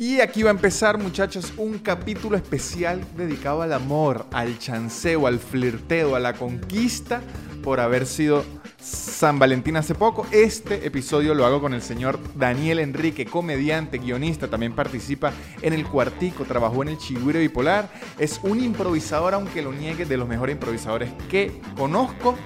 Y aquí va a empezar, muchachos, un capítulo especial dedicado al amor, al chanceo, al flirteo, a la conquista por haber sido San Valentín hace poco. Este episodio lo hago con el señor Daniel Enrique, comediante, guionista, también participa en El Cuartico, trabajó en El Chigüiro Bipolar, es un improvisador, aunque lo niegue, de los mejores improvisadores que conozco.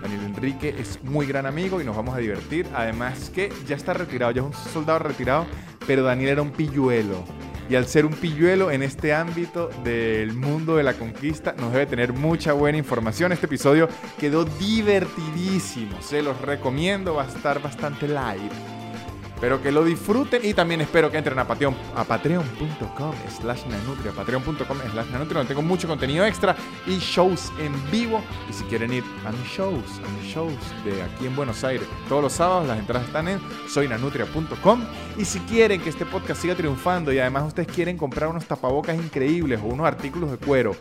Daniel Enrique es muy gran amigo y nos vamos a divertir. Además que ya está retirado, ya es un soldado retirado pero Daniel era un pilluelo. Y al ser un pilluelo en este ámbito del mundo de la conquista, nos debe tener mucha buena información. Este episodio quedó divertidísimo, se los recomiendo, va a estar bastante live. Espero que lo disfruten y también espero que entren a patreon, a patreon.com slash nanutria, patreon.com slash nanutria, donde tengo mucho contenido extra y shows en vivo. Y si quieren ir a mis shows, a mis shows de aquí en Buenos Aires, todos los sábados las entradas están en soynanutria.com. Y si quieren que este podcast siga triunfando y además ustedes quieren comprar unos tapabocas increíbles o unos artículos de cuero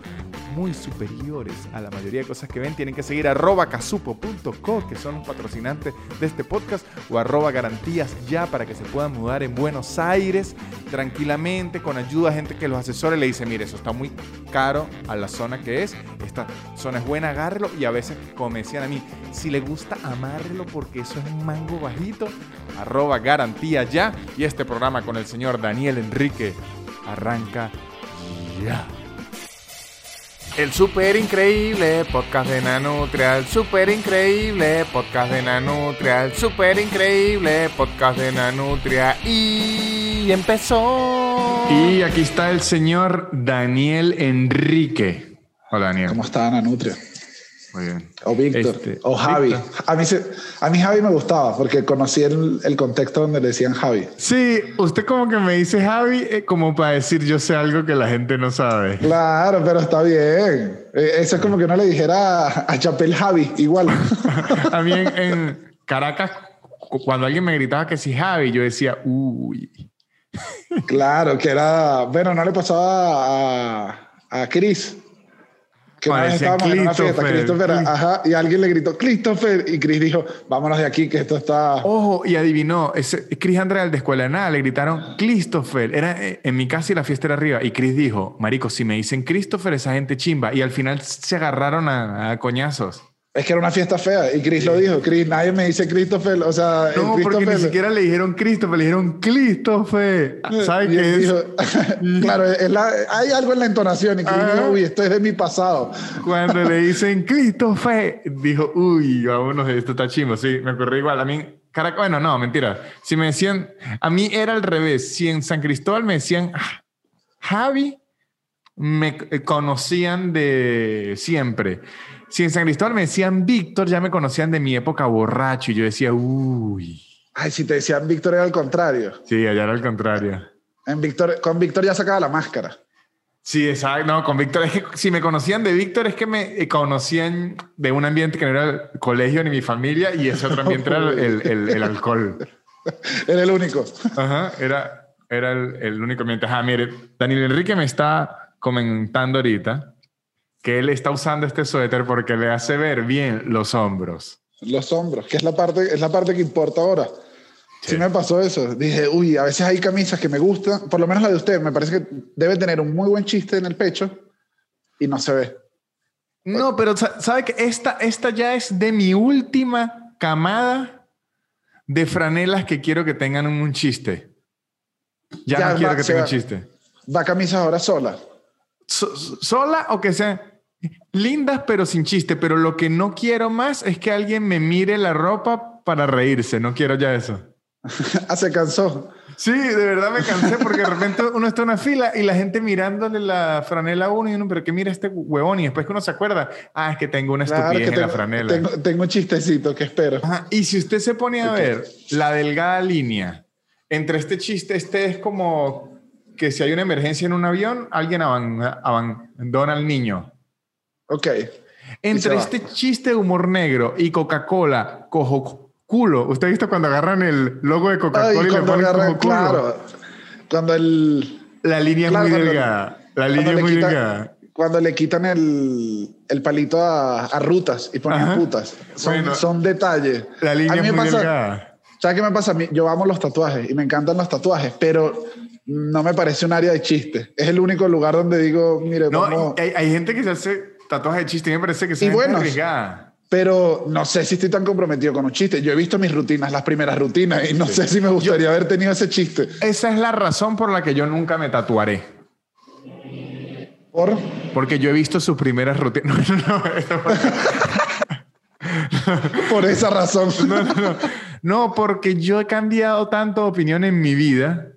muy superiores a la mayoría de cosas que ven, tienen que seguir arroba casupo.co, que son los patrocinantes de este podcast, o arroba garantías ya para que se puedan mudar en Buenos Aires tranquilamente, con ayuda, gente que los asesore le dice, mire, eso está muy caro a la zona que es, esta zona es buena, agárrelo, y a veces, como me decían a mí, si le gusta, amárrelo porque eso es un mango bajito, arroba garantía ya, y este programa con el señor Daniel Enrique arranca ya. El super increíble podcast de Nanutria, el super increíble podcast de Nanutria, el super increíble podcast de Nanutria y empezó. Y aquí está el señor Daniel Enrique. Hola Daniel. ¿Cómo está Nanutria? Muy bien. O Víctor. Este, o Javi. Víctor. A mí, se- a mí Javi me gustaba porque conocí el, el contexto donde le decían Javi. Sí, usted como que me dice Javi eh, como para decir yo sé algo que la gente no sabe. Claro, pero está bien. Eh, Eso es como que no le dijera a, a Chapel Javi, igual. A mí en, en Caracas, cu- cuando alguien me gritaba que sí Javi, yo decía, uy. claro, que era. Bueno, no le pasaba a, a Chris. Que una vez estábamos en una fiesta, Christopher. Christopher, ajá, y alguien le gritó Christopher, y Chris dijo, vámonos de aquí, que esto está. Ojo, y adivinó, ese Chris Andrea de Escuela de Nada le gritaron Christopher. Era eh, en mi casa y la fiesta era arriba. Y Chris dijo, Marico, si me dicen Christopher, esa gente chimba. Y al final se agarraron a, a coñazos. Es que era una fiesta fea, y Chris lo dijo. Chris, nadie me dice Christopher, o sea, el No, porque ni siquiera le dijeron Christopher, le dijeron Christopher. ¿Sabes Y qué es? dijo- claro, es la- hay algo en la entonación y Ajá. dijo, uy, esto es de mi pasado. Cuando le dicen Christopher, dijo, uy, vámonos, esto está chimo. Sí, me ocurrió igual. A mí, bueno, no, mentira. Si me decían, a mí era al revés. Si en San Cristóbal me decían "Ah, Javi, me eh, conocían de siempre. Si en San Cristóbal me decían Víctor, ya me conocían de mi época borracho. Y yo decía, uy. Ay, si te decían Víctor era al contrario. Sí, allá era al contrario. En Víctor, con Víctor ya sacaba la máscara. Sí, exacto. No, con Víctor, es que si me conocían de Víctor, es que me eh, conocían de un ambiente que no era el colegio ni mi familia, y ese otro ambiente era el, el- el alcohol. Era el único. Ajá, era, era el, el único ambiente. Ajá, mire, Daniel Enrique me está comentando ahorita que él está usando este suéter porque le hace ver bien los hombros. Los hombros, que es la parte, es la parte que importa ahora. Sí. me pasó eso. Dije, uy, a veces hay camisas que me gustan, por lo menos la de usted, me parece que debe tener un muy buen chiste en el pecho y no se ve. No, pero sa- sabe que esta, esta ya es de mi última camada de franelas que quiero que tengan un, chiste. Ya, Ya, no quiero va- que se tenga va. un chiste. Va camisas ahora sola. So- sola o que sean lindas pero sin chiste. Pero lo que no quiero más es que alguien me mire la ropa para reírse. No quiero ya eso. ah, se cansó. Sí, de verdad me cansé porque de repente uno está en una fila y la gente mirándole la franela a uno y uno, pero que mira este huevón y después que uno se acuerda, ah, es que tengo una Claro, estupidez que en la tengo, franela. tengo, tengo un chistecito que espero. Ajá, Y si usted se pone a ver la delgada línea entre este chiste, este es como que si hay una emergencia en un avión, alguien aban- abandona al niño. Ok. Entre este chiste de humor negro y Coca-Cola, cojo culo. ¿Usted ha visto cuando agarran el logo de Coca-Cola y le ponen agarran, cojo culo? claro. Cuando el. La línea Claro, es muy delgada. La línea es muy quitan- delgada. Cuando le quitan el, el palito a, a rutas y ponen Ajá. putas. Son, Bueno. son detalles. La línea es muy pasa- delgada. ¿Sabes qué me pasa? Yo amo los tatuajes y me encantan los tatuajes, pero no me parece un área de chiste. Es el único lugar donde digo, mire, No, vamos- hay, hay gente que se hace tatuajes de chiste me parece que se Y bueno, arriesgada. pero no sé si estoy tan comprometido con un chiste. Yo he visto mis rutinas, las primeras rutinas, y no sé si me gustaría haber tenido ese chiste. Esa es la razón por la que yo nunca me tatuaré. Por, Porque yo he visto sus primeras rutinas. No, no, no, por esa razón. no, no, no. No, porque yo he cambiado tanto de opinión en mi vida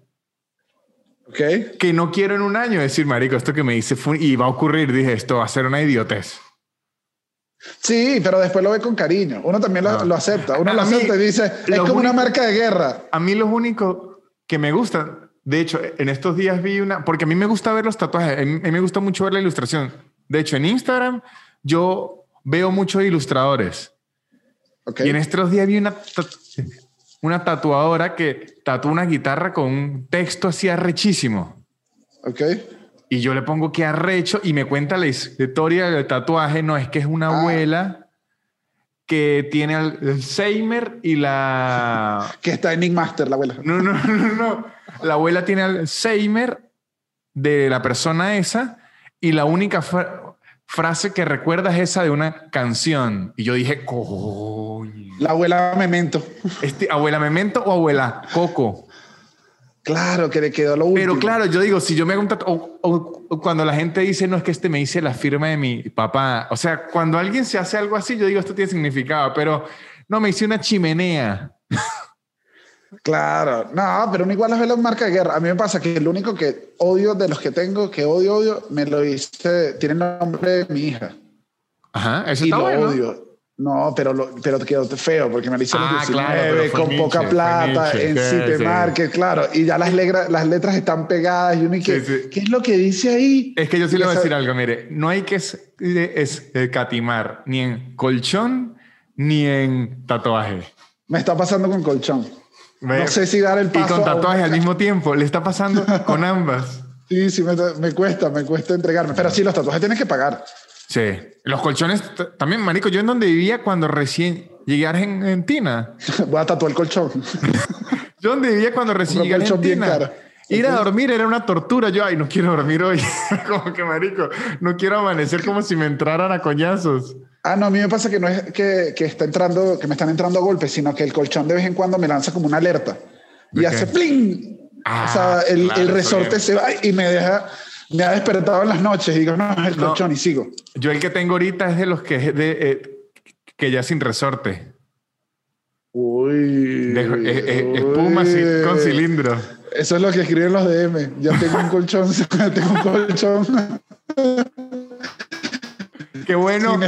¿Ok? que no quiero en un año decir, marico, esto que me dice fue, y va a ocurrir, dije, esto va a ser una idiotez. Sí, pero después lo ve con cariño. Uno también lo, No. lo acepta. Uno A lo mí, acepta y dice, es como una marca de guerra. A mí lo único que me gusta, de hecho, en estos días vi una, porque a mí me gusta ver los tatuajes, a mí, a mí me gusta mucho ver la ilustración. De hecho, en Instagram yo veo muchos ilustradores. ¿Ok? Y en estos días vi una, una tatuadora que tatuó una guitarra con un texto así arrechísimo. ¿Ok? Y yo le pongo que arrecho y me cuenta la historia del tatuaje. No, es que es una Ah. abuela que tiene Alzheimer y la... Que está en Nick Master, la abuela. No, no, no, no. La abuela tiene Alzheimer de la persona esa y la única frase que recuerda es esa de una canción. Y yo dije, coño. La abuela Memento. Este, ¿Abuela Memento o abuela Coco? Claro, que le quedó lo último. Pero claro, yo digo, si yo me hago un o, o- o cuando la gente dice, no, es que este me dice la firma de mi papá. O sea, cuando alguien se hace algo así, yo digo, esto tiene significado, pero no, me hice una chimenea. Claro. No, pero uno igual las ve la marca de guerra. A mí me pasa que el único que odio de los que tengo, que odio, odio, me lo hice, tiene el nombre de mi hija. Ajá, eso y está lo bueno. odio. No, pero, lo, pero quedó feo porque me lo hice Ah, los claro, 19, pero fue con Nietzsche, poca plata, Nietzsche, en sí. Market, claro. Y ya las, legra- las letras están pegadas y uno Sí, sí. ¿qué es lo que dice ahí? Es que yo sí le voy a decir algo, mire, no hay que es, es- eh, ni en colchón ni en tatuaje. Me está pasando con colchón. No sé si dar el Y paso. con a un- tatuaje al mismo tiempo, le está pasando con ambas. Sí, sí, me, me cuesta, me cuesta entregarme. Pero sí, los tatuajes tienes que pagar. Sí, los colchones también, marico, yo en donde vivía cuando recién llegué a Argentina. Voy a tatuar el colchón. Yo donde vivía cuando recién Un llegué a bien Argentina. caro. Ir a dormir era una tortura. Yo, ay, no quiero dormir hoy. como que, marico, no quiero amanecer como si me entraran a coñazos. Ah, no, a mí me pasa que no es que, que está entrando, que me están entrando a golpes, sino que el colchón de vez en cuando me lanza como una alerta. Y ¿De hace qué? +plin. Ah, o sea, el, claro, el eso resorte se va y me deja, me ha despertado en las noches y digo, no, es el No. colchón y sigo. Yo el que tengo ahorita es de los que es de eh, que ya sin resorte. Uy. De, eh, eh, espuma uy. con cilindro. Eso es lo que escriben los DM. Ya tengo un colchón, tengo un colchón Qué bueno.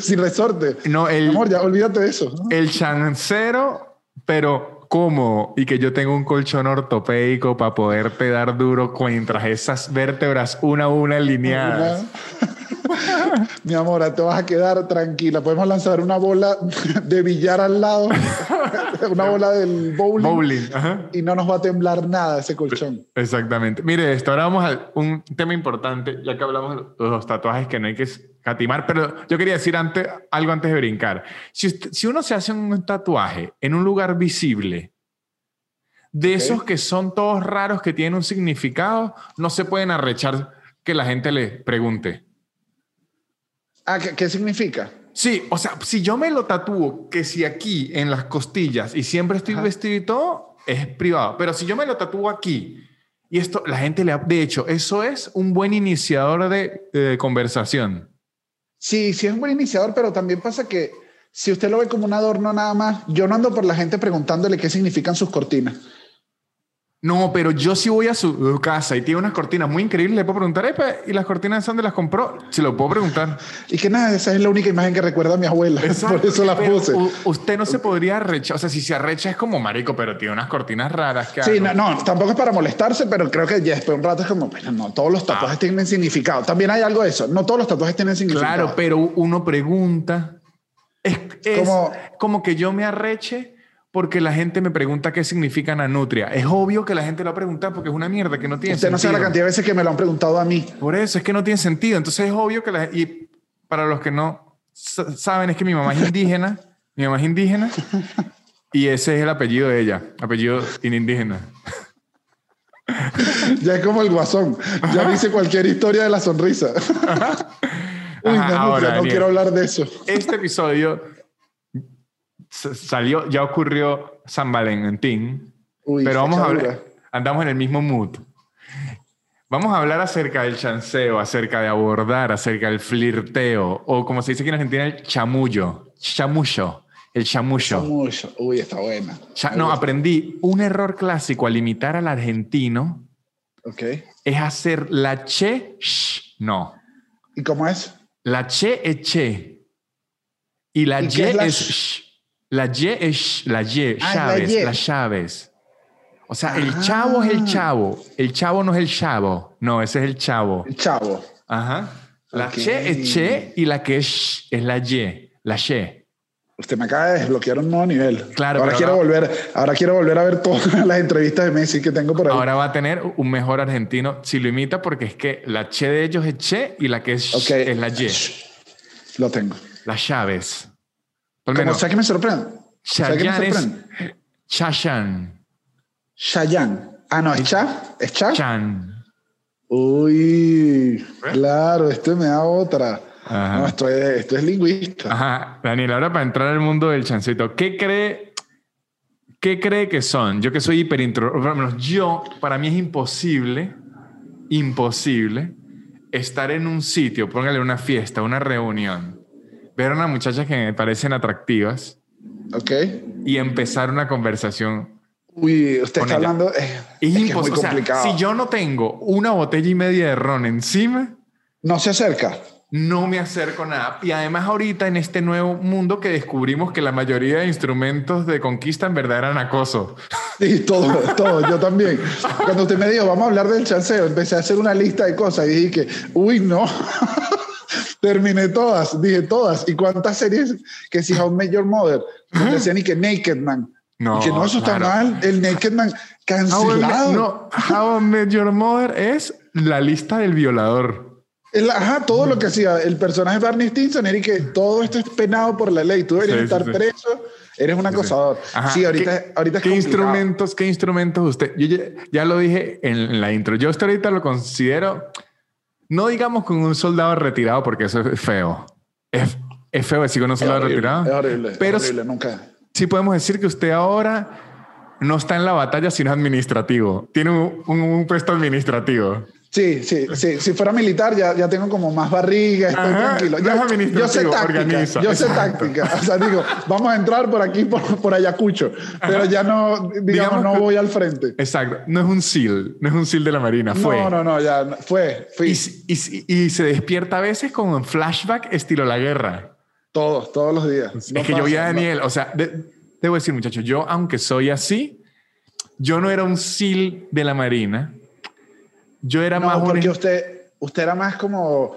sin, resorte. No, el, amor, ya olvídate de eso. ¿no? el chancero, pero cómodo. Y que yo tengo un colchón ortopédico para poderte dar duro mientras esas vértebras una a una alineadas. Una- Mi amor, te vas a quedar tranquila. Podemos lanzar una bola de billar al lado, una bola del bowling, Bowling. Ajá. y no nos va a temblar nada ese colchón. Exactamente. Mire, esto ahora vamos a un tema importante, ya que hablamos de los tatuajes que no hay que catimar, pero yo quería decir antes, algo antes de brincar. Si, usted- si uno se hace un tatuaje en un lugar visible, de esos que son todos raros, que tienen un significado, no se pueden arrechar que la gente le pregunte. Ah, ¿qué, qué significa? Sí, o sea, si yo me lo tatúo, que si aquí en las costillas y siempre estoy Ajá. vestido y todo, es privado. Pero si yo me lo tatúo aquí y esto, la gente le ha... De hecho, eso es un buen iniciador de, de conversación. Sí, sí es un buen iniciador, pero también pasa que si usted lo ve como un adorno nada más, yo no ando por la gente preguntándole qué significan sus cortinas. No, pero yo si voy a su casa y tiene unas cortinas muy increíbles, le puedo preguntar, "Epa, ¿y las cortinas de dónde las compró? Se lo puedo preguntar. Y que nada, esa es la única imagen que recuerda a mi abuela. por eso la Pero puse. usted no se podría arrechar. O sea, si se arrecha es como marico, pero tiene unas cortinas raras que Sí, hago? no, no, tampoco es para molestarse, pero creo que ya después de un rato es como, bueno, no, todos los tatuajes tienen significado. También hay algo de eso, no todos los tatuajes tienen significado. Claro, pero uno pregunta. Es, es Como- como que yo me arreche porque la gente me pregunta qué significa nanutria. Es obvio que la gente lo va a preguntar porque es una mierda que no tiene Usted no sentido. sabe la cantidad de veces que me lo han preguntado a mí. Por eso es que no tiene sentido. Entonces es obvio que la y para los que no sa- saben es que mi mamá es indígena, mi mamá es indígena y ese es el apellido de ella, apellido indígena. ya es como el guasón. Ya dice cualquier historia de la sonrisa. Uy, no, no quiero hablar de eso. Este episodio salió, ya ocurrió San Valentín, pero vamos a hablar, andamos en el mismo mood. Vamos a hablar acerca del chanceo, acerca de abordar, acerca del flirteo, o como se dice aquí en Argentina, el chamullo, chamullo, el chamullo. Chamullo, uy, está buena. no, aprendí un error clásico al imitar al argentino. Ok. Es hacer la che, sh, no. ¿Y cómo es? La che es che. Y la y es, sh. La Y es la Y, ah, las llaves. O sea, el chavo es el ah. chavo. El chavo no es el chavo. No, ese es el chavo. El chavo. Ajá. La che es che y la que es es la Y, la che. Usted me acaba de desbloquear un nuevo nivel. Claro. Ahora quiero volver, ahora quiero volver a ver todas las entrevistas de Messi que tengo por ahí. Ahora va a tener un mejor argentino si lo imita porque es que la che de ellos es che y la que es es la Y. Lo tengo. Las llaves. Como sea que me es Chayan. Chayanne. Ah, no, es Cha. ¿Es Cha? Chan. Uy, claro, este me da otra. No, esto es, esto es lingüista. Ajá. Daniel, ahora para entrar al mundo del chancito, ¿qué cree, qué cree que son? Yo que soy hiperintro... Yo, para mí es imposible, imposible estar en un sitio, póngale una fiesta, una reunión, ver a unas muchachas que me parecen atractivas. Ok. Y empezar una conversación. Uy, usted está hablando. Eh, es, imposible. complicado. si yo no tengo una botella y media de ron encima. No se acerca. No me acerco nada. Y además, ahorita en este nuevo mundo que descubrimos que la mayoría de instrumentos de conquista en verdad eran acoso. Sí, todo, todo. Yo también. Cuando usted me dijo, vamos a hablar del chanceo, empecé a hacer una lista de cosas y dije que, uy, no. Terminé todas, dije todas. ¿Y cuántas series que si How Your Mother? decían y que Naked Man. No, que no, eso está mal. El Naked Man cancelado. no, How Your Mother es la lista del violador. ajá, todo lo que hacía el personaje Barney Stinson era que todo esto es penado por la ley. Tú deberías estar preso. Eres un acosador. Sí, ahorita, ¿Qué, ahorita ¿qué instrumentos, ¿Qué instrumentos usted? Yo ya, lo dije en la intro. Yo hasta ahorita lo considero no digamos con un soldado retirado, porque eso es feo. Es, feo decir con un soldado retirado. Es horrible. Pero es horrible, nunca. Sí podemos decir que usted ahora no está en la batalla, sino administrativo. Tiene un puesto administrativo. Sí, sí, sí. Si fuera militar ya, ya tengo como más barriga, estoy tranquilo. yo sé táctica, yo sé táctica. O sea, digo, vamos a entrar por aquí, por, por Ayacucho, pero ya no, digamos, no voy al frente. Exacto. No es un SEAL, no es un SEAL de la Marina, fue. No, no, no, ya fue, Y, y, y, se despierta a veces con un flashback estilo la guerra. Todos, todos los días. es que yo vi a Daniel, o sea, debo decir, muchachos, yo, aunque soy así, yo no era un SEAL de la Marina yo era no, más porque usted, usted era más como,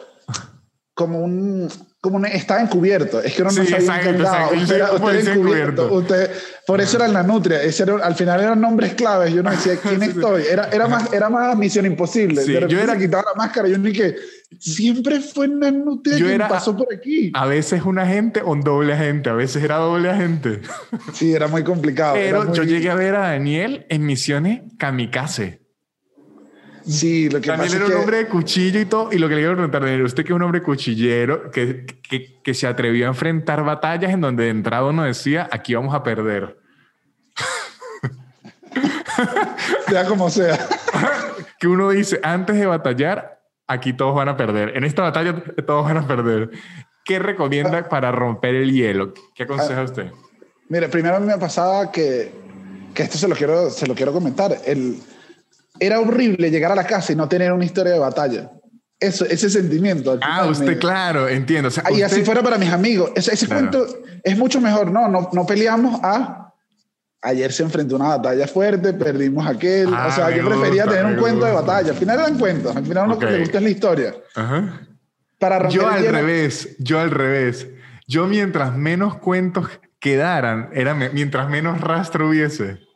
como un, como un, estaba encubierto. Es que uno no sí, sabía exacto, Usted, era, usted encubierto. Usted, por eso era la nutria. Ese al final eran nombres claves. Yo no decía quién estoy. Era, era, más, era más misión imposible. Sí, yo era quitaba la máscara. Yo ni que siempre fue una nutria yo era, pasó por aquí. A veces un agente o un doble agente. A veces era doble agente. Sí, era muy complicado. Pero yo llegué a ver a Daniel en misiones kamikaze. Sí, lo que También era un hombre de cuchillo y todo. Y lo que le quiero preguntar, usted que es un hombre cuchillero, que, que, que, se atrevió a enfrentar batallas en donde de entrada uno decía, aquí vamos a perder. sea como sea. que uno dice, antes de batallar, aquí todos van a perder. En esta batalla todos van a perder. ¿Qué recomienda ah. para romper el hielo? ¿Qué aconseja ah. usted? Mire, primero a mí me pasaba que, que esto se lo quiero, se lo quiero comentar. El era horrible llegar a la casa y no tener una historia de batalla. Eso, ese sentimiento. Ah, usted, claro, entiendo. y así fuera para mis amigos. Ese, cuento es mucho mejor. No, no, no peleamos a. Ayer se enfrentó una batalla fuerte, perdimos aquel. o sea, yo prefería tener un cuento de batalla. Al final eran cuentos. Al final lo que le gusta es la historia. Para yo al revés, yo al revés. Yo mientras menos cuentos quedaran, era mientras menos rastro hubiese.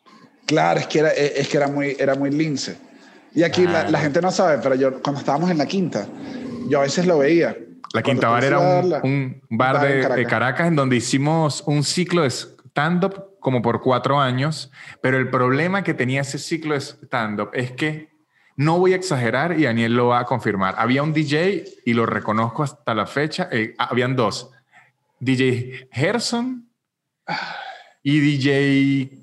Claro, es que era, es que era, muy, era muy lince. Y aquí la, gente no sabe, pero yo cuando estábamos en la quinta, yo a veces lo veía. La Quinta Bar era un, bar, de, Caracas. en donde hicimos un ciclo de stand-up como por cuatro años, pero el problema que tenía ese ciclo de stand-up es que no voy a exagerar y Daniel lo va a confirmar. Había un DJ y lo reconozco hasta la fecha. eh, habían dos. DJ Gerson y DJ...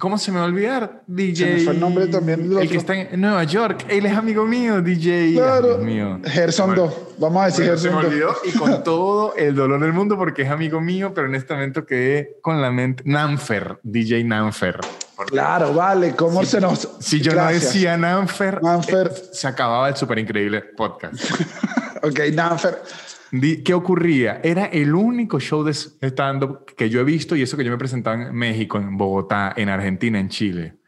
¿Cómo se me va a olvidar? DJ... Se me fue el nombre también El que está en Nueva York. Él es amigo mío, DJ. Claro. Dios mío. Gerson Bueno, 2. Vamos a decir bueno, se Gerson me 2. olvidó y con todo el dolor del mundo porque es amigo mío, pero en este momento quedé con la mente. Nanfer, DJ Nanfer. Claro, vale. ¿Cómo se nos.? Si yo Gracias. no decía Nanfer, Nanfer. eh, se acababa el súper increíble podcast. Ok, Nanfer. ¿Qué ocurría? Era el único show de stand-up que yo he visto y eso que yo me presentaba en México, en Bogotá, en Argentina, en Chile.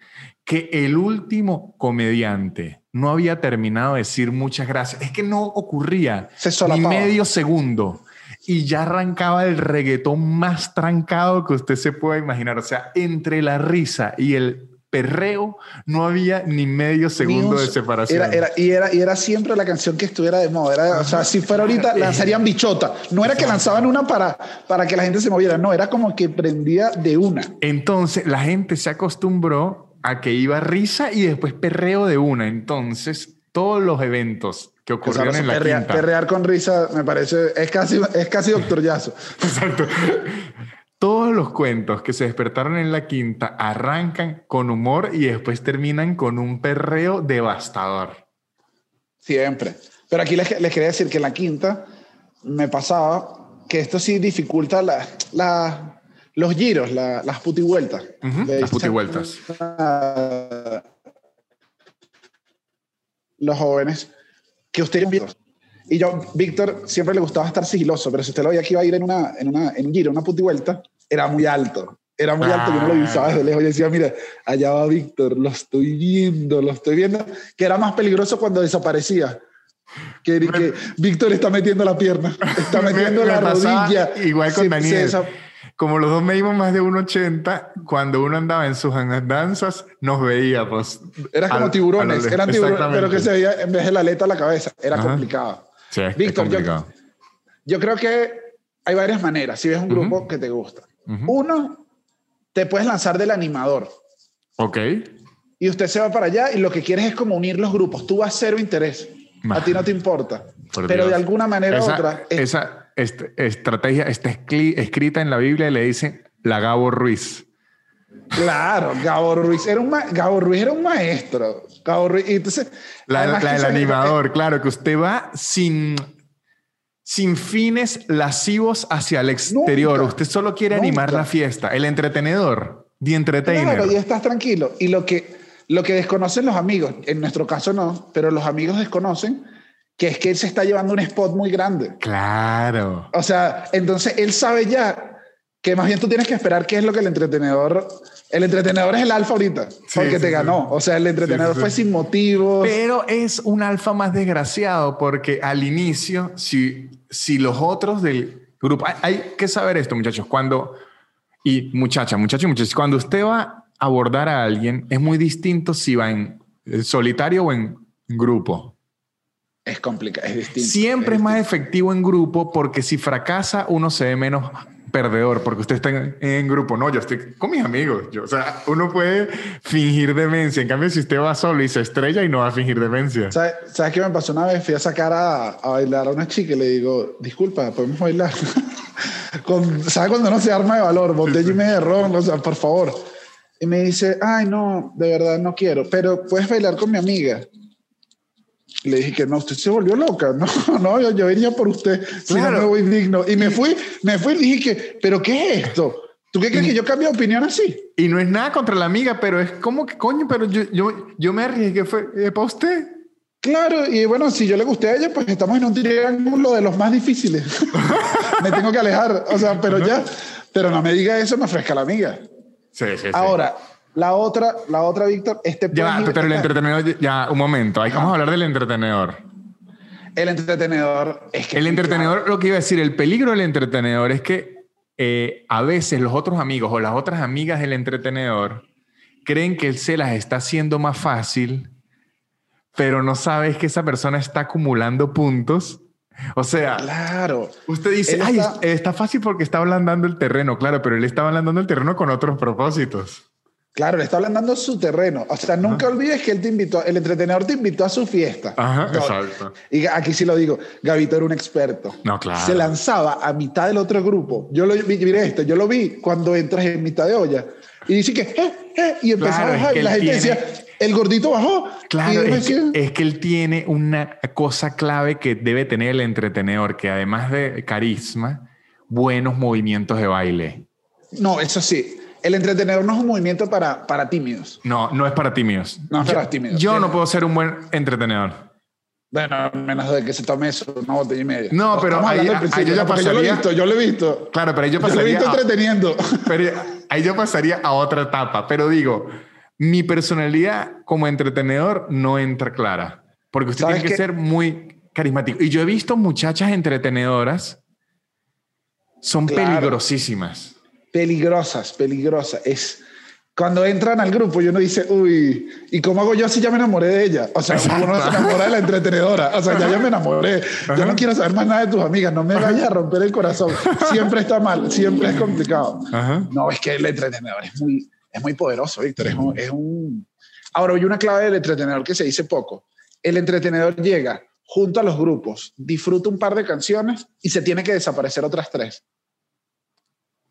Que el último comediante no había terminado de decir muchas gracias. Es que no ocurría Se ni medio segundo. Y ya arrancaba el reggaetón más trancado que usted se pueda imaginar. O sea, entre la risa y el perreo no había ni medio segundo de separación. Era, era, y, era, y era siempre la canción que estuviera de moda. Era, o sea, si fuera ahorita, lanzarían bichota. No era que lanzaban una para, para que la gente se moviera. No, era como que prendía de una. Entonces la gente se acostumbró a que iba risa y después perreo de una. Entonces todos los eventos que ocurrieron en la perrear, quinta. perrear con risa me parece. Es casi, es casi Doctor Yazo. Exacto. Todos los cuentos que se despertaron en la quinta arrancan con humor y después terminan con un perreo devastador. Siempre. Pero aquí les, les quería decir que en la quinta me pasaba que esto sí dificulta la, la- los giros, la- las putivueltas. Ujú, De las putivueltas. Los jóvenes que ustedes y yo, Víctor, siempre le gustaba estar sigiloso, pero si usted lo veía que iba a ir en, una, en, una, en un giro, una putivuelta, era muy alto. Era muy alto, yo no lo visaba desde lejos. Yo decía, mira, allá va Víctor, lo estoy viendo, lo estoy viendo. Que era más peligroso cuando desaparecía. Que, que Víctor está metiendo la pierna, está metiendo Me- me la rodilla. Igual con Se- se Daniel. desa- Como los dos medimos más de 1,80, cuando uno andaba en sus danzas, nos veíamos. Era como al- tiburones, a lo- eran tiburones, pero que se veía en vez de la aleta a la cabeza. Era Ajá. complicado. Sí, Víctor, yo- creo que hay varias maneras. Si ves un grupo que te gusta, uno, te puedes lanzar del animador Ok. y usted se va para allá y lo que quieres es como unir los grupos. Tú vas cero interés. Ma- A ti no te importa. Por Pero de alguna manera u esa, otra. es- esa est- estrategia está escri- escrita en la Biblia y le dicen la Gabo Ruiz. Claro, Gabo Ruiz era un, ma- Gabo Ruiz era un maestro. Gabo Ruiz, y entonces, La, se- animador, claro, que usted va sin, sin fines lascivos hacia el exterior. Nunca. usted solo quiere animar la fiesta. El entretenedor, the entertainer. Claro, y estás tranquilo. Y lo que, lo que desconocen los amigos, en nuestro caso no, pero los amigos desconocen que es que él se está llevando un spot muy grande. Claro. O sea, entonces él sabe ya que más bien tú tienes que esperar qué es lo que el entretenedor... El entretenedor es el alfa ahorita, porque sí, te sí. ganó. O sea, el entretenedor Sí, sí, fue sin motivos. Pero es un alfa más desgraciado porque al inicio, si, si los otros del grupo, hay, hay que saber esto, muchachos, cuando, y muchacha, muchachos y muchachos, cuando usted va a abordar a alguien, es muy distinto si va en solitario o en grupo. Es complicado, es distinto. Siempre es más distinto. efectivo en grupo porque si fracasa uno se ve menos perdedor porque usted está en, en grupo. No, yo estoy con mis amigos. Yo, o sea, uno puede fingir demencia. En cambio, si usted va solo y se estrella y no va a fingir demencia. ¿Sabes, ¿Sabes qué me pasó una vez? Fui a sacar a, a bailar a una chica y le digo, disculpa, ¿podemos bailar? Con, ¿Sabes cuando no se arma de valor? Botella y media de ron, o sea, por favor. Y me dice, ay, no, de verdad no quiero, pero puedes bailar con mi amiga. Le dije que no, usted se volvió loca. No, no, yo, yo iría por usted. Si no Claro. me voy digno. Y me fui, me fui y dije que, ¿pero qué es esto? ¿Tú qué crees que yo cambio de opinión así? Y no es nada contra la amiga, pero es como que, coño, pero yo, yo, yo me arriesgué, fue para usted. Claro, y bueno, si yo le gusté a ella, pues estamos en un triángulo de los más difíciles. me tengo que alejar, o sea, pero ya, pero no me diga eso, me ofrezca la amiga. Sí, sí, sí. La otra, la otra, Víctor, este Ya, pero el entretenedor, ya, un momento. Ahí vamos a hablar del entretenedor. el entretenedor es que El entretenedor, lo que iba a decir, el peligro del entretenedor es que eh, a veces los otros amigos o las otras amigas del entretenedor creen que él se las está haciendo más fácil, pero no sabes que esa persona está acumulando puntos O sea, Claro. usted dice, Él ay, está- fácil porque está ablandando el terreno, claro, pero él está ablandando el terreno con otros propósitos. Claro, le está ablandando su terreno. O sea, nunca olvides que él te invitó, el entretenedor te invitó a su fiesta. Ajá, No, exacto. Y aquí sí lo digo, Gavito era un experto. No, claro. Se lanzaba a mitad del otro grupo. Yo lo vi, mire esto, yo lo vi cuando entras en mitad de olla. Y dice que, eh, eh, y empezaba Claro, a bajar. y la gente tiene- decía, el gordito bajó. Claro, es que, es que él tiene una cosa clave que debe tener el entretenedor, que además de carisma, buenos movimientos de baile. No, eso sí. El entretenedor no es un movimiento para, para tímidos. No, no es para tímidos. No es para tímidos. Yo no puedo ser un buen entretenedor. Bueno, menos de que se tome eso, una botella y media. No, pero ahí- ahí yo ya ¿no? Porque yo lo he pasaría- visto, yo lo he visto. Claro, pero ahí yo Yo lo he pasaría. visto a- entreteniendo. pero ahí yo pasaría a otra etapa. Pero digo, mi personalidad como entretenedor no entra clara. Porque usted ¿Sabes tiene que ser muy carismático. Y yo he visto muchachas entretenedoras. Son Claro. peligrosísimas. Peligrosas, peligrosas. Es cuando entran al grupo y uno dice, uy, ¿y cómo hago yo si ya me enamoré de ella? O sea, Exacto. uno se enamora de la entretenedora. O sea, ya yo me enamoré. Ya no quiero saber más nada de tus amigas. No me vayas a romper el corazón. Siempre está mal, siempre es complicado. Ajá. No, es que el entretenedor es muy, es muy poderoso, Víctor. Es un, es un... Ahora, hay una clave del entretenedor que se dice poco. El entretenedor llega junto a los grupos, disfruta un par de canciones y se tiene que desaparecer otras tres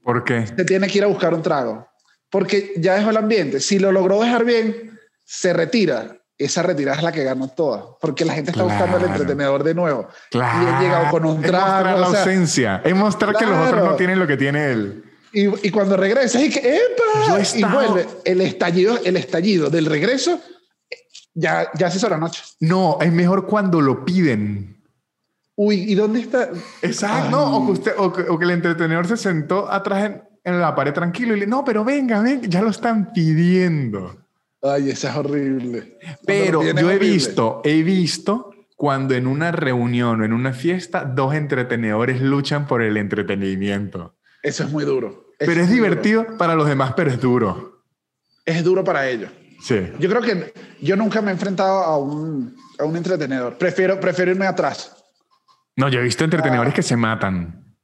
¿Por qué? se tiene que ir a buscar un trago. Porque ya dejó el ambiente. Si lo logró dejar bien, se retira. Esa retirada es la que ganó toda. Porque la gente está buscando al Claro. entretenedor de nuevo. Claro. Y él llegado con un Es mostrar trago. la o sea, ausencia. Es mostrar que los otros Claro. no tienen lo que tiene él. y, y cuando regresa, y que ¡epa! Yo y vuelve. El estallido, el estallido del regreso, ya, ya se hizo la noche. No, es mejor cuando lo piden. Uy, ¿y dónde está? Exacto. O que, usted, o, que, o que el entretenedor se sentó atrás en, en la pared tranquilo y le no, pero venga, venga, ya lo están pidiendo. Ay, esa es horrible. Pero yo he horrible. visto, he visto cuando en una reunión o en una fiesta dos entretenedores luchan por el entretenimiento. Eso es muy duro. Eso Pero es duro. divertido para los demás, pero es duro. Es duro para ellos. Sí. Yo creo que yo nunca me he enfrentado a un, a un entretenedor. Prefiero, prefiero irme atrás. No, yo he visto Ah. entretenedores que se matan.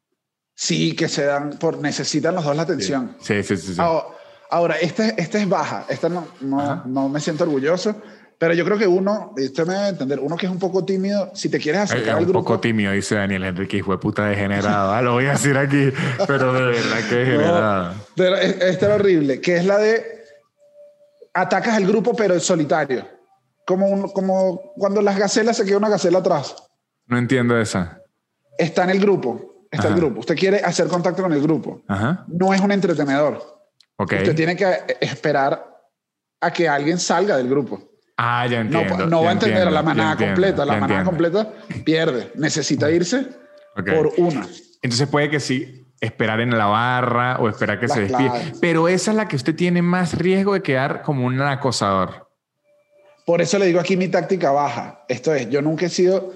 Sí, que se dan por necesitan los dos la atención. Sí, sí, sí. sí. Ahora, ahora, esta, esta es baja. Esta no, no, no me siento orgulloso. Pero yo creo que uno, usted me debe entender, uno que es un poco tímido, si te quieres acercar Es al un grupo. poco tímido, dice Daniel Enrique, hijo de puta degenerado. Ah, lo voy a decir aquí, pero de verdad que degenerado. No, pero es- esta era horrible, que es la de atacas al grupo, pero en solitario. Como, un- como cuando las gacelas se queda una gacela atrás. No entiendo esa. Está en el grupo. Está el Ajá. grupo. Usted quiere hacer contacto con el grupo. Ajá. No es un entretenedor. Ok. Usted tiene que esperar a que alguien salga del grupo. Ah, ya entiendo. no va ya a entender a la manada entiendo, completa. La manada entiendo. completa pierde. Necesita irse por una. Entonces puede que sí, esperar en la barra o esperar que Las se despide. claves. Pero esa es la que usted tiene más riesgo de quedar como un acosador. Por eso le digo aquí mi táctica baja. Esto es, yo nunca he sido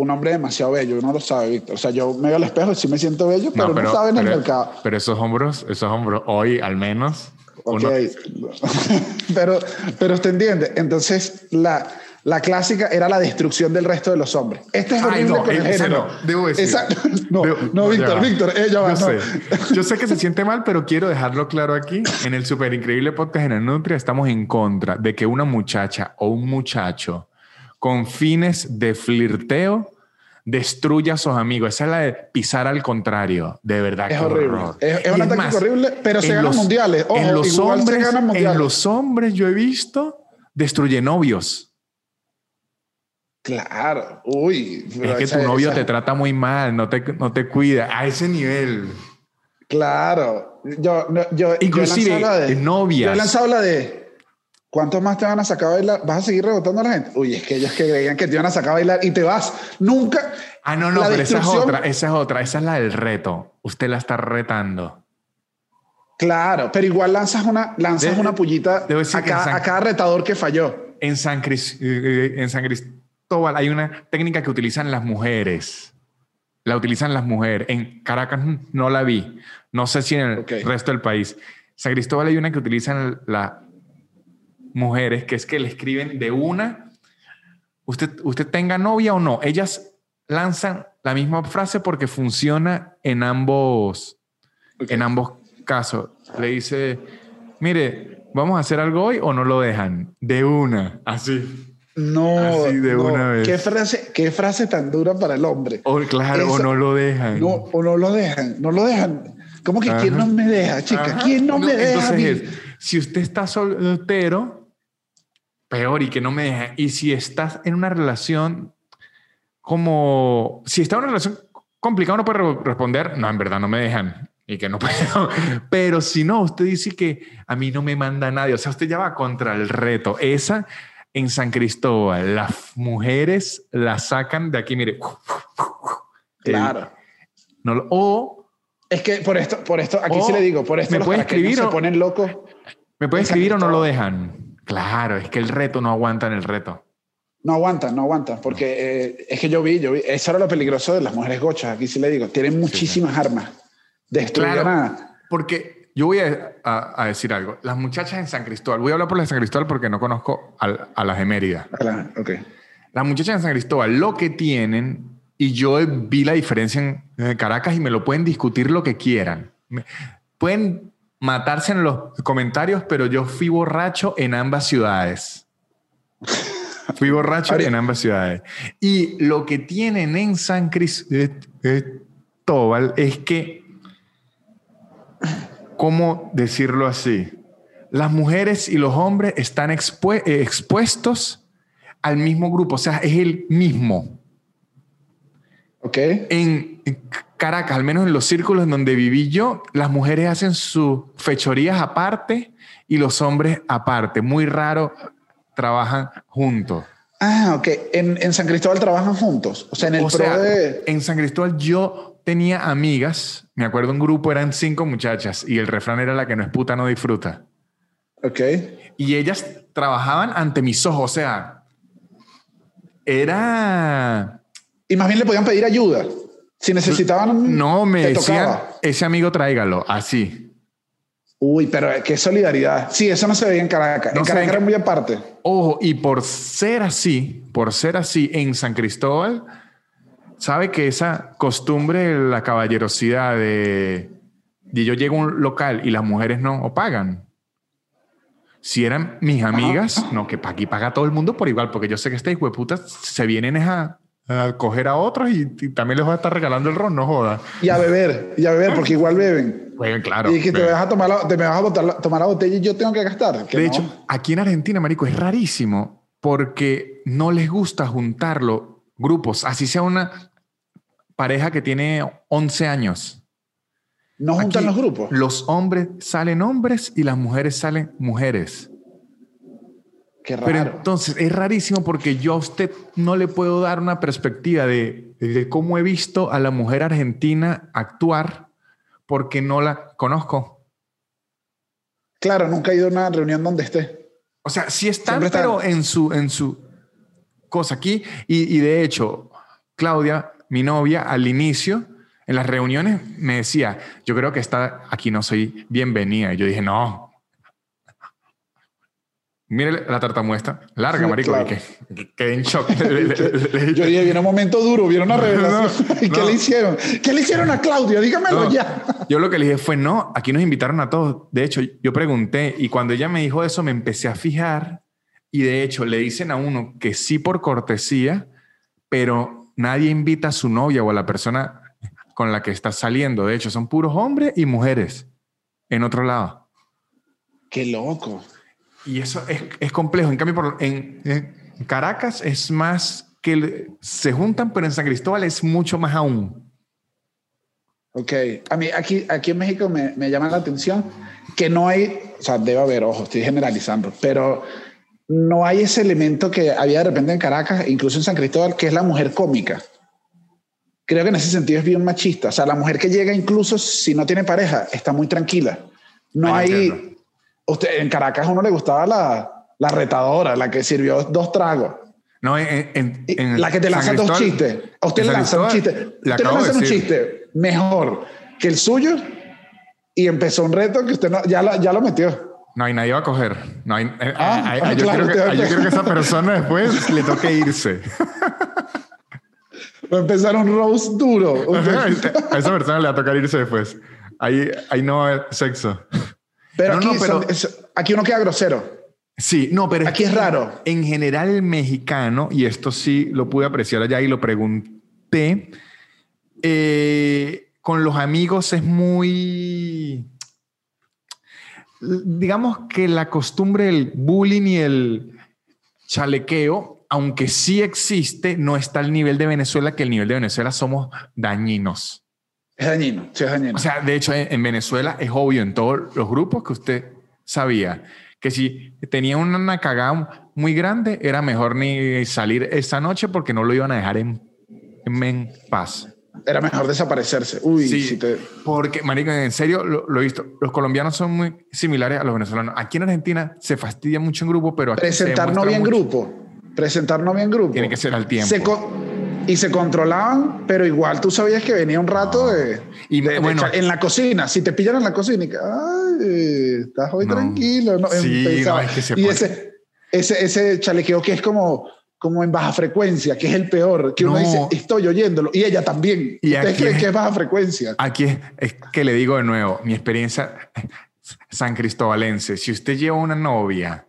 un hombre demasiado bello. Uno lo sabe, Víctor. O sea, yo me veo al espejo y sí me siento bello, pero no, sabe en el pero- mercado. pero esos hombros, esos hombros, hoy al menos. Ok. uno- pero, pero usted entiende. Entonces, la, la clásica era la destrucción del resto de los hombres. Este es Ay, horrible no, con el género. no, debo decir. Esa- no, Debo- no, ya Víctor. Víctor, ella va. Yo no. sé. Yo sé que se siente mal, pero quiero dejarlo claro aquí. En el super increíble podcast en el Nutria estamos en contra de que una muchacha o un muchacho con fines de flirteo destruya a sus amigos. Esa es la de pisar al contrario. De verdad. Es qué horrible. horror. Es- es una táctica horrible, pero se ganan mundiales. Ojo, en los hombres, ganan mundiales. en los hombres yo he visto destruye novios. Claro. Uy. Es que esa- tu novio esa- te trata muy mal, no te, no te cuida. A ese nivel. Claro. Yo, no, yo, Inclusive, yo he lanzado la de, novias. Yo he lanzado la de. ¿Cuántos más te van a sacar a bailar? ¿Vas a seguir rebotando a la gente? Uy, es que ellos que creían que te iban a sacar a bailar y te vas. Nunca. Ah, no, no, La pero esa es otra, esa es otra, esa es la del reto. Usted la está retando. Claro, pero igual lanzas una, lanzas una pullita a cada, San- a cada retador que falló. En San, Cris- eh, en San Cristóbal hay una técnica que utilizan las mujeres. La utilizan las mujeres. En Caracas no la vi. No sé si en el resto del país. San Cristóbal hay una que utilizan las mujeres, que es que le escriben de una. Usted, usted tenga novia o no. Ellas lanzan la misma frase porque funciona en ambos, en ambos casos. Le dice, mire, vamos a hacer algo hoy o no lo dejan. De una, así. No, Así de no. una vez. ¿Qué frase, qué frase tan dura para el hombre. O claro, o no lo dejan. No, o no lo dejan, no lo dejan. ¿Cómo que quién no me deja, chica? Ajá. ¿Quién no, me deja? a mí? Entonces es, si usted está soltero, peor y que no me deja. Y si estás en una relación como, si está en una relación complicada, uno puede re- responder, no, en verdad no me dejan y que no puedo. Pero si no, usted dice que a mí no me manda nadie. O sea, usted ya va contra el reto. Esa en San Cristóbal, las mujeres la sacan de aquí, mire. Claro. No o Es que por esto, por esto, aquí sí le digo, por esto ¿me los puede escribir se o- ponen locos. ¿Me puede escribir o no lo dejan? Claro, es que el reto no aguantan el reto. No aguantan, no aguantan, porque eh, es que yo vi, yo vi, eso era lo peligroso de las mujeres gochas, aquí sí le digo, tienen muchísimas armas. Destruyen Claro. a... Porque yo voy a, a- a decir algo. Las muchachas en San Cristóbal, voy a hablar por las de San Cristóbal porque no conozco a, las de Mérida. ok. Las muchachas en San Cristóbal lo que tienen, y yo vi la diferencia en, en Caracas y me lo pueden discutir lo que quieran. Me- pueden matarse en los comentarios, pero yo fui borracho en ambas ciudades. Fui borracho en ambas ciudades. Y lo que tienen en San Cristóbal es que, ¿cómo decirlo así? Las mujeres y los hombres están eh, expuestos al mismo grupo, o sea, es el mismo. Ok. En en Caracas, al menos en los círculos en donde viví yo, las mujeres hacen sus fechorías aparte y los hombres aparte. Muy raro trabajan juntos. Ah, ok. En, en San Cristóbal trabajan juntos. O sea, en el O pro sea, de... en San Cristóbal yo tenía amigas, me acuerdo un grupo, eran cinco muchachas y el refrán era la que no es puta no disfruta. Ok. Y ellas trabajaban ante mis ojos, o sea, era... Y más bien le podían pedir ayuda. Si necesitaban... No, me decían, tocaba. ese amigo tráigalo, así. Uy, pero qué solidaridad. Sí, eso no se veía en Caracas. No en Caracas en- era muy aparte. Ojo, y por ser así, por ser así en San Cristóbal, sabe que esa costumbre, la caballerosidad de, de yo llego a un local y las mujeres no o pagan. Si eran mis amigas, no, que aquí paga todo el mundo por igual, porque yo sé que este hijo de puta se vienen a, a coger a otros y, y también les va a estar regalando el ron, no joda. Y a beber, y a beber, porque igual beben. Bueno, claro. y que te vas a tomar la, te me vas a botar la- tomar la botella y yo tengo que gastar. que De no. hecho, aquí en Argentina, marico, es rarísimo porque no les gusta juntarlo grupos, así sea una pareja que tiene 11 años. no juntan Aquí los grupos. Los hombres salen hombres y las mujeres salen mujeres. Qué raro. Pero entonces es rarísimo porque yo a usted no le puedo dar una perspectiva de, de cómo he visto a la mujer argentina actuar porque no la conozco. claro, nunca he ido a una reunión donde esté. O sea, sí están, están. pero en su, en su cosa aquí. Y, y de hecho, Claudia, mi novia, al inicio, en las reuniones, me decía, yo creo que está aquí no soy bienvenida. Y yo dije, no. Mire la tartamuestra, larga, Sí, marico, claro. y que, que quedé en shock. Yo dije, viene un momento duro, viene una revelación. No, ¿Y qué no. le hicieron? ¿Qué le hicieron a Claudia? Dígamelo ya. Yo lo que le dije fue, no, aquí nos invitaron a todos. De hecho, yo pregunté y cuando ella me dijo eso, me empecé a fijar y de hecho le dicen a uno que sí por cortesía, pero nadie invita a su novia o a la persona con la que está saliendo. De hecho, son puros hombres y mujeres en otro lado. Qué loco. Y eso es, es complejo. En cambio, por- en, en Caracas es más que se juntan, pero en San Cristóbal es mucho más aún. Ok. A mí aquí, aquí en México me, me llama la atención que no hay, o sea, debe haber, ojo, estoy generalizando, pero no hay ese elemento que había de repente en Caracas, incluso en San Cristóbal, que es la mujer cómica. Creo que en ese sentido es bien machista. O sea, la mujer que llega incluso si no tiene pareja, está muy tranquila. No hay... entiendo. Usted, en Caracas a uno le gustaba la, la retadora, la que sirvió dos tragos. No, en, en- Y en la que te lanza dos chistes. A usted le lanza un chiste. le Usted le lanza un chiste mejor que el suyo y empezó un reto que usted no- ya, la- ya lo metió. No hay nadie va a coger. No hay, eh, Ah, eh, ah, eh, yo, claro, quiero que, te- yo quiero que esa persona después le toque irse. Va a empezar un roast duro. a esa persona le va a tocar irse después. Ahí, ahí no hay sexo. Pero, aquí, aquí uno queda grosero. Sí, no, pero aquí es, raro. En general, el mexicano, y esto sí lo pude apreciar allá y lo pregunté, eh, con los amigos es muy. Digamos que la costumbre del bullying y el chalequeo, aunque sí existe, no está al nivel de Venezuela, que el nivel de Venezuela somos dañinos. Es dañino, sí es dañino. O sea, de hecho, en Venezuela es obvio en todos los grupos que usted sabía que si tenía una cagada muy grande, era mejor ni salir esa noche porque no lo iban a dejar en, en, paz. Era mejor desaparecerse. Uy, sí, porque, marico, en serio, lo, he visto. Los colombianos son muy similares a los venezolanos. Aquí en Argentina se fastidia mucho en grupo, pero aquí Presentar no bien grupo. Presentar no bien grupo. Tiene que ser al tiempo y se controlaban, pero igual tú sabías que venía un rato de, y, bueno, en la cocina. Si te pillan en la cocina, y, ay, estás hoy tranquilo. No, sí, es que y ese, ese, ese chalequeo que es como, como en baja frecuencia, que es el peor, que uno dice, estoy oyéndolo, y ella también. ¿Y ¿Ustedes creen que es baja frecuencia? Aquí es, es, que le digo de nuevo, mi experiencia san cristobalense, si usted lleva una novia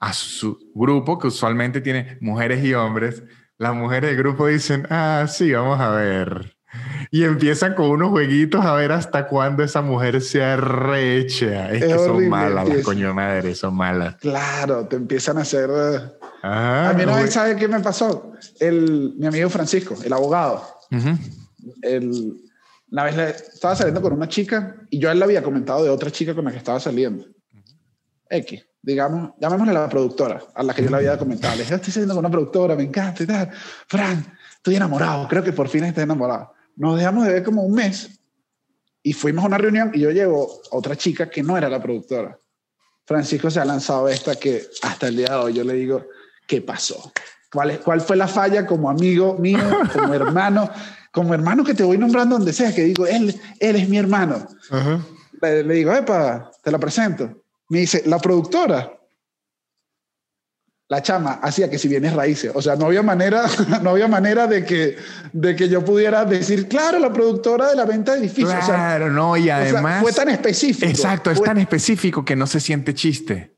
a su grupo, que usualmente tiene mujeres y hombres, las mujeres del grupo dicen, ah, sí, vamos a ver. Y empiezan con unos jueguitos a ver hasta cuándo esa mujer se arrecha. Es, que son malas las coño madre, son malas. Claro, te empiezan a hacer. Ah, a mí no sabe qué me pasó. El, mi amigo Francisco, el abogado. el, una vez le, estaba saliendo con una chica y yo a él le había comentado de otra chica con la que estaba saliendo. X digamos, llamémosle a la productora, a la que yo le había comentado. Le dije, estoy saliendo con una productora, me encanta y tal. Fran, estoy enamorado, creo que por fin estoy enamorado. Nos dejamos de ver como un mes y fuimos a una reunión y yo llevo a otra chica que no era la productora. Francisco se ha lanzado esta que hasta el día de hoy yo le digo, ¿qué pasó? ¿Cuál, cuál fue la falla como amigo mío, como hermano? Como hermano que te voy nombrando donde sea, que digo, él, él es mi hermano. le, le digo, epa, te la presento me dice, la productora, la chama, hacía que si vienes raíces. O sea, no había manera, no había manera de que, de que yo pudiera decir, claro, la productora de la venta de edificios. Claro, no, y además. fue tan específico. Exacto, es tan específico que no se siente chiste.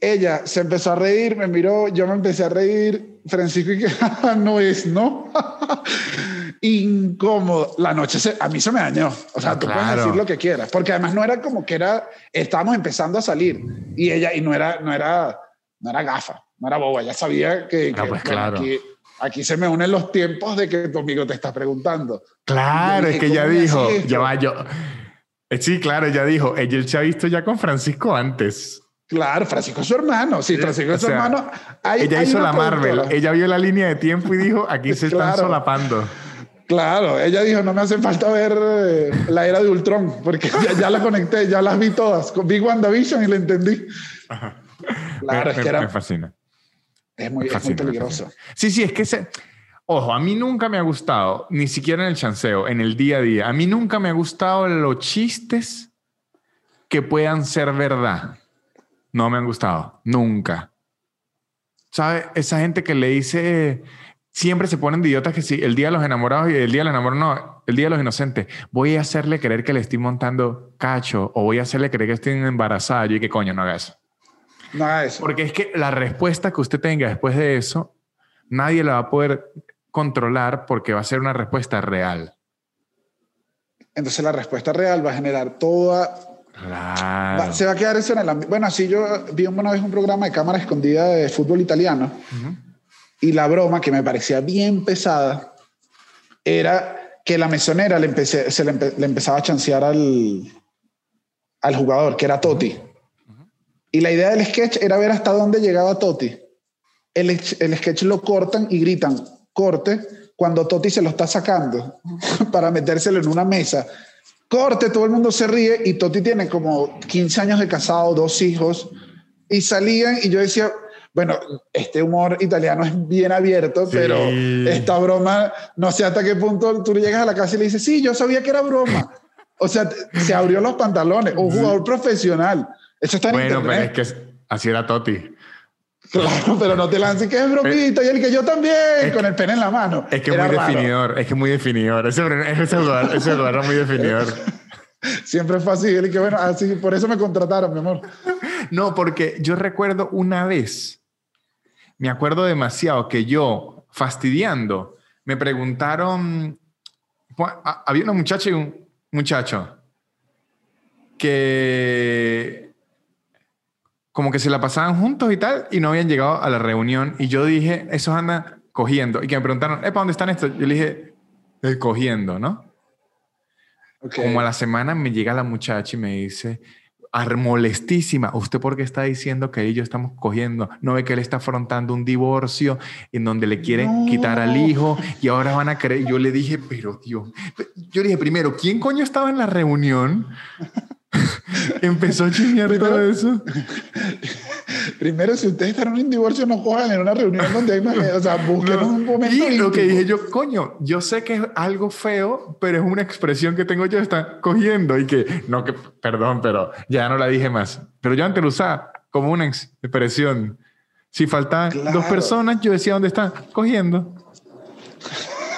Ella se empezó a reír, me miró, yo me empecé a reír. Francisco, y que no es, ¿no? incómodo. La noche a mí se me dañó. O sea, tú puedes decir lo que quieras. Porque además no era como que era, estábamos empezando a salir y ella, y no era, no era, no era gafa, no era boba. Ella sabía que, ah, pues claro. aquí, aquí, se me unen los tiempos de que tu amigo te está preguntando. Claro, es que ella dijo, ya va yo. Eh, sí, claro, ella dijo, ella se ha visto ya con Francisco antes. Claro, Francisco es su hermano. Sí, Francisco es su hermano. ella hizo la Marvel. Ella vio la línea de tiempo y dijo, aquí se están solapando. Claro, ella dijo, no me hace falta ver eh, la era de Ultron, porque ya, la conecté, ya las vi todas. Con WandaVision y la entendí. Claro, es que era... Me fascina. Es muy, peligroso. Sí, sí, es que se... Ojo, a mí nunca me ha gustado, ni siquiera en el chanceo, en el día a día, a mí nunca me ha gustado los chistes que puedan ser verdad. No me han gustado, nunca. ¿Sabe? Esa gente que le dice siempre se ponen de idiotas que sí, el día de los enamorados y el día de los enamorados, no, el día de los inocentes, voy a hacerle creer que le estoy montando cacho o voy a hacerle creer que estoy embarazada y que coño no haga eso. No haga eso. Porque es que la respuesta que usted tenga después de eso, nadie la va a poder controlar porque va a ser una respuesta real. Entonces la respuesta real va a generar toda... se va a quedar eso en el... Bueno, así yo vi una vez un programa de cámara escondida de fútbol italiano. Y la broma, que me parecía bien pesada, era que la mesonera le, empecé, se le, empezaba a chancear al, al jugador, que era Totti. Y la idea del sketch era ver hasta dónde llegaba Totti. El, el sketch lo cortan y gritan, corte, cuando Totti se lo está sacando para metérselo en una mesa. Corte, todo el mundo se ríe y Totti tiene como 15 años de casado, dos hijos. Y salían y yo decía, bueno, este humor italiano es bien abierto, pero esta broma, no sé hasta qué punto tú llegas a la casa y le dices, sí, yo sabía que era broma. O sea, se abrió los pantalones, un jugador profesional. Eso está en Bueno, pero es que así era Totti. Claro, pero no te lances que es bromita y el que yo también, con el pene en la mano. Es que es muy definidor, es que es muy definidor. Ese, ese lugar, ese lugar es muy definidor. Siempre es fácil. Y que bueno, así, por eso me contrataron, mi amor. No, porque yo recuerdo una vez, me acuerdo demasiado que yo, fastidiando, me preguntaron, había una muchacha y un muchacho que como que se la pasaban juntos y tal y no habían llegado a la reunión y yo dije, esos andan cogiendo y que me preguntaron, ¿para dónde están estos? Yo le dije, eh, cogiendo, ¿no? Como a la semana me llega la muchacha y me dice, molestísima, ¿usted por qué está diciendo que ellos estamos cogiendo? ¿No ve que él está afrontando un divorcio en donde le quieren quitar al hijo y ahora van a creer? Yo le dije, pero tío, yo le dije primero, ¿quién coño estaba en la reunión? Empezó a chingar todo eso. Primero, si ustedes están en un divorcio, no cojan en una reunión donde hay más. O sea, busquen un momento. Y lo que dije yo, coño, yo sé que es algo feo, pero es una expresión que tengo yo, está cogiendo y que, no, que, perdón, pero ya no la dije más. Pero yo antes lo usaba como una expresión. Si faltaban dos personas, yo decía, ¿dónde están? Cogiendo.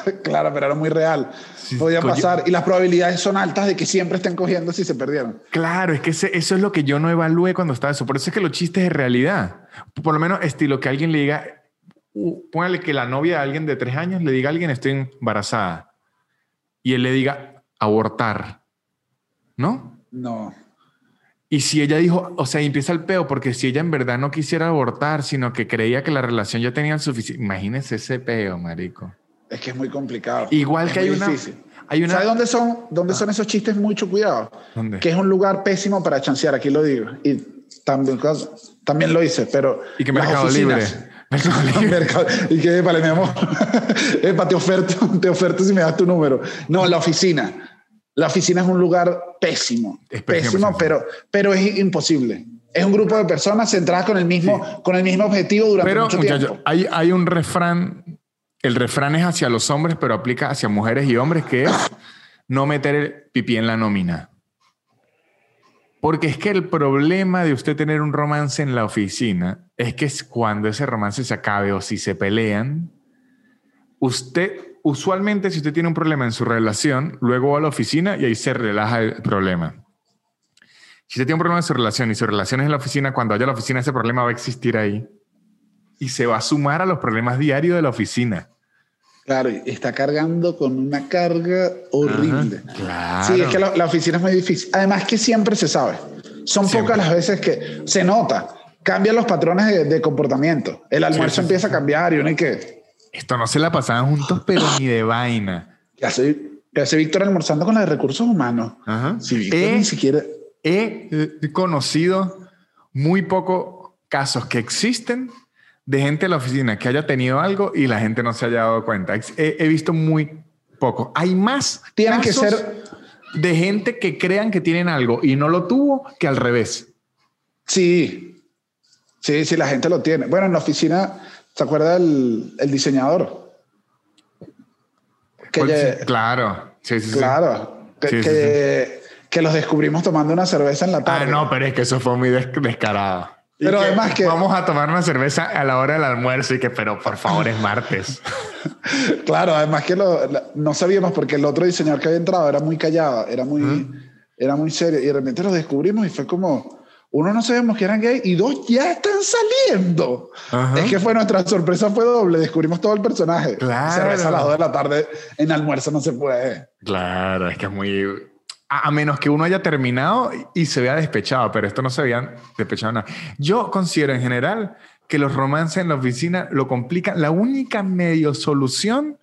claro, pero era muy real podía pasar y las probabilidades son altas de que siempre estén cogiendo si se perdieron. Claro, es que eso es lo que yo no evalué cuando estaba eso. Por eso es que los chistes de realidad. Por lo menos estilo que alguien le diga, uh, póngale que la novia de alguien de tres años le diga a alguien estoy embarazada y él le diga abortar. ¿No? No. Y si ella dijo, o sea, empieza el peo, porque si ella en verdad no quisiera abortar, sino que creía que la relación ya tenía suficiente, imagínese ese peo, marico. Es que es muy complicado. Igual que hay una, hay una... ¿Sabes dónde son, dónde son esos chistes? Mucho cuidado. ¿Dónde? Que es un lugar pésimo para chancear, aquí lo digo. Y también, también lo hice, pero... ¿Y que Mercado Libre? y que, vale, mi amor, Epa, te oferto, te oferto si me das tu número. No, la oficina. La oficina es un lugar pésimo. Es pésimo, pero, pero es imposible. Es un grupo de personas centradas con el mismo, con el mismo objetivo durante pero, mucho tiempo. Hay, hay un refrán el refrán es hacia los hombres, pero aplica hacia mujeres y hombres, que es no meter el pipí en la nómina. Porque es que el problema de usted tener un romance en la oficina es que cuando ese romance se acabe o si se pelean, usted, usualmente si usted tiene un problema en su relación, luego va a la oficina y ahí se relaja el problema. Si usted tiene un problema en su relación y su relación es en la oficina, cuando haya la oficina ese problema va a existir ahí y se va a sumar a los problemas diarios de la oficina. Claro, está cargando con una carga horrible. claro. Sí, es que la, oficina es muy difícil. Además que siempre se sabe. Son pocas las veces que se nota. Cambian los patrones de, comportamiento. El almuerzo empieza a cambiar y uno hay que... Esto no se la pasaban juntos, pero ni de vaina. Ya hace, hace Víctor almorzando con la de recursos humanos. Ajá. Sí, ni siquiera... He conocido muy pocos casos que existen de gente en la oficina que haya tenido algo y la gente no se haya dado cuenta. He, visto muy poco. Hay más Tienen que ser de gente que crean que tienen algo y no lo tuvo que al revés. Sí, sí, sí, la gente lo tiene. Bueno, en la oficina, ¿se acuerda el, diseñador? Que claro, sí, sí, claro. Que, que, los descubrimos tomando una cerveza en la tarde. Ah, no, pero es que eso fue muy descarado. Pero además que... Vamos a tomar una cerveza a la hora del almuerzo y que, pero por favor es martes. claro, además que no sabíamos porque el otro diseñador que había entrado era muy callado, era muy, era muy serio y de repente lo descubrimos y fue como, uno no sabíamos que eran gay y dos ya están saliendo. Es que fue nuestra sorpresa fue doble, descubrimos todo el personaje. Claro. Cerveza a las dos de la tarde en almuerzo no se puede. Claro, es que es muy a menos que uno haya terminado y se vea despechado, pero esto no se había despechado nada. Yo considero en general que los romances en la oficina lo complican. La única medio solución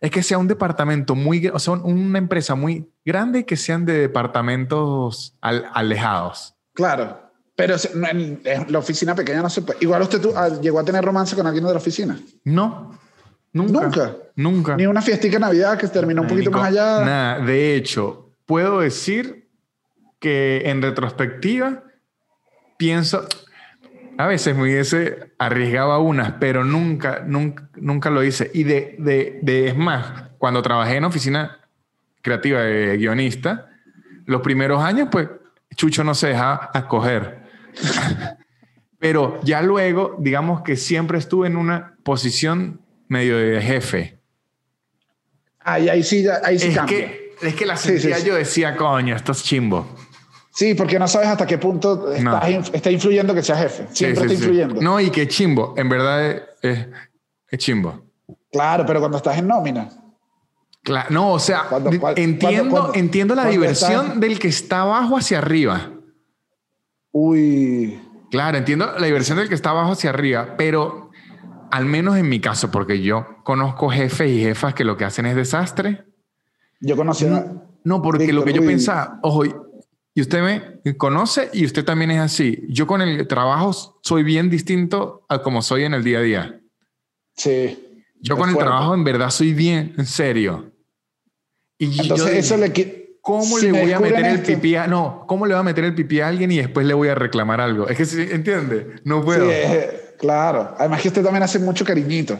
es que sea un departamento muy, o sea, una empresa muy grande y que sean de departamentos alejados. Claro, pero en, la oficina pequeña no se puede. Igual usted ah, llegó a tener romance con alguien de la oficina. No. Nunca. Nunca. Nunca. Ni una fiestica de Navidad que terminó un poquito más allá. Nada. De hecho, puedo decir que en retrospectiva pienso, a veces me hubiese arriesgado unas, pero nunca, nunca, nunca lo hice. Y de, de, de, es más, cuando trabajé en oficina creativa de guionista, los primeros años, pues Chucho no se dejaba escoger. Pero ya luego, digamos que siempre estuve en una posición medio de jefe. Ahí, ahí sí, ahí sí Es cambia. que, es que la sí, sentía sí. yo decía, coño, esto es chimbo. Sí, porque no sabes hasta qué punto No. estás inf- está influyendo que seas jefe. Sí, Siempre está influyendo. No, y que chimbo, en verdad es, es- es chimbo. Claro, pero cuando estás en nómina. Cla- no, o sea, entiendo, entiendo la diversión estás- del que está abajo hacia arriba. Uy. Claro, entiendo la diversión del que está abajo hacia arriba, pero al menos en mi caso, porque yo conozco jefes y jefas que lo que hacen es desastre. Yo conocí una. No, porque lo que yo pensaba, ojo, y usted me conoce y usted también es así. Yo con el trabajo soy bien distinto a como soy en el día a día. Sí. Yo con el fuerte. trabajo en verdad soy bien serio. Y yo Entonces, dije, eso le. ¿Cómo si le voy a meter el esto- pipí a... No, ¿cómo le voy a meter el pipí a alguien y después le voy a reclamar algo? Es que, sí, ¿entiende? No puedo. Sí, claro. Además que usted también hace mucho cariñito.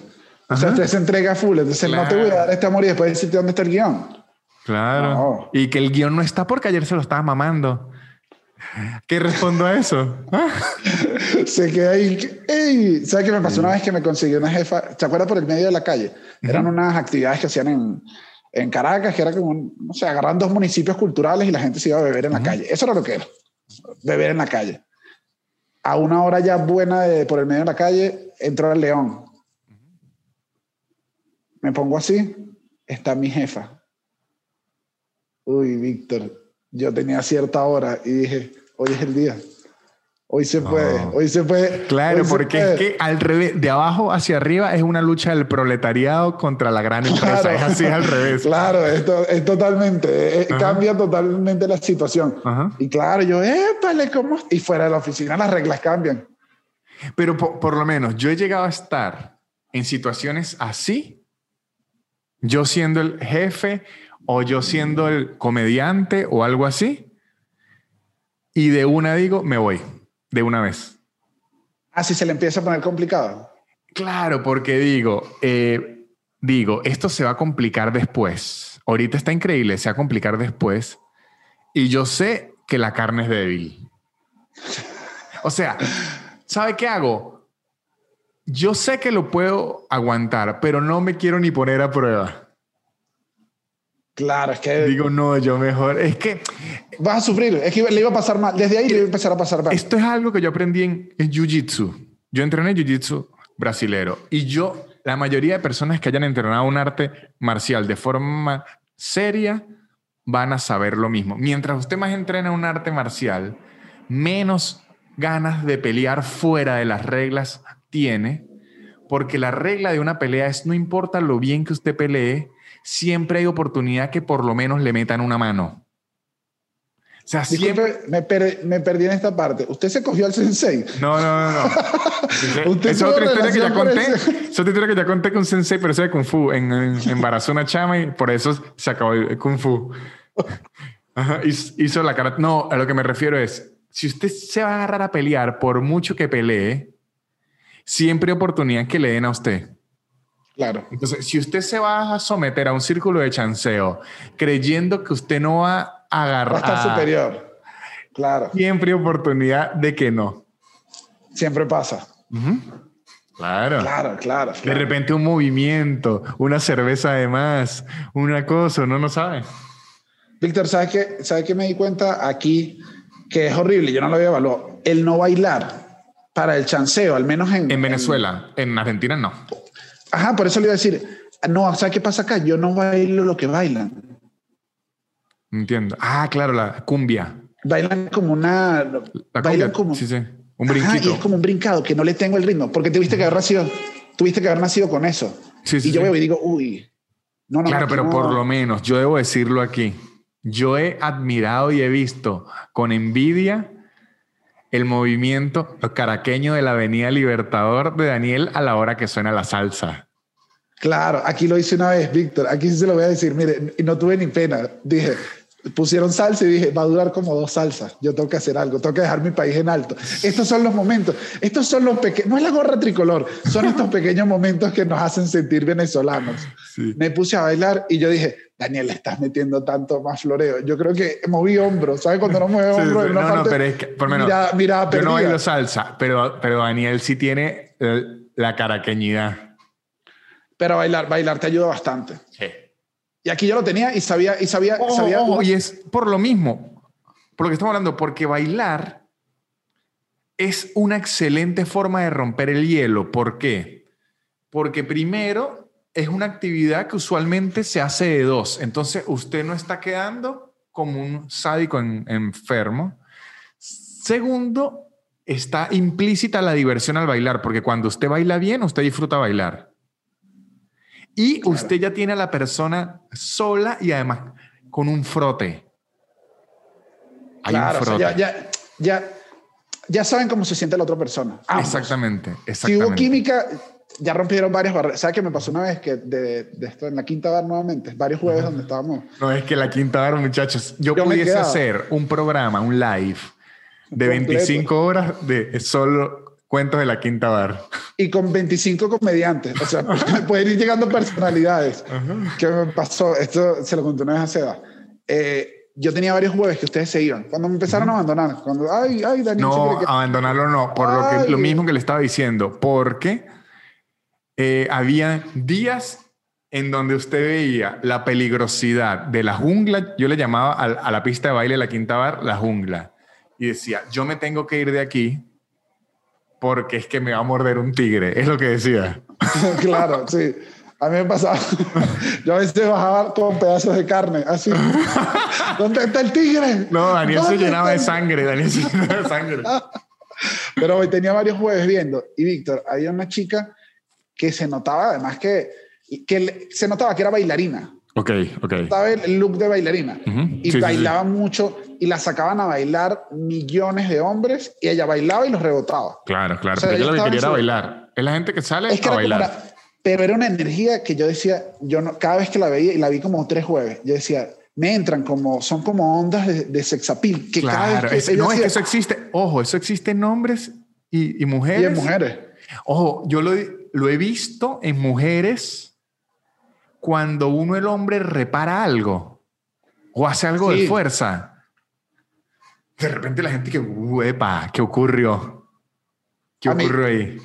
O sea, Ajá. usted se entrega full. Entonces, no te voy a Claro. dar este amor y después decirte dónde está el guion. Claro. No. Y que el guion no está porque ayer se lo estaba mamando. ¿Qué respondo a eso? ¿Ah? se queda ahí. ¡Ey! ¿Sabes qué me pasó una vez que me consiguió una jefa? ¿Se acuerda por el medio de la calle? Eran unas actividades que hacían en, en Caracas, que era como, un- no sé, agarran dos municipios culturales y la gente se iba a beber en la calle. Eso era lo que era. Beber en la calle. A una hora ya buena de, por el medio de la calle, entró el león. Me pongo así, está mi jefa. Uy, Víctor, yo tenía cierta hora y dije, hoy es el día. Hoy se puede, hoy se puede. Claro, porque puede". es que al revés, de abajo hacia arriba es una lucha del proletariado contra la gran empresa. Claro. Es así al revés. Claro, esto es totalmente, eh, cambia totalmente la situación. Ajá. Y claro, yo, épale, ¿cómo? Y fuera de la oficina las reglas cambian. Pero po- por, lo menos yo he llegado a estar en situaciones así, yo siendo el jefe o yo siendo el comediante o algo así, y de una digo, me voy, de una vez. Así se le empieza a poner complicado. Claro, porque digo, eh, digo, esto se va a complicar después. Ahorita está increíble, se va a complicar después. Y yo sé que la carne es débil. O sea, ¿sabe qué hago? Yo sé que lo puedo aguantar, pero no me quiero ni poner a prueba. Claro, es que Digo, no, yo mejor. Es que vas a sufrir. Es que le iba a pasar mal. Desde ahí le iba a empezar a pasar mal. Esto es algo que yo aprendí en, en Jiu-Jitsu. Yo entrené Jiu-Jitsu brasilero y yo, la mayoría de personas que hayan entrenado un arte marcial de forma seria van a saber lo mismo. Mientras usted más entrena un arte marcial, menos ganas de pelear fuera de las reglas tiene, porque la regla de una pelea es no importa lo bien que usted pelee, siempre hay oportunidad que por lo menos le metan una mano. O sea, siempre... Me, per- me perdí en esta parte. ¿Usted se cogió al sensei? No, no, no, no. Usted es otra historia que ya conté. Es otra historia que ya conté con Sensei, pero eso de Kung Fu. En, en, embarazó una chama y por eso se acabó el Kung Fu. Ajá, hizo, hizo la cara. No, a lo que me refiero es, si usted se va a agarrar a pelear, por mucho que pelee, siempre hay oportunidad que le den a usted. Claro. Entonces, si usted se va a someter a un círculo de chanceo creyendo que usted no va a Va a agarrar, estar superior. Claro. siempre hay oportunidad de que no. Siempre pasa. Claro. Claro, claro. De repente un movimiento, una cerveza de más, una cosa, uno no sabe. Víctor, ¿sabes qué? ¿sabes qué me di cuenta aquí? Que es horrible, yo no lo había evaluado. El no bailar para el chanceo, al menos en... En Venezuela, en Argentina no. Ajá, por eso le iba a decir, no, ¿sabes qué pasa acá? Yo no bailo lo que bailan. Entiendo. Ah, claro, la cumbia. Bailan como una... La bailan cumbia. como... Sí, sí. Un Ajá, y es como un brincado, que no le tengo el ritmo, porque tuviste que haber nacido, tuviste que haber nacido con eso. Sí, sí, y yo veo y digo, uy, no, no, Claro, pero no. por lo menos, yo debo decirlo aquí. Yo he admirado y he visto con envidia el movimiento caraqueño de la Avenida Libertador de Daniel a la hora que suena la salsa. Claro, aquí lo hice una vez, Víctor, aquí sí se lo voy a decir, mire, y no tuve ni pena. Dije, pusieron salsa y dije, va a durar como dos salsas. Yo tengo que hacer algo, tengo que dejar mi país en alto. Estos son los momentos, estos son los pequeños, no es la gorra tricolor, son estos pequeños momentos que nos hacen sentir venezolanos. Me puse a bailar y yo dije, Daniel, le estás metiendo tanto más floreo. Yo creo que moví hombros, ¿sabes? Cuando no mueve hombros. no, no, pero es que, por menos, mira, yo no bailo salsa, pero, pero Daniel sí tiene la caraqueñidad. Pero bailar, bailar te ayuda bastante. Sí. Y aquí yo lo tenía y sabía, y sabía, sabía y es por lo mismo, por lo que estamos hablando, porque bailar es una excelente forma de romper el hielo. ¿Por qué? Porque primero es una actividad que usualmente se hace de dos. Entonces usted no está quedando como un sádico enfermo. Segundo, está implícita la diversión al bailar, porque cuando usted baila bien, usted disfruta bailar. Y usted ya tiene a la persona sola y además con un frote. claro, ya, ya, ya, saben cómo se siente la otra persona. Exactamente, exactamente. Si hubo química, ya rompieron varias barreras. ¿Sabes qué me pasó una vez que de, esto en la quinta bar nuevamente? Varios jueves donde estábamos. No, es que la quinta bar, muchachos, yo, pudiese hacer un programa, un live de 25 horas de solo cuentos de la quinta bar. Y con 25 comediantes. O sea, pueden ir llegando personalidades. ¿Qué me pasó? Esto se lo conté una vez a Seda. Eh, yo tenía varios jueves que ustedes se iban. Cuando me empezaron a abandonar. Cuando, ay, ay, Daniel. No, abandonarlo no. Por lo, que, lo mismo que le estaba diciendo. Porque eh, había días en donde usted veía la peligrosidad de la jungla. Yo le llamaba a, a la pista de baile la quinta bar la jungla. Y decía, yo me tengo que ir de aquí porque es que me va a morder un tigre, es lo que decía. claro, sí. A mí me pasaba, yo a veces bajaba con pedazos de carne, así. ¿Dónde está el tigre? No, Daniel se llenaba de sangre, Daniel se llenaba de sangre. Pero hoy tenía varios jueves viendo, y Víctor, había una chica que se notaba además que, que se notaba que era bailarina. Ok, ok. Estaba el look de bailarina. Y bailaba mucho y la sacaban a bailar millones de hombres y ella bailaba y los rebotaba. Claro, claro. porque ella lo que quería era bailar. Es la gente que sale a bailar. pero era una energía que yo decía, yo no, cada vez que la veía, y la vi como tres jueves, yo decía, me entran como, son como ondas de, de sexapil. Que claro, es, no, es que eso existe. Ojo, eso existe en hombres y, y mujeres. Y en mujeres. Ojo, yo lo, lo he visto en mujeres cuando uno, el hombre, repara algo o hace algo de fuerza. De repente la gente que, uepa, ¿qué ocurrió? ¿Qué ocurrió ahí?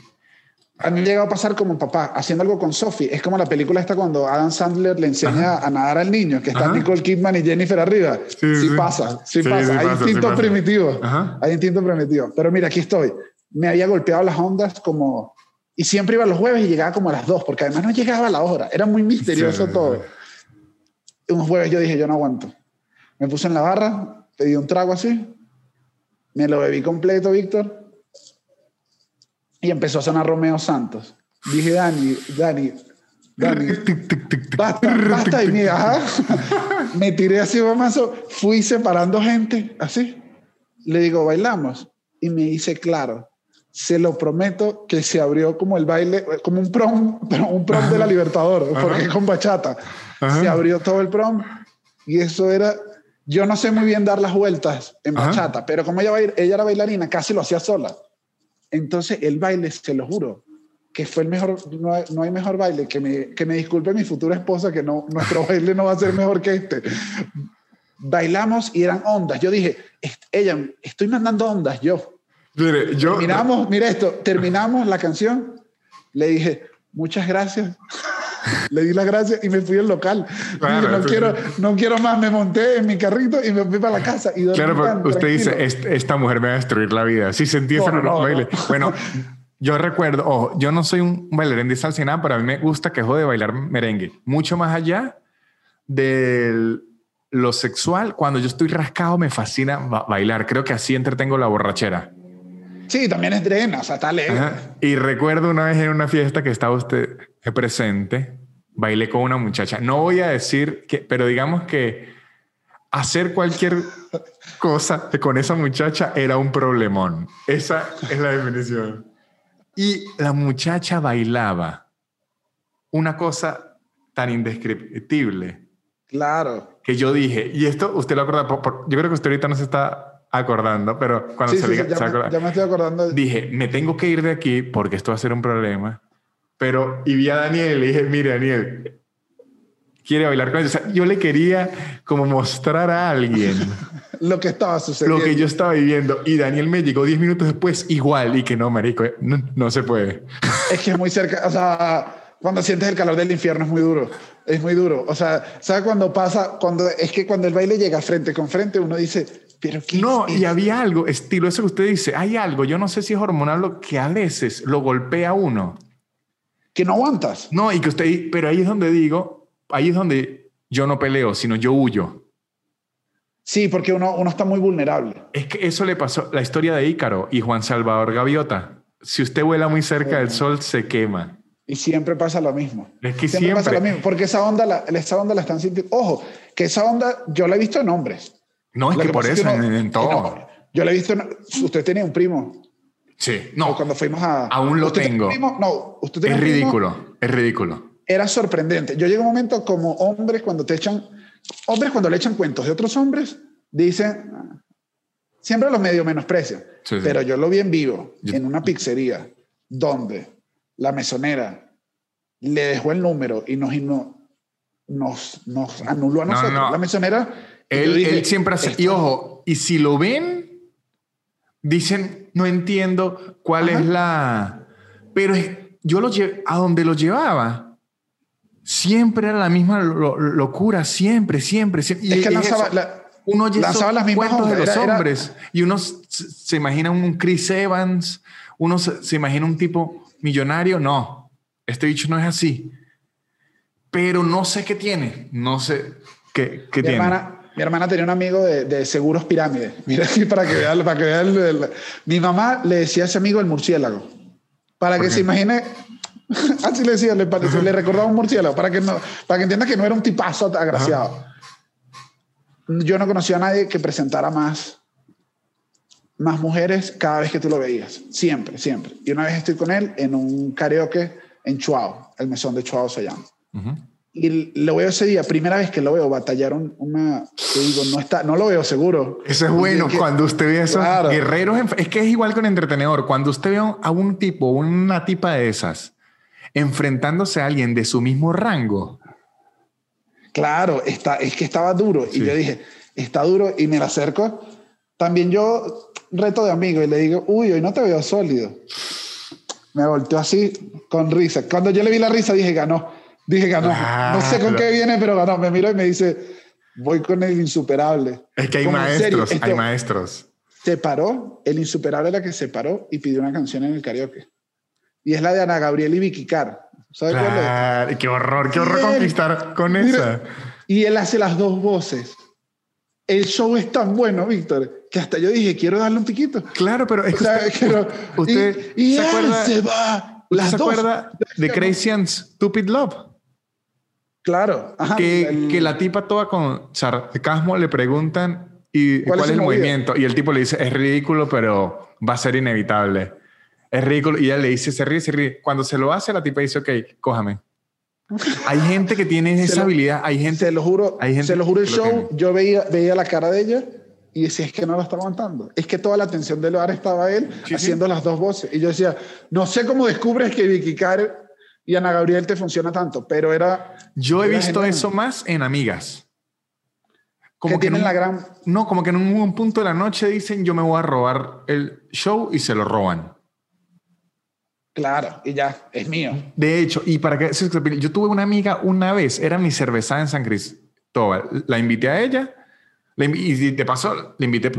A mí me llegado a pasar como papá, haciendo algo con Sophie. Es como la película esta cuando Adam Sandler le enseña a nadar al niño, que está Nicole Kidman y Jennifer arriba. Sí, pasa, sí, pasa. Hay instinto primitivo. Hay instinto primitivo. Pero mira, aquí estoy. Me había golpeado las ondas como y siempre iba los jueves y llegaba como a las dos, porque además no llegaba a la hora. Era muy misterioso todo. Un jueves yo dije, yo no aguanto. Me puse en la barra, pedí un trago así, me lo bebí completo, Víctor, y empezó a sonar Romeo Santos. Dije, Dani, Dani, Dani, basta, basta. Y me, me tiré así, mamazo, fui separando gente, así. Le digo, bailamos. Y me dice, claro se lo prometo que se abrió como el baile, como un prom, pero un prom de la Libertador, porque con bachata. Se abrió todo el prom y eso era, yo no sé muy bien dar las vueltas en bachata, pero como ella, ella era bailarina, casi lo hacía sola. Entonces el baile, se lo juro, que fue el mejor, no hay, mejor baile, que me, que me disculpe mi futura esposa, que no, nuestro baile no va a ser mejor que este. Bailamos y eran ondas. Yo dije, ella, estoy mandando ondas yo Mire, yo... Terminamos, mira esto, terminamos la canción, le dije, muchas gracias. le di las gracias y me fui al local. no, quiero, no quiero más, me monté en mi carrito y me fui para la casa. Y claro, usted dice, esta mujer me va a destruir la vida. Sí, sentí eso en baile. Bueno, yo recuerdo, oh, yo no soy un bailarín de salsa nada, pero a mí me gusta que de bailar merengue. Mucho más allá de lo sexual, cuando yo estoy rascado me fascina bailar. Creo que así entretengo la borrachera. Sí, también es drena, o sea, está alegre. Y recuerdo una vez en una fiesta que estaba usted presente, bailé con una muchacha. No voy a decir que, pero digamos que hacer cualquier cosa con esa muchacha era un problemón. Esa es la definición. Y la muchacha bailaba una cosa tan indescriptible. Claro. que yo dije, y esto usted lo acuerda, por- por- yo creo que usted ahorita no se está acordando, pero cuando Sí, se sí, diga, sí, ya, se me, ya me estoy acordando. dije, me tengo que ir de aquí porque esto va a ser un problema. Pero, y vi a Daniel y le dije, mire, Daniel, quiere bailar con ella. O sea, yo le quería como mostrar a alguien lo que estaba sucediendo. lo que yo estaba viviendo. Y Daniel me llegó 10 minutos después igual y que no, marico, no, no se puede. Es que es muy cerca, o sea, cuando sientes el calor del infierno es muy duro, es muy duro. O sea, ¿sabes cuando pasa? Cuando, es que cuando el baile llega frente con frente, uno dice, pero ¿qué No, es y había algo, estilo eso que usted dice, hay algo, yo no sé si es hormonal lo que a veces lo golpea a uno. que no aguantas? No, y que usted, pero ahí es donde digo, ahí es donde yo no peleo, sino yo huyo. Sí, porque uno, uno está muy vulnerable. Es que eso le pasó, la historia de Ícaro y Juan Salvador Gaviota. Si usted vuela muy cerca del sol, se quema. Y siempre pasa lo mismo. Es que pasa siempre. lo mismo, porque esa onda, la, esa onda la están sintiendo. Ojo, que esa onda yo la he visto en hombres. No, es Lo que por eso, uno- en, en que todo. no, yo la he visto. usted tenía un primo. Sí, o no, Cuando fuimos a. Aún lo ¿Usted tenía tengo. primo? No, usted tenía es un primo, ridículo, es ridículo. Era sorprendente. Yo llegué a un momento como hombres cuando te echan. Hombres cuando le echan cuentos de otros hombres, dicen. Siempre los medio menosprecian. Sí, sí. Pero yo lo vi en vivo, Yo- en una pizzería, donde la mesonera le dejó el número y nos, y no- nos, nos anuló a No, nosotros. no. La mesonera. Y Él, dije, él siempre hace. Y "Esto- ojo, y si lo ven, dicen, no entiendo cuál Ajá. es la. Pero yo lo lle- a donde lo llevaba, siempre era la misma lo- locura, siempre, siempre, siempre. Y Es que es lanzaba, eso. la- uno lanzaba las mismas cuentos de ondas, los era- era- hombres y uno se, se imagina un Chris Evans, uno se, se imagina un tipo millonario. No, este bicho no es así. Pero no sé qué tiene, no sé qué, tiene. hermana, mi hermana tenía un amigo de, de Seguros Pirámide. Mira aquí para que vean. Para que vean el- el- mi mamá le decía a ese amigo el murciélago. Para que qué? se imagine. Así le decía, le, pareció- le recordaba un murciélago. Para que, no, para que entienda que no era un tipazo agraciado. Yo no conocía a nadie que presentara más, más mujeres cada vez que tú lo veías. Siempre, siempre. Y una vez estoy con él en un karaoke en Chuao, el mesón de Chuao se llama. Ujú. Y lo veo ese día, primera vez que lo veo, batallaron una. Te digo, no está, no lo veo seguro. Eso es bueno Que- cuando usted ve a esos Claro. guerreros. en- Es que es igual con entretenedor. Cuando usted ve a un tipo, una tipa de esas, enfrentándose a alguien de su mismo rango. Claro, está, es que estaba duro. Sí. Y yo dije, está duro. Y me la acerco. También yo, reto de amigo, y le digo, uy, hoy no te veo sólido. Me volteó así, con risa. Cuando yo le vi la risa, dije, ganó. Dije, ganó. No sé con Claro. qué viene, pero ganó. Me miró y me dice, voy con el insuperable. Es que hay Como, maestros, hay maestros. se paró, el insuperable era que se paró y pidió una canción en el karaoke. Y es la de Ana Gabriel y Vicky Carr. ¿Sabes cuál es? Claro, qué horror, qué horror conquistar con Mira, esa. Y él hace las dos voces. El show es tan bueno, Víctor, que hasta yo dije, quiero darle un piquito. Claro, pero es O sea, usted, quiero- usted y, y se él acuerda, se va. ¿usted Las se acuerda de Crazy and Stupid Love? Claro. Ajá, que, el- que la tipa toda con sarcasmo le preguntan y cuál, es el movimiento y el tipo le dice es ridículo pero va a ser inevitable es ridículo y ella le dice se ríe se ríe cuando se lo hace la tipa dice ok cójame hay gente que tiene esa lo- habilidad hay gente se lo juro, hay gente se lo juro el show, tiene. yo veía, veía la cara de ella y decía, es que no la está aguantando. Es que toda la atención del bar estaba él Sí, haciendo las dos voces. Y yo decía, no sé cómo descubres que Vicky Carr y Ana Gabriel te funciona tanto, pero era... yo he era visto genial. eso más en amigas que en tienen un- la gran... no como que en un punto de la noche dicen yo me voy a robar el show y se lo roban Claro, y ya, es mío. De hecho, y para que yo tuve una amiga una vez, era mi cerveza en San Cristóbal. La invité a ella y de paso la invité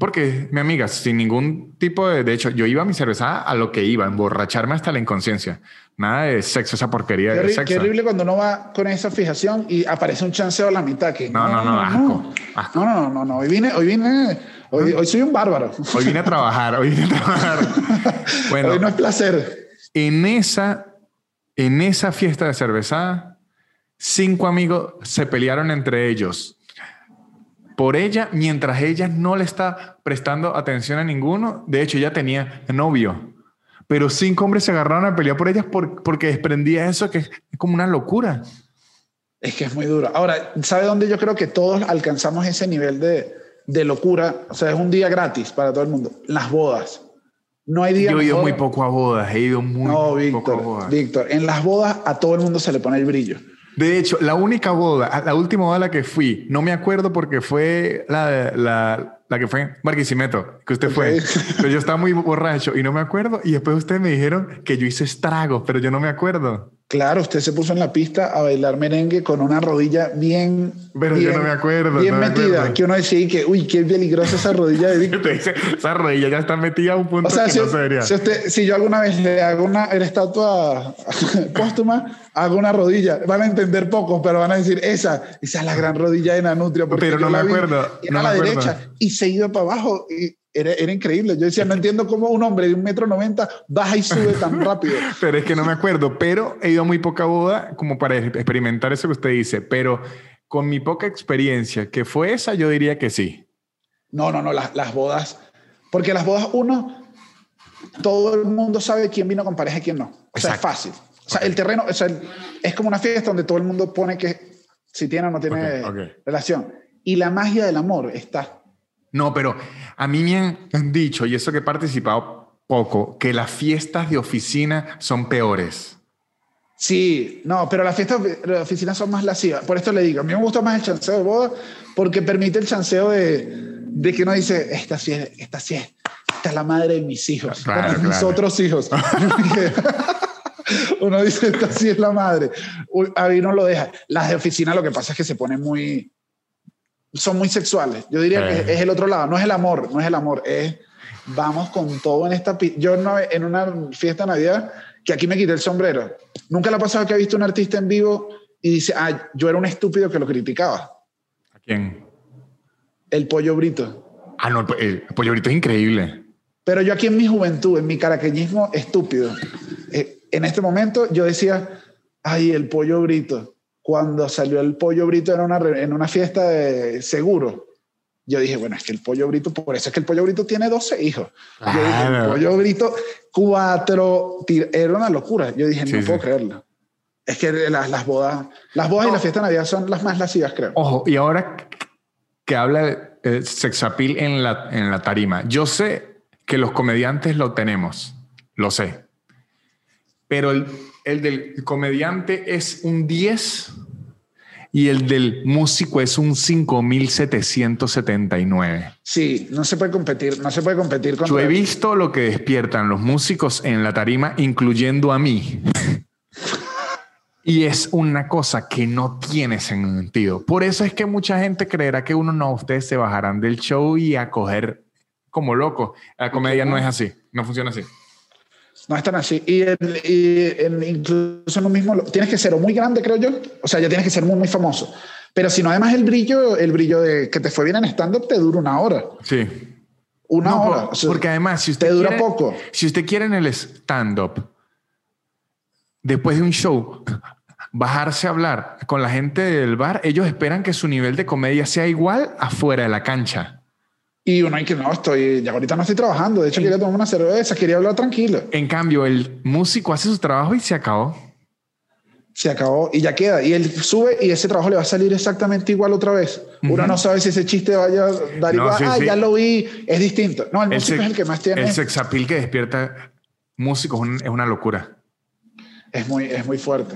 porque mi amiga, sin ningún tipo de. De hecho, yo iba a mi cerveza a lo que iba, emborracharme hasta la inconsciencia. Nada de sexo, esa porquería Qué, de sexo. qué horrible cuando uno va con esa fijación y aparece un chanceo a la mitad. Que, No, no, no, asco, asco. No, no, no, no, no. Hoy vine, hoy vine, hoy, hoy soy un bárbaro. Hoy vine a trabajar, hoy vine a trabajar. Bueno, hoy no es placer. en esa, en esa fiesta de cerveza, cinco amigos se pelearon entre ellos por ella, mientras ella no le está prestando atención a ninguno. De hecho, ella tenía novio. Pero cinco hombres se agarraron a pelear por ellas por- porque desprendía eso que es como una locura. Es que es muy duro. Ahora, ¿sabe dónde yo creo que todos alcanzamos ese nivel de, de locura? O sea, es un día gratis para todo el mundo. Las bodas. No hay día Yo he ido muy poco a bodas, he ido muy No, poco a Víctor, bodas. Víctor, en las bodas a todo el mundo se le pone el brillo. De hecho, la única boda, la última boda a la que fui, no me acuerdo porque fue la, la, la que fue en Barquisimeto, que usted fue. Pero yo estaba muy borracho y no me acuerdo. Y después ustedes me dijeron que yo hice estragos, pero yo no me acuerdo. Claro, usted se puso en la pista a bailar merengue con una rodilla bien. Pero yo bien- no me acuerdo, Bien no me metida. acuerdo. Que uno decía que, uy, qué peligrosa esa rodilla de esa rodilla ya está metida a un punto O sea, que si, no se debería. si usted- si yo alguna vez le hago una estatua póstuma, hago una rodilla. Van a entender pocos, pero van a decir, esa, esa es la gran rodilla de Nanutria. porque Pero no yo me vi, acuerdo, Era no a la me acuerdo. derecha y se iba para abajo. Y era, era increíble. Yo decía, no entiendo cómo un hombre de un metro noventa baja y sube tan rápido. Pero es que no me acuerdo, pero he ido a muy poca boda como para experimentar eso que usted dice, pero con mi poca experiencia, que fue esa, yo diría que sí. No, no, no, las, las bodas. Porque las bodas, uno, todo el mundo sabe quién vino con pareja y quién no. O sea, es fácil. O sea, el terreno, o sea, el- es como una fiesta donde todo el mundo pone que si tiene o no tiene relación. Y la magia del amor está. No, pero a mí me han dicho, y eso que he participado poco, que las fiestas de oficina son peores. Sí, no, pero las fiestas de oficinas son más lascivas. Por esto le digo, a mí me gusta más el chanceo de boda porque permite el chanceo de, de que uno dice, esta sí es, esta sí es, esta es la madre de mis hijos, Claro, bueno, mis otros hijos. uno dice, esta sí es la madre. Uy, A mí no lo deja. Las de oficina lo que pasa es que se ponen muy, son muy sexuales. Yo diría Eh. que es el otro lado, no es el amor, no es el amor, es vamos con todo en esta... Yo no, en una fiesta de Navidad, que aquí me quité el sombrero, nunca le ha pasado que ha visto un artista en vivo y dice, ah, yo era un estúpido que lo criticaba. ¿A quién? El pollo brito. Ah, no, el pollo brito es increíble. Pero yo aquí en mi juventud, en mi caraqueñismo estúpido, eh, en este momento yo decía, ay, el pollo brito. Cuando salió el pollo brito en una, en una fiesta de seguro, yo dije, bueno, es que el pollo brito, por eso es que el pollo brito tiene 12 hijos. Yo dije, el Claro. pollo brito, cuatro, era una locura. Yo dije, Sí, no sí. puedo creerlo. Es que las, las bodas, las bodas y No. las fiestas de Navidad son las más lascivas, creo. Ojo, y ahora que habla de eh, sexapil en la, en la tarima, yo sé que los comediantes lo tenemos, lo sé, pero el, el del comediante es un 10 y el del músico es un 5779. Sí, no se puede competir, no se puede competir con... Yo he visto lo que despiertan los músicos en la tarima, incluyendo a mí. Y es una cosa que no tiene sentido. Por eso es que mucha gente creerá que uno no, ustedes se bajarán del show y a coger como loco. La comedia no es así, no funciona así. No es tan así. Y, incluso en un mismo... Tienes que ser o muy grande, creo yo. O sea, ya tienes que ser muy, muy famoso. Pero si no, además el brillo, el brillo de que te fue bien en stand-up te dura una hora. Sí. Una No, hora. por- porque además, si usted te dura quiere- poco. Si usted quiere en el stand-up, después de un show, bajarse a hablar con la gente del bar, ellos esperan que su nivel de comedia sea igual afuera de la cancha. Y uno hay que no, estoy, ya ahorita no estoy trabajando. De hecho, quería tomar una cerveza, quería hablar tranquilo. En cambio, el músico hace su trabajo y se acabó. Se acabó y ya queda. Y él sube y ese trabajo le va a salir exactamente igual otra vez. Uno no sabe si ese chiste vaya a dar No, igual. sí, ah, sí. ya lo vi. Es distinto. No, el, músico sex- es el que más tiene. El sexapil que despierta músicos es un- es una locura. Es muy, es muy fuerte.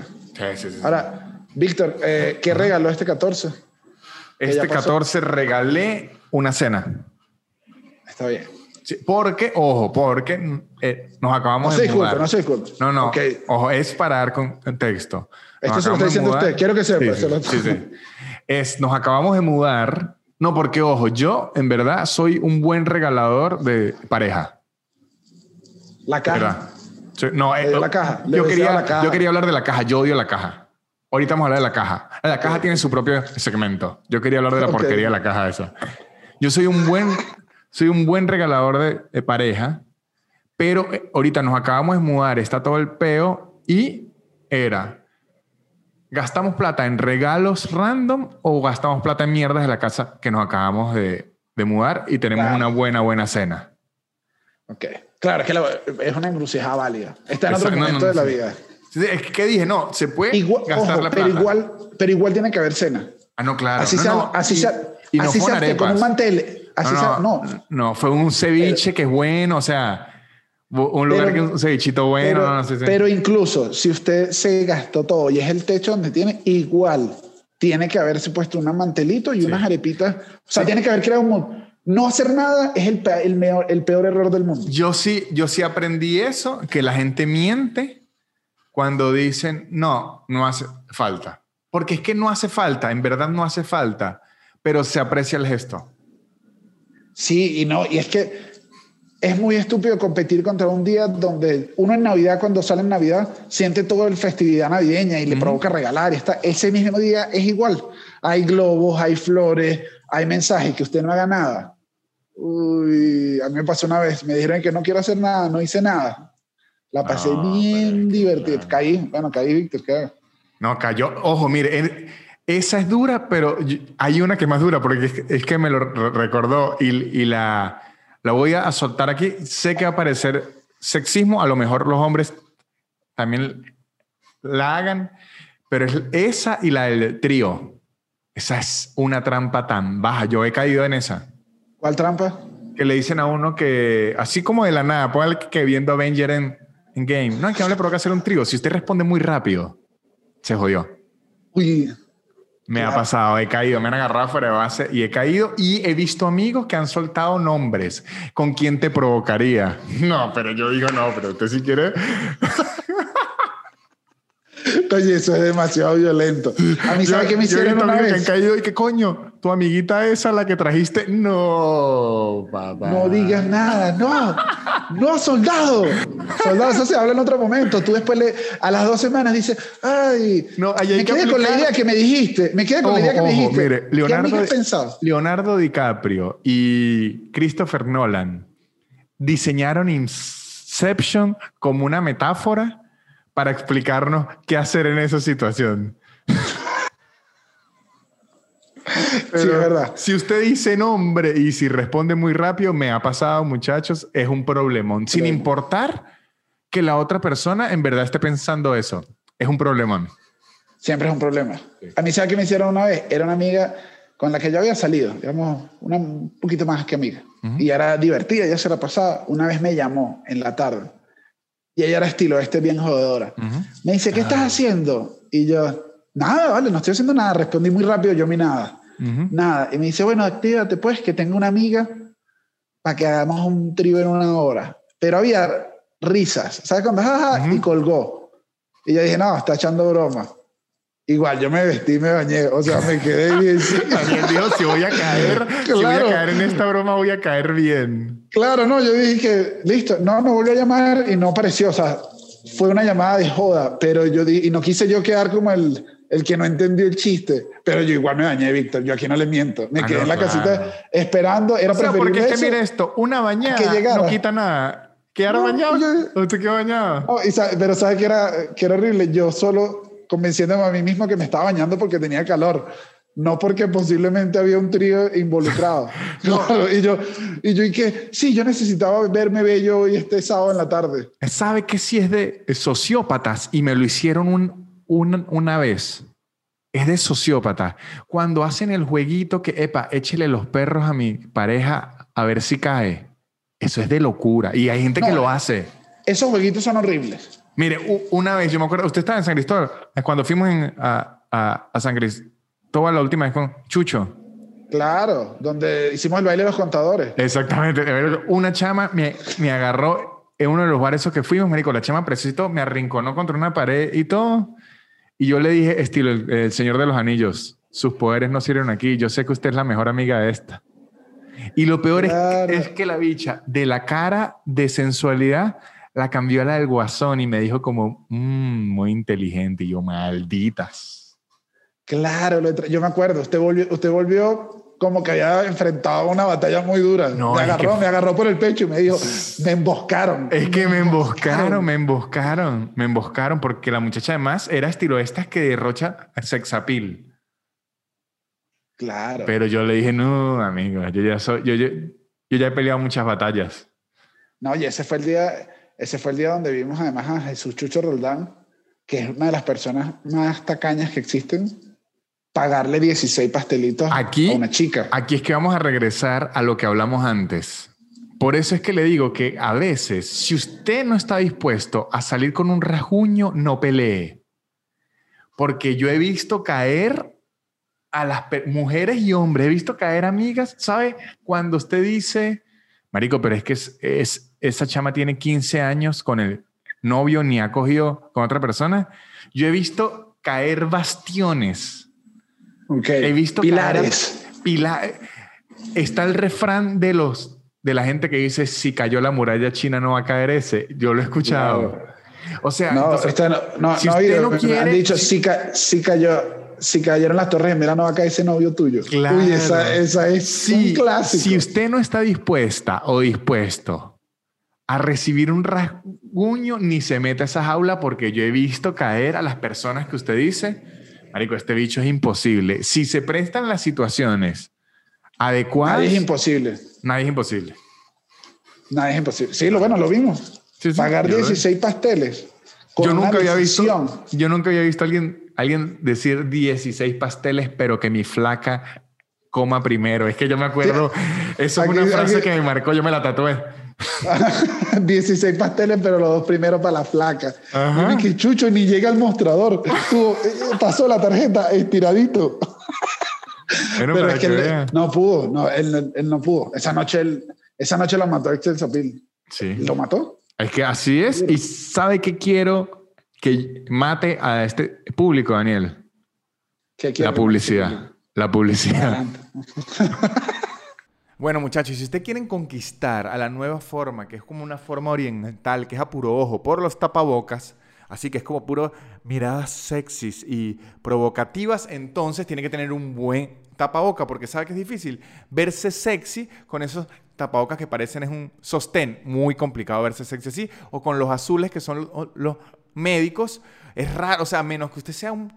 Sí. Ahora, Víctor, eh, ¿qué regaló este 14? este ya pasó. 14 regalé una cena. Está bien. Sí, porque, ojo, porque eh, nos No acabamos se de disculpe, mudar. no se disculpe. No, no. Ok. Ojo, es para dar con- contexto. Esto se lo está diciendo usted. Quiero que sepa, Sí, se sí, lo- sí. Es, nos acabamos de mudar. No, porque, ojo, yo en verdad soy un buen regalador de pareja. La caja. Sí, no, la caja, Yo quería, la caja. yo quería hablar de la caja. Yo odio la caja. Ahorita vamos a hablar de la caja. La caja tiene su propio segmento. Yo quería hablar de la porquería de la caja esa. Yo soy un buen, soy un buen regalador de, de pareja, pero eh, ahorita nos acabamos de mudar, está todo el peo y era, ¿gastamos plata en regalos random o gastamos plata en mierdas de la casa que nos acabamos de, de mudar y tenemos Claro. una buena, buena cena? Ok. Claro, es que la- es una encrucijada válida. Está en otro Exacto, no, momento no, de la vida. Es que dije, no, se puede Igual, gastar ojo, la pero plata. igual, pero igual tiene que haber cena. ah, no, claro. Así no, sea, no, así y- sea, y no así sea con un mantel, así no, sea, no, fue un ceviche que es bueno, o sea, un lugar Pero- que un cevichito bueno, pero, no, pero incluso si usted se gastó todo y es el techo donde tiene, igual tiene que haberse puesto un mantelito y unas arepitas. O sea, tiene que haber creado un... No hacer nada es el, el, meor- el peor error del mundo. Yo sí, yo sí aprendí eso, que la gente miente cuando dicen, no, no hace falta. Porque es que no hace falta, en verdad no hace falta, pero se aprecia el gesto. Sí, y no, y es que es muy estúpido competir contra un día donde uno en Navidad, cuando sale en Navidad, siente toda la festividad navideña y le provoca regalar. Y está, ese mismo día es igual. Hay globos, hay flores, hay mensajes que usted no haga nada. Uy, a mí me pasó una vez, me dijeron que no quiero hacer nada, no hice nada. La pasé No, bien divertida. Caí, bueno, caí, Víctor. No, cayó. Ojo, mire, en- esa es dura, pero hay una que es más dura porque es, que- me lo re- recordó y, y la, la voy a soltar aquí. Sé que va a parecer sexismo, a lo mejor los hombres también la hagan, pero es esa y la del trío. Esa es una trampa tan baja. Yo he caído en esa. ¿Cuál trampa? Que le dicen a uno que, así como de la nada, póngale que viendo Avenger en, en Game, no, es que no le provoca hacer un trío. Si usted responde muy rápido, se jodió. Uy, Me ha pasado, he caído, me han agarrado fuera de base y he caído y he visto amigos que han soltado nombres. ¿Con quién te provocaría? No, pero yo digo no, pero usted si quiere. oye, eso es demasiado violento. A mí, ¿sabe Yo- qué me yo he hicieron visto una amigos que vez? han caído y qué coño, tu amiguita esa, la que trajiste. No, papá. No digas nada, no, no, soldado. Soldado, eso se habla en otro momento. Tú después le, a las dos semanas dices, ay, No, me que quedé con la aplicar- idea que me dijiste, me quedé con Ojo, la idea que me ojo, dijiste. mire, ¿Qué Leonardo, pensado? Leonardo DiCaprio y Christopher Nolan diseñaron Inception como una metáfora para explicarnos qué hacer en esa situación. sí, Pero es verdad. Si usted dice nombre y si responde muy rápido, me ha pasado, muchachos, es un problemón. Sin importar que la otra persona en verdad esté pensando eso. Es un problemón. Siempre es un problema. A mí, ¿sabe qué me hicieron una vez? Era una amiga con la que yo había salido, digamos, una, un poquito más que amiga. Y era divertida, ya se la pasaba. Una vez me llamó en la tarde. Y ella era estilo, este bien jodedora. Me dice, ¿qué estás haciendo? Y yo, nada, vale, no estoy haciendo nada. Respondí muy rápido, yo mi nada. Nada. Y me dice, bueno, actívate pues, que tengo una amiga para que hagamos un trío en una hora. Pero había risas, ¿sabes? Cuando jaja, y colgó. Y yo dije, no, está echando broma. Igual, yo me vestí, me bañé, o sea, me quedé bien. También dijo, si voy a caer, si voy a Claro. caer en esta broma, voy a caer bien. Claro, no, yo dije, listo, no, me volvió a llamar y no apareció, o sea, fue una llamada de joda, pero yo di, y no quise yo quedar como el, el que no entendió el chiste, pero yo igual me dañé, Víctor, yo aquí no le miento, me Ah, quedé no, en la claro. casita esperando, era O sea, preferible porque es que mire esto, una bañada que no quita nada. ¿Quedar No, bañado? yo- ¿Usted quedó bañado? No, sabe- pero ¿sabes qué era, qué era horrible? Yo solo convenciéndome a mí mismo que me estaba bañando porque tenía calor. No porque posiblemente había un trío involucrado. Claro, y yo, y yo, y que sí, yo necesitaba verme bello hoy este sábado en la tarde. ¿Sabe que si es de sociópatas? Y me lo hicieron un- un- una vez. Es de sociópata. Cuando hacen el jueguito que, epa, échele los perros a mi pareja a ver si cae. Eso es de locura. Y hay gente que No. lo hace. Esos jueguitos son horribles. Mire, una vez, yo me acuerdo, usted estaba en San Cristóbal, cuando fuimos en- a, a- a San Cristóbal la última vez con Chucho. Claro, donde hicimos el baile de los contadores. Exactamente. Una chama me, me agarró en uno de los bares esos que fuimos, marico. La chama precisito me arrinconó contra una pared y todo. Y yo le dije, estilo, el, el Señor de los Anillos, sus poderes no sirven aquí. Yo sé que usted es la mejor amiga de esta. Y lo peor es- Claro. es, que la bicha, de la cara de sensualidad, la cambió a la del guasón y me dijo como, "Mm, muy inteligente. Y yo, malditas. Claro, yo me acuerdo. Usted volvió, usted volvió como que había enfrentado una batalla muy dura. No, me agarró, que- me agarró por el pecho y me dijo, me emboscaron. Es que me emboscaron, me emboscaron, me emboscaron, porque la muchacha además era estilo estas que derrocha sexapil. Claro. Pero yo le dije, no, amigo, yo ya soy, yo, yo, yo ya he peleado muchas batallas. No, y ese fue el día, ese fue el día donde vimos además a Jesús Chucho Roldán que es una de las personas más tacañas que existen, pagarle 16 pastelitos aquí, a una chica. Aquí es que vamos a regresar a lo que hablamos antes. Por eso es que le digo que a veces, si usted no está dispuesto a salir con un rasguño, no pelee. Porque yo he visto caer a las mujeres y hombres, he visto caer amigas, ¿sabe? Cuando usted dice, Marico, pero es que es, esa chama tiene 15 años con el novio ni ha cogido con otra persona. Yo he visto caer bastiones. Okay. He visto pilares. Pilar, está el refrán de los de la gente que dice si cayó la muralla china no va a caer ese. Yo lo he escuchado. O sea, no, no, no, si no, quiere, han dicho si, si cayó si cayeron las torres mira no va a caer ese novio tuyo. Claro. Uy, esa, esa es un clásico. Si usted no está dispuesta o dispuesto a recibir un rasguño, ni se meta a esa jaula porque yo he visto caer a las personas que usted dice, Marico, este bicho es imposible. Si se prestan las situaciones adecuadas. Nadie es imposible. Nadie es imposible. Nadie es imposible. Sí, lo bueno, lo vimos. Pagar 16 pasteles. yo nunca había visto. Yo nunca había visto a alguien, alguien decir 16 pasteles, pero que mi flaca coma primero. Es que yo me acuerdo. Eso es una frase que me marcó, yo me la tatué. 16 pasteles, pero los dos primeros para la flaca. Y que chucho ni llega al mostrador. Eh, pasó la tarjeta estiradito. Pero es que él, no pudo, no, él, él, no pudo. Esa noche, él, esa noche lo mató Excel Sapil. Sí. ¿Lo mató? Es que así es. Y sabe que quiero que mate a este público, Daniel. ¿Qué La publicidad. La publicidad. Bueno, muchachos, si ustedes quieren conquistar a la nueva forma, que es como una forma oriental, que es a puro ojo, por los tapabocas, Así que es como puro miradas sexys y provocativas. Entonces tiene que tener un buen tapaboca porque sabe que es difícil verse sexy con esos tapabocas que parecen es un sostén. Muy complicado verse sexy así. O con los azules que son los médicos. Es raro, o sea, menos que usted sea un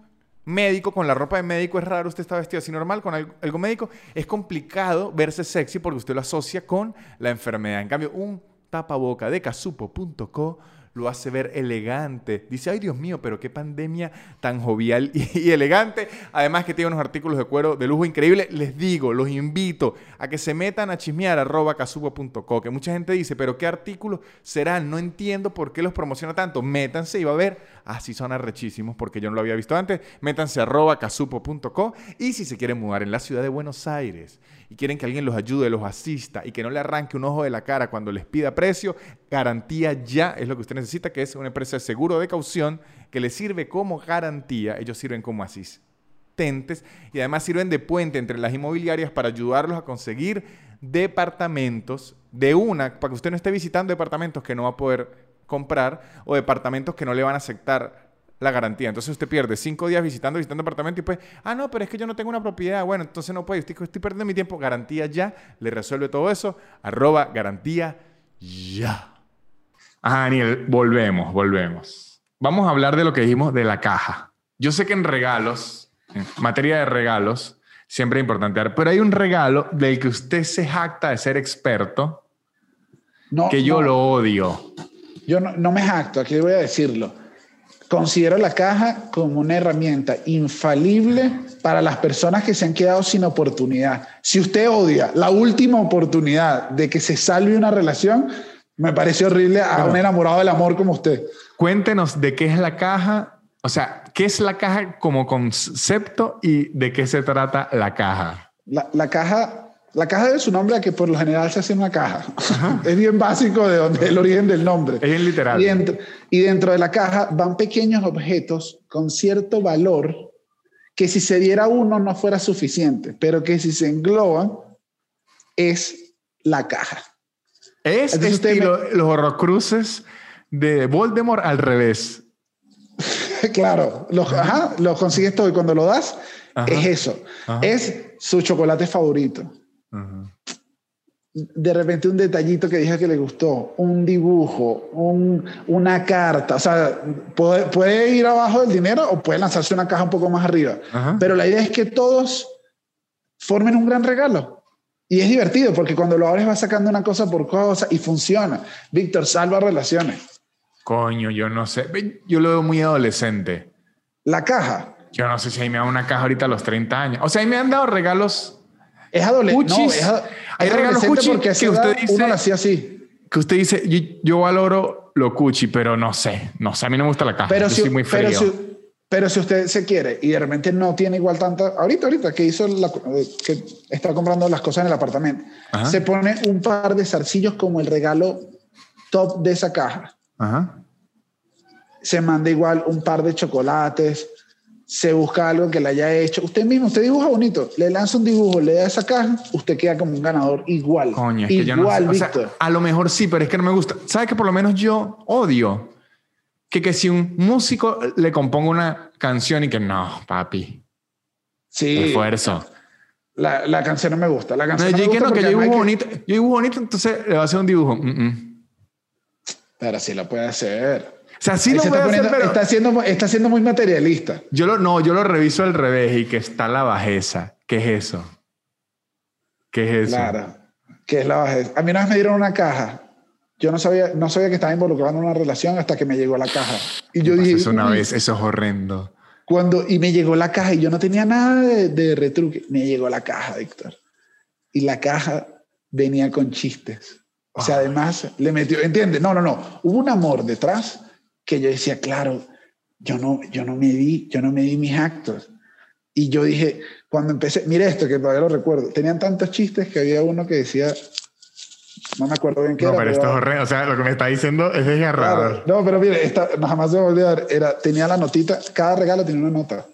médico con la ropa de médico, es raro usted está vestido así normal con algo médico. Es complicado verse sexy porque usted lo asocia con la enfermedad. En cambio, un tapaboca de casupo.co lo hace ver elegante. Dice, ay Dios mío, pero qué pandemia tan jovial y, elegante. Además que tiene unos artículos de cuero de lujo increíble. Les digo, los invito a que se metan a chismear arroba que mucha gente dice, pero ¿qué artículos serán? No entiendo por qué los promociona tanto. Métanse y va a ver, así son arrechísimos porque yo no lo había visto antes. Métanse a arroba casupo.co y si se quieren mudar en la ciudad de Buenos Aires y quieren que alguien los ayude, los asista y que no le arranque un ojo de la cara cuando les pida precio, garantía ya es lo que usted necesita, que es una empresa de seguro de caución que le sirve como garantía, ellos sirven como asistentes y además sirven de puente entre las inmobiliarias para ayudarlos a conseguir departamentos de una, para que usted no esté visitando departamentos que no va a poder comprar o departamentos que no le van a aceptar la garantía. Entonces usted pierde cinco días visitando, visitando apartamento y pues, ah, no, pero es que yo no tengo una propiedad. Bueno, entonces no puede. Estoy, estoy perdiendo mi tiempo. Garantía ya. Le resuelve todo eso. Arroba garantía ya. Ah, Daniel, volvemos, volvemos. Vamos a hablar de lo que dijimos de la caja. Yo sé que en regalos, en materia de regalos, siempre es importante dar, pero hay un regalo del que usted se jacta de ser experto, no, que yo lo odio. Yo no, no me jacto, aquí voy a decirlo Considero la caja como una herramienta infalible para las personas que se han quedado sin oportunidad. Si usted odia la última oportunidad de que se salve una relación, me parece horrible a un enamorado del amor como usted. Cuéntenos de qué es la caja, o sea, qué es la caja como concepto y de qué se trata la caja. La, la caja la caja debe su nombre a que por lo general se hace una caja. es bien básico de donde el origen del nombre. Es bien literal. Y dentro, y dentro, de la caja van pequeños objetos con cierto valor que si se diera uno no fuera suficiente, pero que si se engloban es la caja. Es estilo los horrocruces de Voldemort al revés. claro, los, ajá, lo consigues todo y cuando lo das es eso. Es su chocolate favorito. De repente un detallito que dijo que le gustó, un dibujo, una carta, o sea, puede, ir abajo del dinero o puede lanzarse una caja un poco más arriba. Pero la idea es que todos formen un gran regalo. Y es divertido porque cuando lo abres vas sacando una cosa por cosa y funciona. Víctor, salva relaciones. Coño, yo no sé. Yo lo veo muy adolescente. La caja. Yo no sé si ahí me da una caja ahorita a los 30 años. O sea, ahí me han dado regalos. Es adolescente. No, es hay regalos cuchi porque que usted dice, uno lo hacía así. Que usted dice, yo, valoro lo cuchi, pero no sé. No sé, a mí no me gusta la caja. Pero si, muy frío. Pero si, pero si usted se quiere y de repente no tiene igual tanta, ahorita, ahorita que hizo la, que está comprando las cosas en el apartamento, se pone un par de zarcillos como el regalo top de esa caja. Ajá. Se manda igual un par de chocolates, se busca algo que le haya hecho. Usted mismo, usted dibuja bonito, le lanza un dibujo, le da esa caja, usted queda como un ganador igual. Coño, es igual, que yo no a lo mejor sí, pero es que no me gusta. ¿Sabe que por lo menos yo odio? Que, que si un músico le componga una canción y que no, papi. Sí. Esfuerzo. La, la canción no me gusta. La canción no, yo que no, que yo dibujo bonito. Yo dibujo bonito, entonces le va a hacer un dibujo. Pero sí lo puede hacer. O sea, sí lo puede hacer, pero... Está siendo, está siendo muy materialista. Yo lo, no, yo lo reviso al revés y que está la bajeza. ¿Qué es eso? ¿Qué es eso? Claro. ¿Qué es la bajeza? A mí una vez me dieron una caja yo no sabía, no sabía que estaba involucrado en una relación hasta que me llegó la caja. Y yo dije. Eso una vez, eso es horrendo. Cuando, y me llegó la caja y yo no tenía nada de, retruque. Me llegó la caja, Víctor. Y la caja venía con chistes. O sea, además le metió, ¿entiendes? No, no, no. Hubo un amor detrás que yo decía, claro, yo no, yo no me di, yo no me di mis actos. Y yo dije, cuando empecé, mire esto que todavía lo recuerdo, tenían tantos chistes que había uno que decía, no me acuerdo bien qué no, era. pero, esto es horrendo. O sea, lo que me está diciendo es desgarrador. no, pero mire, esta, jamás se me olvidar. Era, tenía la notita, cada regalo tenía una nota.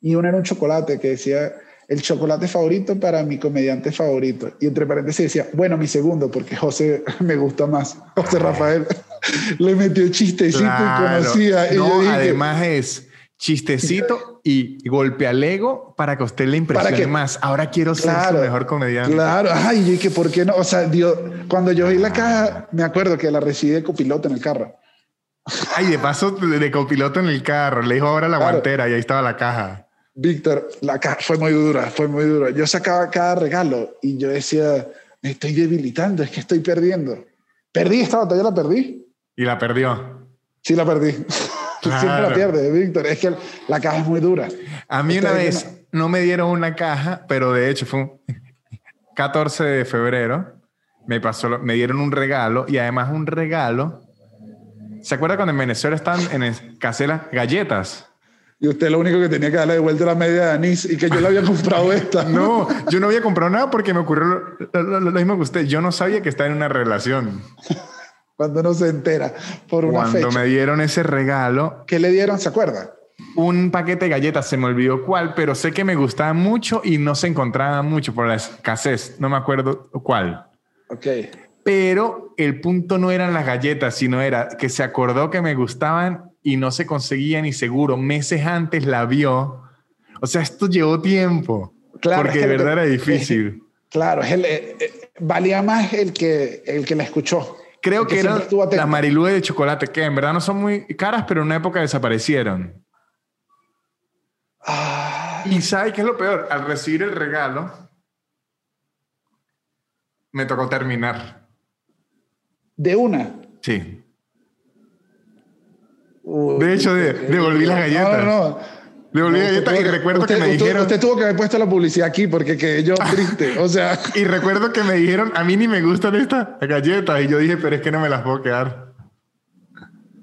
Y uno era un chocolate que decía el chocolate favorito para mi comediante favorito. Y entre paréntesis decía, bueno, mi segundo, porque José me gusta más. José Rafael le metió chistecito y conocía. Y no, además es chistecito y golpe al ego para que usted le impresione más. Ahora quiero ser su mejor comediante. Claro, ay, y que por qué no, o sea, Dios, cuando yo vi la caja, me acuerdo que la recibí de copiloto en el carro. Ay, de paso de, copiloto en el carro, le dijo ahora la guantera y ahí estaba la caja. Víctor, la caja fue muy dura, fue muy dura. Yo sacaba cada regalo y yo decía, me estoy debilitando, es que estoy perdiendo. Perdí esta batalla, la perdí. Y la perdió. Sí, la perdí. Siempre la pierde, Víctor. Es que la caja es muy dura. A mí una vez no me dieron una caja, pero de hecho fue un 14 de febrero. Me, pasó, me dieron un regalo y además un regalo. ¿Se acuerda cuando en Venezuela están en escasez las galletas? Y usted lo único que tenía que darle de vuelta la media de anís y que yo le había comprado esta. no, yo no había comprado nada porque me ocurrió lo, lo mismo que usted. Yo no sabía que estaba en una relación cuando no se entera por una Cuando me dieron ese regalo. ¿Qué le dieron? ¿Se acuerda? Un paquete de galletas, se me olvidó cuál, pero sé que me gustaba mucho y no se encontraba mucho por la escasez. No me acuerdo cuál. Ok. Pero el punto no eran las galletas, sino era que se acordó que me gustaban y no se conseguían y seguro meses antes la vio. O sea, esto llevó tiempo. Claro, porque de verdad era difícil. claro, eh, eh, valía más el que, el que la escuchó. Creo que, eran las marilúes de chocolate, que en verdad no son muy caras, pero en una época desaparecieron. Ah. Y ¿sabes qué es lo peor? Al recibir el regalo, me tocó terminar. ¿De una? Sí. De hecho, devolví las galletas. No, no, no. Le volví y recuerdo que me dijeron... Usted tuvo que haber puesto la publicidad aquí porque quedé yo triste, o sea... y recuerdo que me dijeron, a mí ni me gustan estas galletas. Y yo dije, pero es que no me las puedo quedar.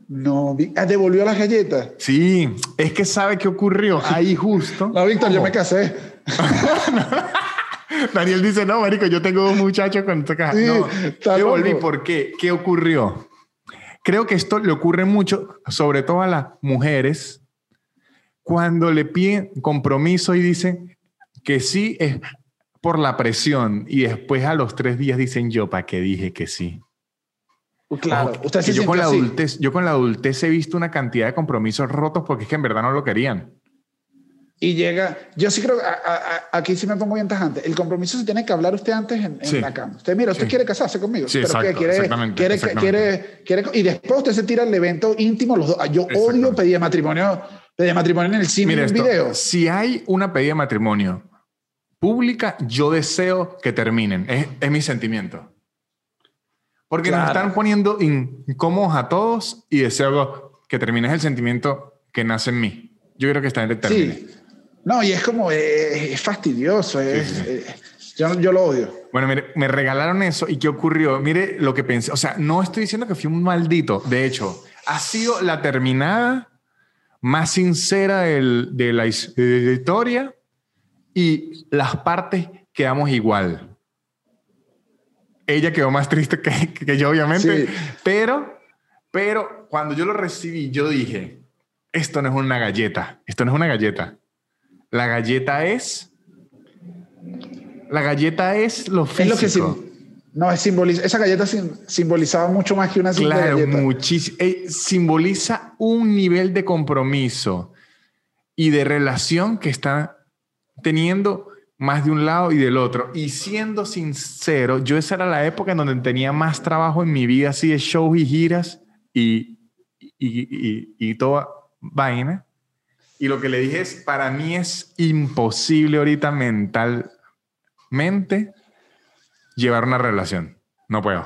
No, ah, ¿devolvió las galletas? Sí, es que sabe qué ocurrió ahí justo. No, Víctor, yo me casé. Daniel dice, no, marico, yo tengo dos muchachos con esta caja. no, devolví, ¿por qué? ¿Qué ocurrió? Creo que esto le ocurre mucho, sobre todo a las mujeres, cuando le piden compromiso y dicen que sí es por la presión y después a los tres días dicen yo para qué dije que sí. Claro, usted yo con la adultez, yo con la adultez he visto una cantidad de compromisos rotos porque es que en verdad no lo querían. Y llega, yo sí creo, aquí sí me pongo bien tajante, el compromiso se tiene que hablar usted antes en, la cama. Usted, mira, usted quiere casarse conmigo, sí, pero exacto, quiere, quiere, quiere, quiere, y después usted se tira al evento íntimo los dos. Yo odio pedir matrimonio pedida de matrimonio en el cine en el video. Si hay una pedida de matrimonio pública, yo deseo que terminen. Es, mi sentimiento. Porque nos están poniendo incómodos a todos y deseo que termines el sentimiento que nace en mí. Yo creo que está en termine. Sí. No, y es como, eh, es fastidioso, es, sí. eh, yo, yo lo odio. Bueno, mire, me regalaron eso y ¿qué ocurrió? Mire lo que pensé. O sea, no estoy diciendo que fui un maldito. De hecho, ha sido la terminada más sincera del- de la his- de la historia y las partes quedamos igual. Ella quedó más triste que, que yo, obviamente, Sí. pero, pero cuando yo lo recibí, yo dije, esto no es una galleta, esto no es una galleta. La galleta es... La galleta es lo físico. Es lo que no, es simboliza, esa galleta sim- simbolizaba mucho más que una simple Claro, galleta. muchísimo. simboliza un nivel de compromiso y de relación que está teniendo más de un lado y del otro. Y siendo sincero, yo esa era la época en donde tenía más trabajo en mi vida, así de shows y giras y, y, y- y toda vaina. Y lo que le dije es, para mí es imposible ahorita mentalmente llevar una relación. No puedo.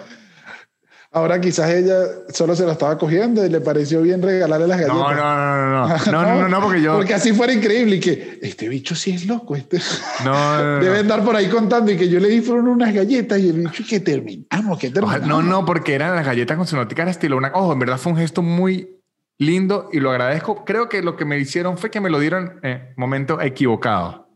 Ahora quizás ella solo se la estaba cogiendo y le pareció bien regalarle las galletas. No, no, no, no, no, no, no, no, porque yo... Porque así fuera increíble y que este bicho sí es loco, este... No, no, Debe andar por ahí contando y que yo le di fueron unas galletas y el bicho que terminamos, que terminamos. No, no, porque eran las galletas con su notica estilo una... Ojo, en verdad fue un gesto muy lindo y lo agradezco. Creo que lo que me hicieron fue que me lo dieron en momento equivocado.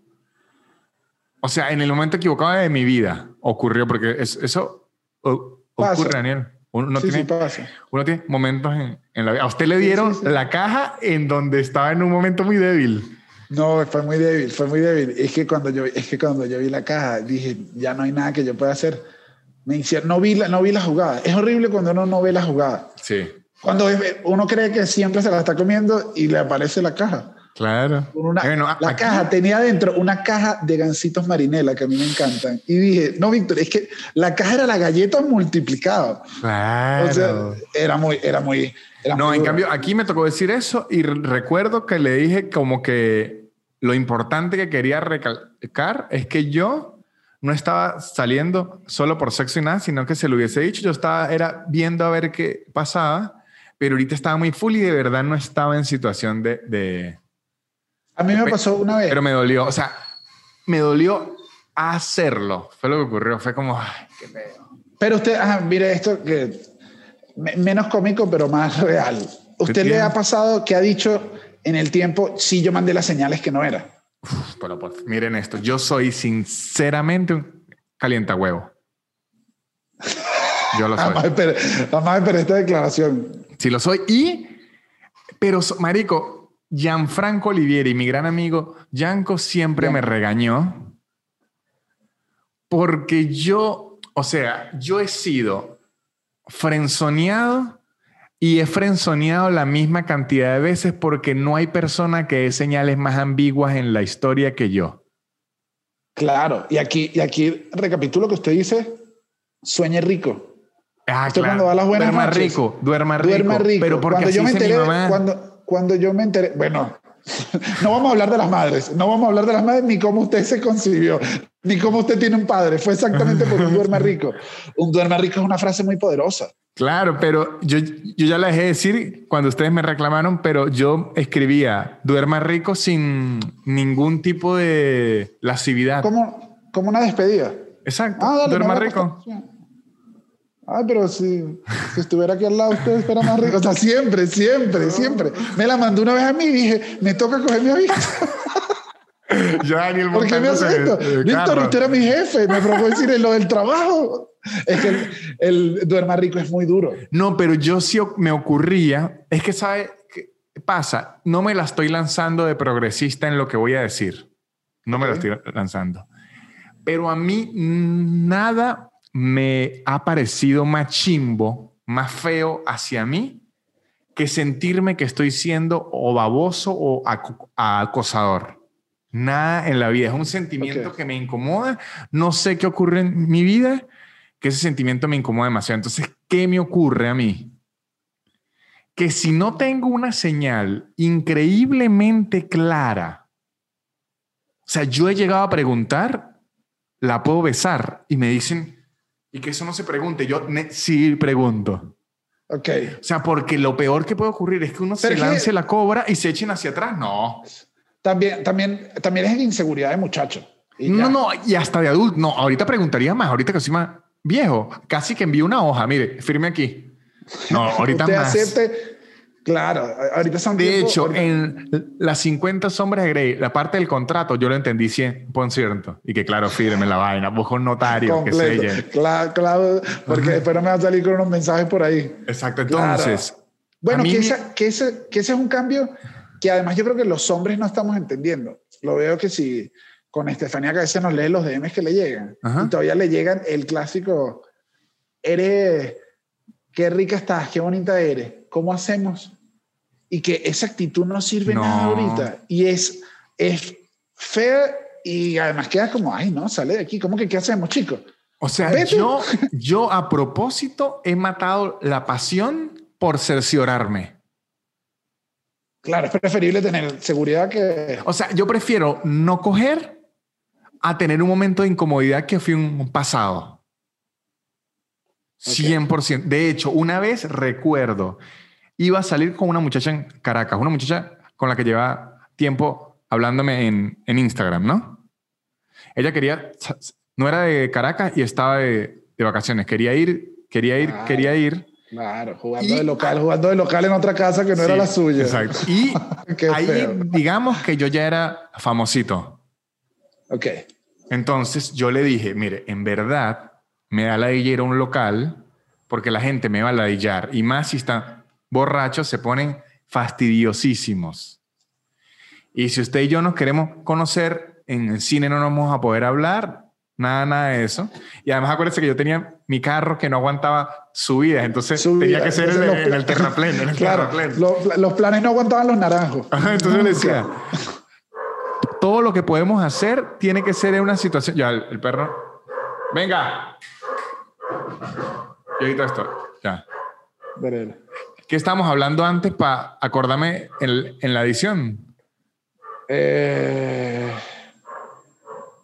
O sea, en el momento equivocado de mi vida ocurrió, porque es- eso o- ocurre, Daniel. Uno, sí, tiene, sí uno tiene momentos en, en la vida. A usted le dieron sí. la caja en donde estaba en un momento muy débil. No, fue muy débil, fue muy débil. Es que cuando yo, es que cuando yo vi la caja, dije, ya no hay nada que yo pueda hacer. Me hicieron, no vi la, no vi la jugada. Es horrible cuando uno no ve la jugada. Sí, Cuando uno cree que siempre se la está comiendo y le aparece la caja. claro. Una- Bueno, la aquí- caja tenía dentro una caja de gancitos marinela que a mí me encantan. Y dije, no, Víctor, es que la caja era la galleta multiplicada. Claro. O sea, era muy, era muy. era No, muy en duro. cambio, aquí me tocó decir eso y re- recuerdo que le dije como que lo importante que quería recalcar es que yo no estaba saliendo solo por sexo y nada, sino que se lo hubiese dicho. Yo estaba, era viendo a ver qué pasaba, pero ahorita estaba muy full y de verdad no estaba en situación de... de- A mí me pasó una vez. pero me dolió, o sea, me dolió hacerlo. Fue lo que ocurrió, fue como, ay, qué pedo. Pero usted, ajá, mire esto que me- menos cómico, pero más real. ¿Usted le ha pasado que ha dicho en el tiempo, sí, yo mandé las señales que no era? Pero, pues, miren esto, yo soy sinceramente un calienta huevo. Yo lo soy. Jamás esperé, jamás esperé esta declaración. Sí lo soy. Y, pero, marico, Gianfranco Olivieri, mi gran amigo, Gianco siempre Bien. me regañó porque yo, o sea, yo he sido frenzoneado y he frenzoneado la misma cantidad de veces porque no hay persona que dé señales más ambiguas en la historia que yo. Claro, y aquí, y aquí recapitulo que usted dice, sueñe rico. Ah, Usted cuando va a las buenas duerma noches, rico, duerma rico. Duerma rico. Pero porque cuando así yo me enteré, mamá. cuando, cuando yo me enteré, bueno, no vamos a hablar de las madres, no vamos a hablar de las madres ni cómo usted se concibió, ni cómo usted tiene un padre. Fue exactamente por un duerma rico. Un duerma rico es una frase muy poderosa. Claro, pero yo, yo ya la dejé de decir cuando ustedes me reclamaron, pero yo escribía duerma rico sin ningún tipo de lascividad. Como, como una despedida. Exacto, Ah, dale, duerma rico. acostar. Ay, pero si, si estuviera aquí al lado, usted espera más rico. O sea, siempre, siempre, siempre. Me la mandó una vez a mí y dije, me toca coger mi avión. Yo, Daniel, ¿Por qué me hace esto? Víctor, usted era mi jefe, me probó decir lo del trabajo. Es que el, el duerma rico es muy duro. No, pero yo sí me ocurría, es que sabe qué pasa, no me la estoy lanzando de progresista en lo que voy a decir. No me la Ok. estoy lanzando. Pero a mí nada me ha parecido más chimbo, más feo hacia mí que sentirme que estoy siendo o baboso o aco- acosador. Nada en la vida. Es un sentimiento que me incomoda. No sé qué ocurre en mi vida, que ese sentimiento me incomoda demasiado. Entonces, ¿qué me ocurre a mí? Que si no tengo una señal increíblemente clara, o sea, yo he llegado a preguntar, la puedo besar y me dicen, Y que eso no se pregunte. Yo sí pregunto. Ok. O sea, porque lo peor que puede ocurrir es que uno se lance la cobra y se echen hacia atrás. No. También, también, también es inseguridad de muchacho. No, no, y hasta de adulto. No, ahorita preguntaría más. Ahorita que soy más viejo, casi que envío una hoja. Mire, firme aquí. No, ahorita Usted más. acepte Claro, ahorita son De hecho, en las 50 sombras de Grey, la parte del contrato, yo lo entendí 100%. Y que, claro, firme la vaina, busco un notario que selle. Claro, claro, porque después no me va a salir con unos mensajes por ahí. Exacto, entonces. Bueno, que, que, ese, que ese es un cambio que además yo creo que los hombres no estamos entendiendo. Lo veo que si con Estefanía que a veces nos lee los DMs que le llegan y todavía le llegan el clásico, eres, qué rica estás, qué bonita eres ¿cómo hacemos? Y que esa actitud no sirve nada ahorita. Y es, es fea y además queda como, ay, no, sale de aquí. ¿Cómo que qué hacemos, chicos? O sea, yo, yo a propósito he matado la pasión por cerciorarme. Claro, es preferible tener seguridad que... O sea, yo prefiero no coger a tener un momento de incomodidad que fue un pasado. 100%. De hecho, una vez recuerdo iba a salir con una muchacha en Caracas, una muchacha con la que lleva tiempo hablándome en, en Instagram, ¿no? Ella quería, no era de Caracas y estaba de, de vacaciones, quería ir, quería ir, quería ir. Claro, jugando de local, jugando de local en otra casa que no era la suya. Exacto. Y ahí, digamos que yo ya era famosito. Ok. Entonces yo le dije, mire, en verdad me da la ir a un local porque la gente me va a ladillar y más si está borrachos se ponen fastidiosísimos. Y si usted y yo nos queremos conocer, en el cine no nos vamos a poder hablar, nada, nada de eso. Y además acuérdese que yo tenía mi carro que no aguantaba subidas, entonces tenía que ser en, el terraplén. claro, Los, planes no aguantaban los naranjos. entonces le decía, todo lo que podemos hacer tiene que ser en una situación... Ya, el, perro... Venga. Yo quito esto. Ya. Veré. ¿Qué estábamos hablando antes para acordarme en, la edición? Eh,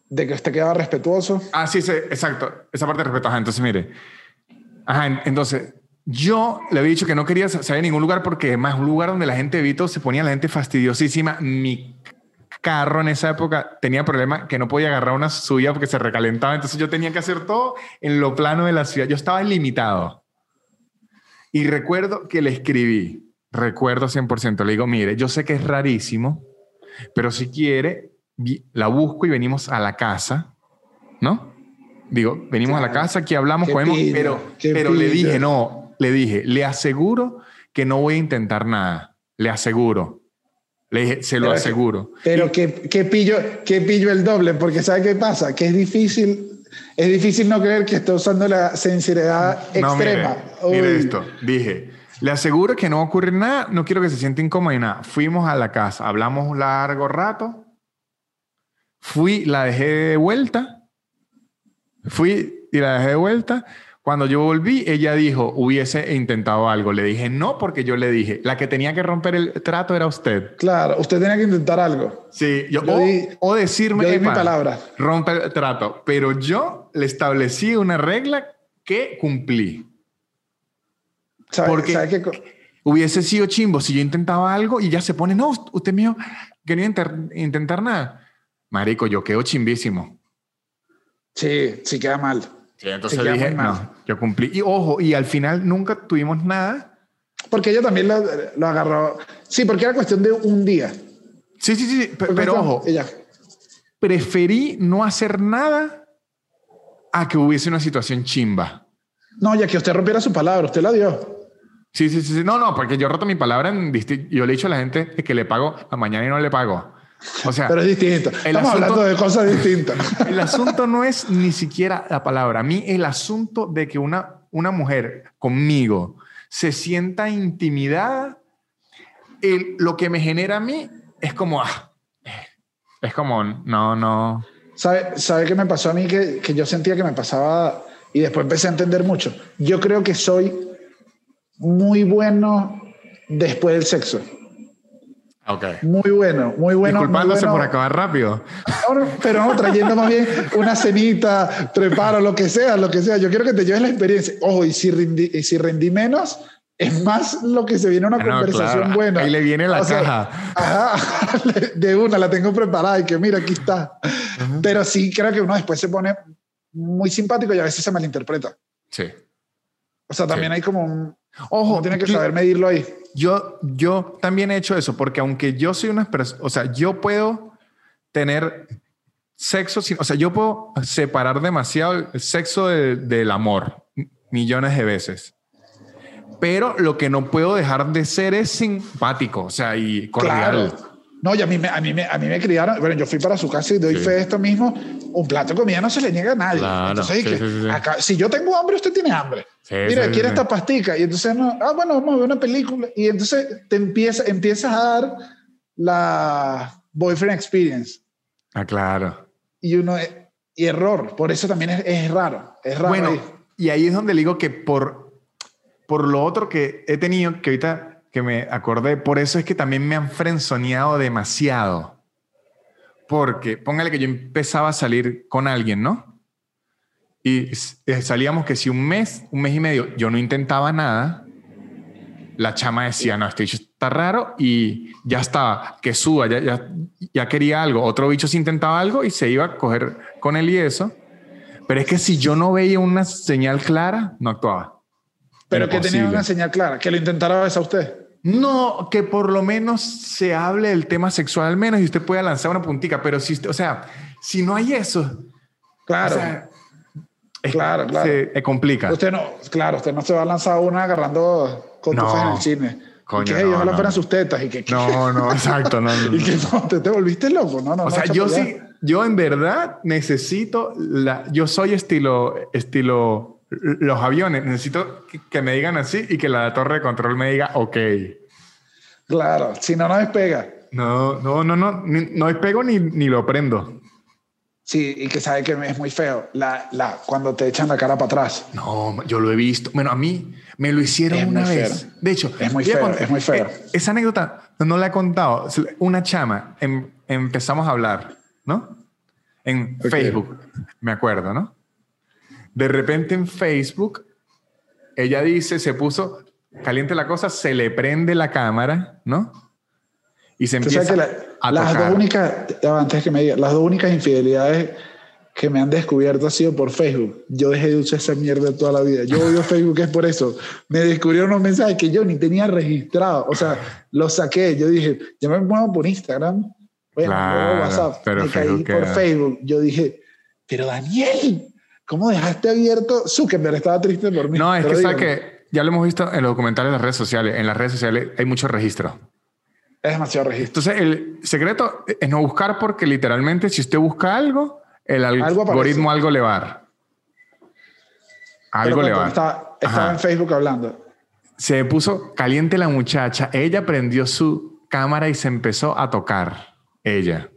de que usted quedaba respetuoso. Ah, sí, sí, exacto. Esa parte. Ajá, entonces mire. Ajá, entonces yo le había dicho que no quería saber ningún lugar porque más un lugar donde la gente Vito se ponía la gente fastidiosísima. Mi carro en esa época tenía problema que no podía agarrar una suya porque se recalentaba. Entonces yo tenía que hacer todo en lo plano de la ciudad. Yo estaba limitado. Y recuerdo que le escribí, recuerdo 100%, le digo, mire, yo sé que es rarísimo, pero si quiere, la busco y venimos a la casa, ¿no? Digo, venimos a la casa, aquí hablamos, podemos, pero, pero le dije, no, le dije, le aseguro que no voy a intentar nada, le aseguro. Le dije, se lo aseguro. Pero que, pillo, que pillo el doble, porque ¿sabe qué pasa? Que es difícil es difícil no creer que esté usando la sinceridad extrema. Mire, esto, dije, le aseguro que no ocurrir nada, no quiero que se sienta incómodo y nada. Fuimos a la casa, hablamos un largo rato, fui, la dejé de vuelta, fui y la dejé de vuelta, cuando yo volví, ella dijo, hubiese intentado algo. Le dije, no, porque yo le dije, la que tenía que romper el trato era usted. Claro, usted tenía que intentar algo. Sí, yo, o, decirme, yo mi palabra. Rompe el trato. Pero yo le establecí una regla que cumplí. porque hubiese sido chimbo si yo intentaba algo y ya se pone, no, usted mío, quería intentar nada. Marico, yo quedo chimbísimo. Sí, sí queda mal. Entonces dije, no, yo cumplí. Y ojo, y al final nunca tuvimos nada. Porque ella también lo, lo agarró. Sí, porque era cuestión de un día. Sí, sí, sí, pero, ojo, ella. preferí no hacer nada a que hubiese una situación chimba. No, ya que usted rompiera su palabra, usted la dio. Sí, sí, sí, no, no, porque yo roto mi palabra en yo le he dicho a la gente que le pago a mañana y no le pago. O sea, pero es distinto. Estamos hablando de cosas distintas. El asunto no es ni siquiera la palabra. A mí el asunto de que una, una mujer conmigo se sienta intimidada, lo que me genera a mí es como, ah, es como, no, no. ¿Sabe, ¿Sabe qué me pasó a mí? Que, que yo sentía que me pasaba y después empecé a entender mucho. Yo creo que soy muy bueno después del sexo. Ok. Muy bueno, muy bueno. Disculpándose muy bueno. por acabar rápido. No, pero no, trayendo más bien una cenita, preparo, lo que sea, lo que sea. Yo quiero que te lleves la experiencia. Ojo, y si rendí, y si rendí menos, es más lo que se viene una Ah, no, conversación claro. buena. Ahí le viene la O sea, caja. Ajá, de una, la tengo preparada y que mira, aquí está. Pero sí creo que uno después se pone muy simpático y a veces se malinterpreta. Sí. O sea, también Sí. hay como un... Ojo, tiene que saber medirlo ahí. Yo, yo también he hecho eso, porque aunque yo soy una persona, o sea, yo puedo tener sexo, sin, o sea, yo puedo separar demasiado el sexo de- del amor millones de veces. Pero lo que no puedo dejar de ser es simpático, o sea, y cordial. Claro. No, y a mí, me, a, mí me, a mí me criaron, bueno, yo fui para su casa y doy Sí. fe de esto mismo, un plato de comida no se le niega a nadie. Claro, entonces, sí, que sí, acá- si yo tengo hambre, usted tiene hambre. Mira, quiere esta pastica. Y entonces, no, ah, bueno, vamos a ver una película. Y entonces te empieza, empiezas a dar la boyfriend experience. Ah, claro. Y uno, y error. Por eso también es, es raro. Es raro. Bueno, ahí. y ahí es donde le digo que por, por lo otro que he tenido, que ahorita que me acordé, por eso es que también me han frenzoneado demasiado. Porque, póngale que yo empezaba a salir con alguien, ¿no? Y eh, salíamos que si un mes, un mes y medio, yo no intentaba nada, la chama decía, no, este bicho está raro y ya estaba, que suba, ya, ya, ya quería algo. Otro bicho se intentaba algo y se iba a coger con él y eso. Pero es que si yo no veía una señal clara, no actuaba. Pero que tenía una señal clara, que lo intentara besar a usted. No, que por lo menos se hable del tema sexual al menos y usted pueda lanzar una puntica, pero si usted, o sea, si no hay eso, Claro. o sea, es- Claro, claro. se complica. Usted no, claro, usted no se va a lanzar una agarrando cotufas No. en el cine. Coño, y que no, hey, ojalá no. fueran sus tetas y que, que- No, no, exacto, no, no, y no. que no, te, te volviste loco, no, no. O no, sea, yo sí, yo en verdad necesito la, yo soy estilo, estilo los aviones, necesito que, me digan así y que la torre de control me diga, ok. Claro, si no, no despega. No, no, no, no, ni- no despego ni, ni lo prendo. Sí, y que sabe que es muy feo. La, la, cuando te echan la cara para atrás. No, yo lo he visto. Bueno, a mí me lo hicieron Es una vez. feo. De hecho, Es muy feo, es muy feo. eh, esa anécdota no la he contado. Una chama, em- empezamos a hablar, ¿no? En Ok. Facebook, me acuerdo, ¿no? De repente en Facebook, ella dice, se puso caliente la cosa, se le prende la cámara, ¿no? Y se empieza que la- a las tocar. dos únicas, ya antes que me diga, las dos únicas infidelidades que me han descubierto ha sido por Facebook. Yo dejé de usar esa mierda toda la vida. Yo odio Facebook es por eso. Me descubrieron unos mensajes que yo ni tenía registrado. O sea, los saqué. Yo dije, yo me muevo por Instagram. Bueno, Claro, WhatsApp. pero me caí por. Facebook. Yo dije, pero Daniel, ¿cómo dejaste abierto? Zuckerberg estaba triste por mí. No, es que sabe que ya lo hemos visto en los documentales de las redes sociales. En las redes sociales hay mucho registro. Es demasiado registro. Entonces, el secreto es no buscar porque literalmente si usted busca algo, el Algo algoritmo algo le va a dar. Algo le va a cuéntame, dar. Estaba, en Facebook hablando. Se puso caliente la muchacha. Ella prendió su cámara y se empezó a tocar. Ella.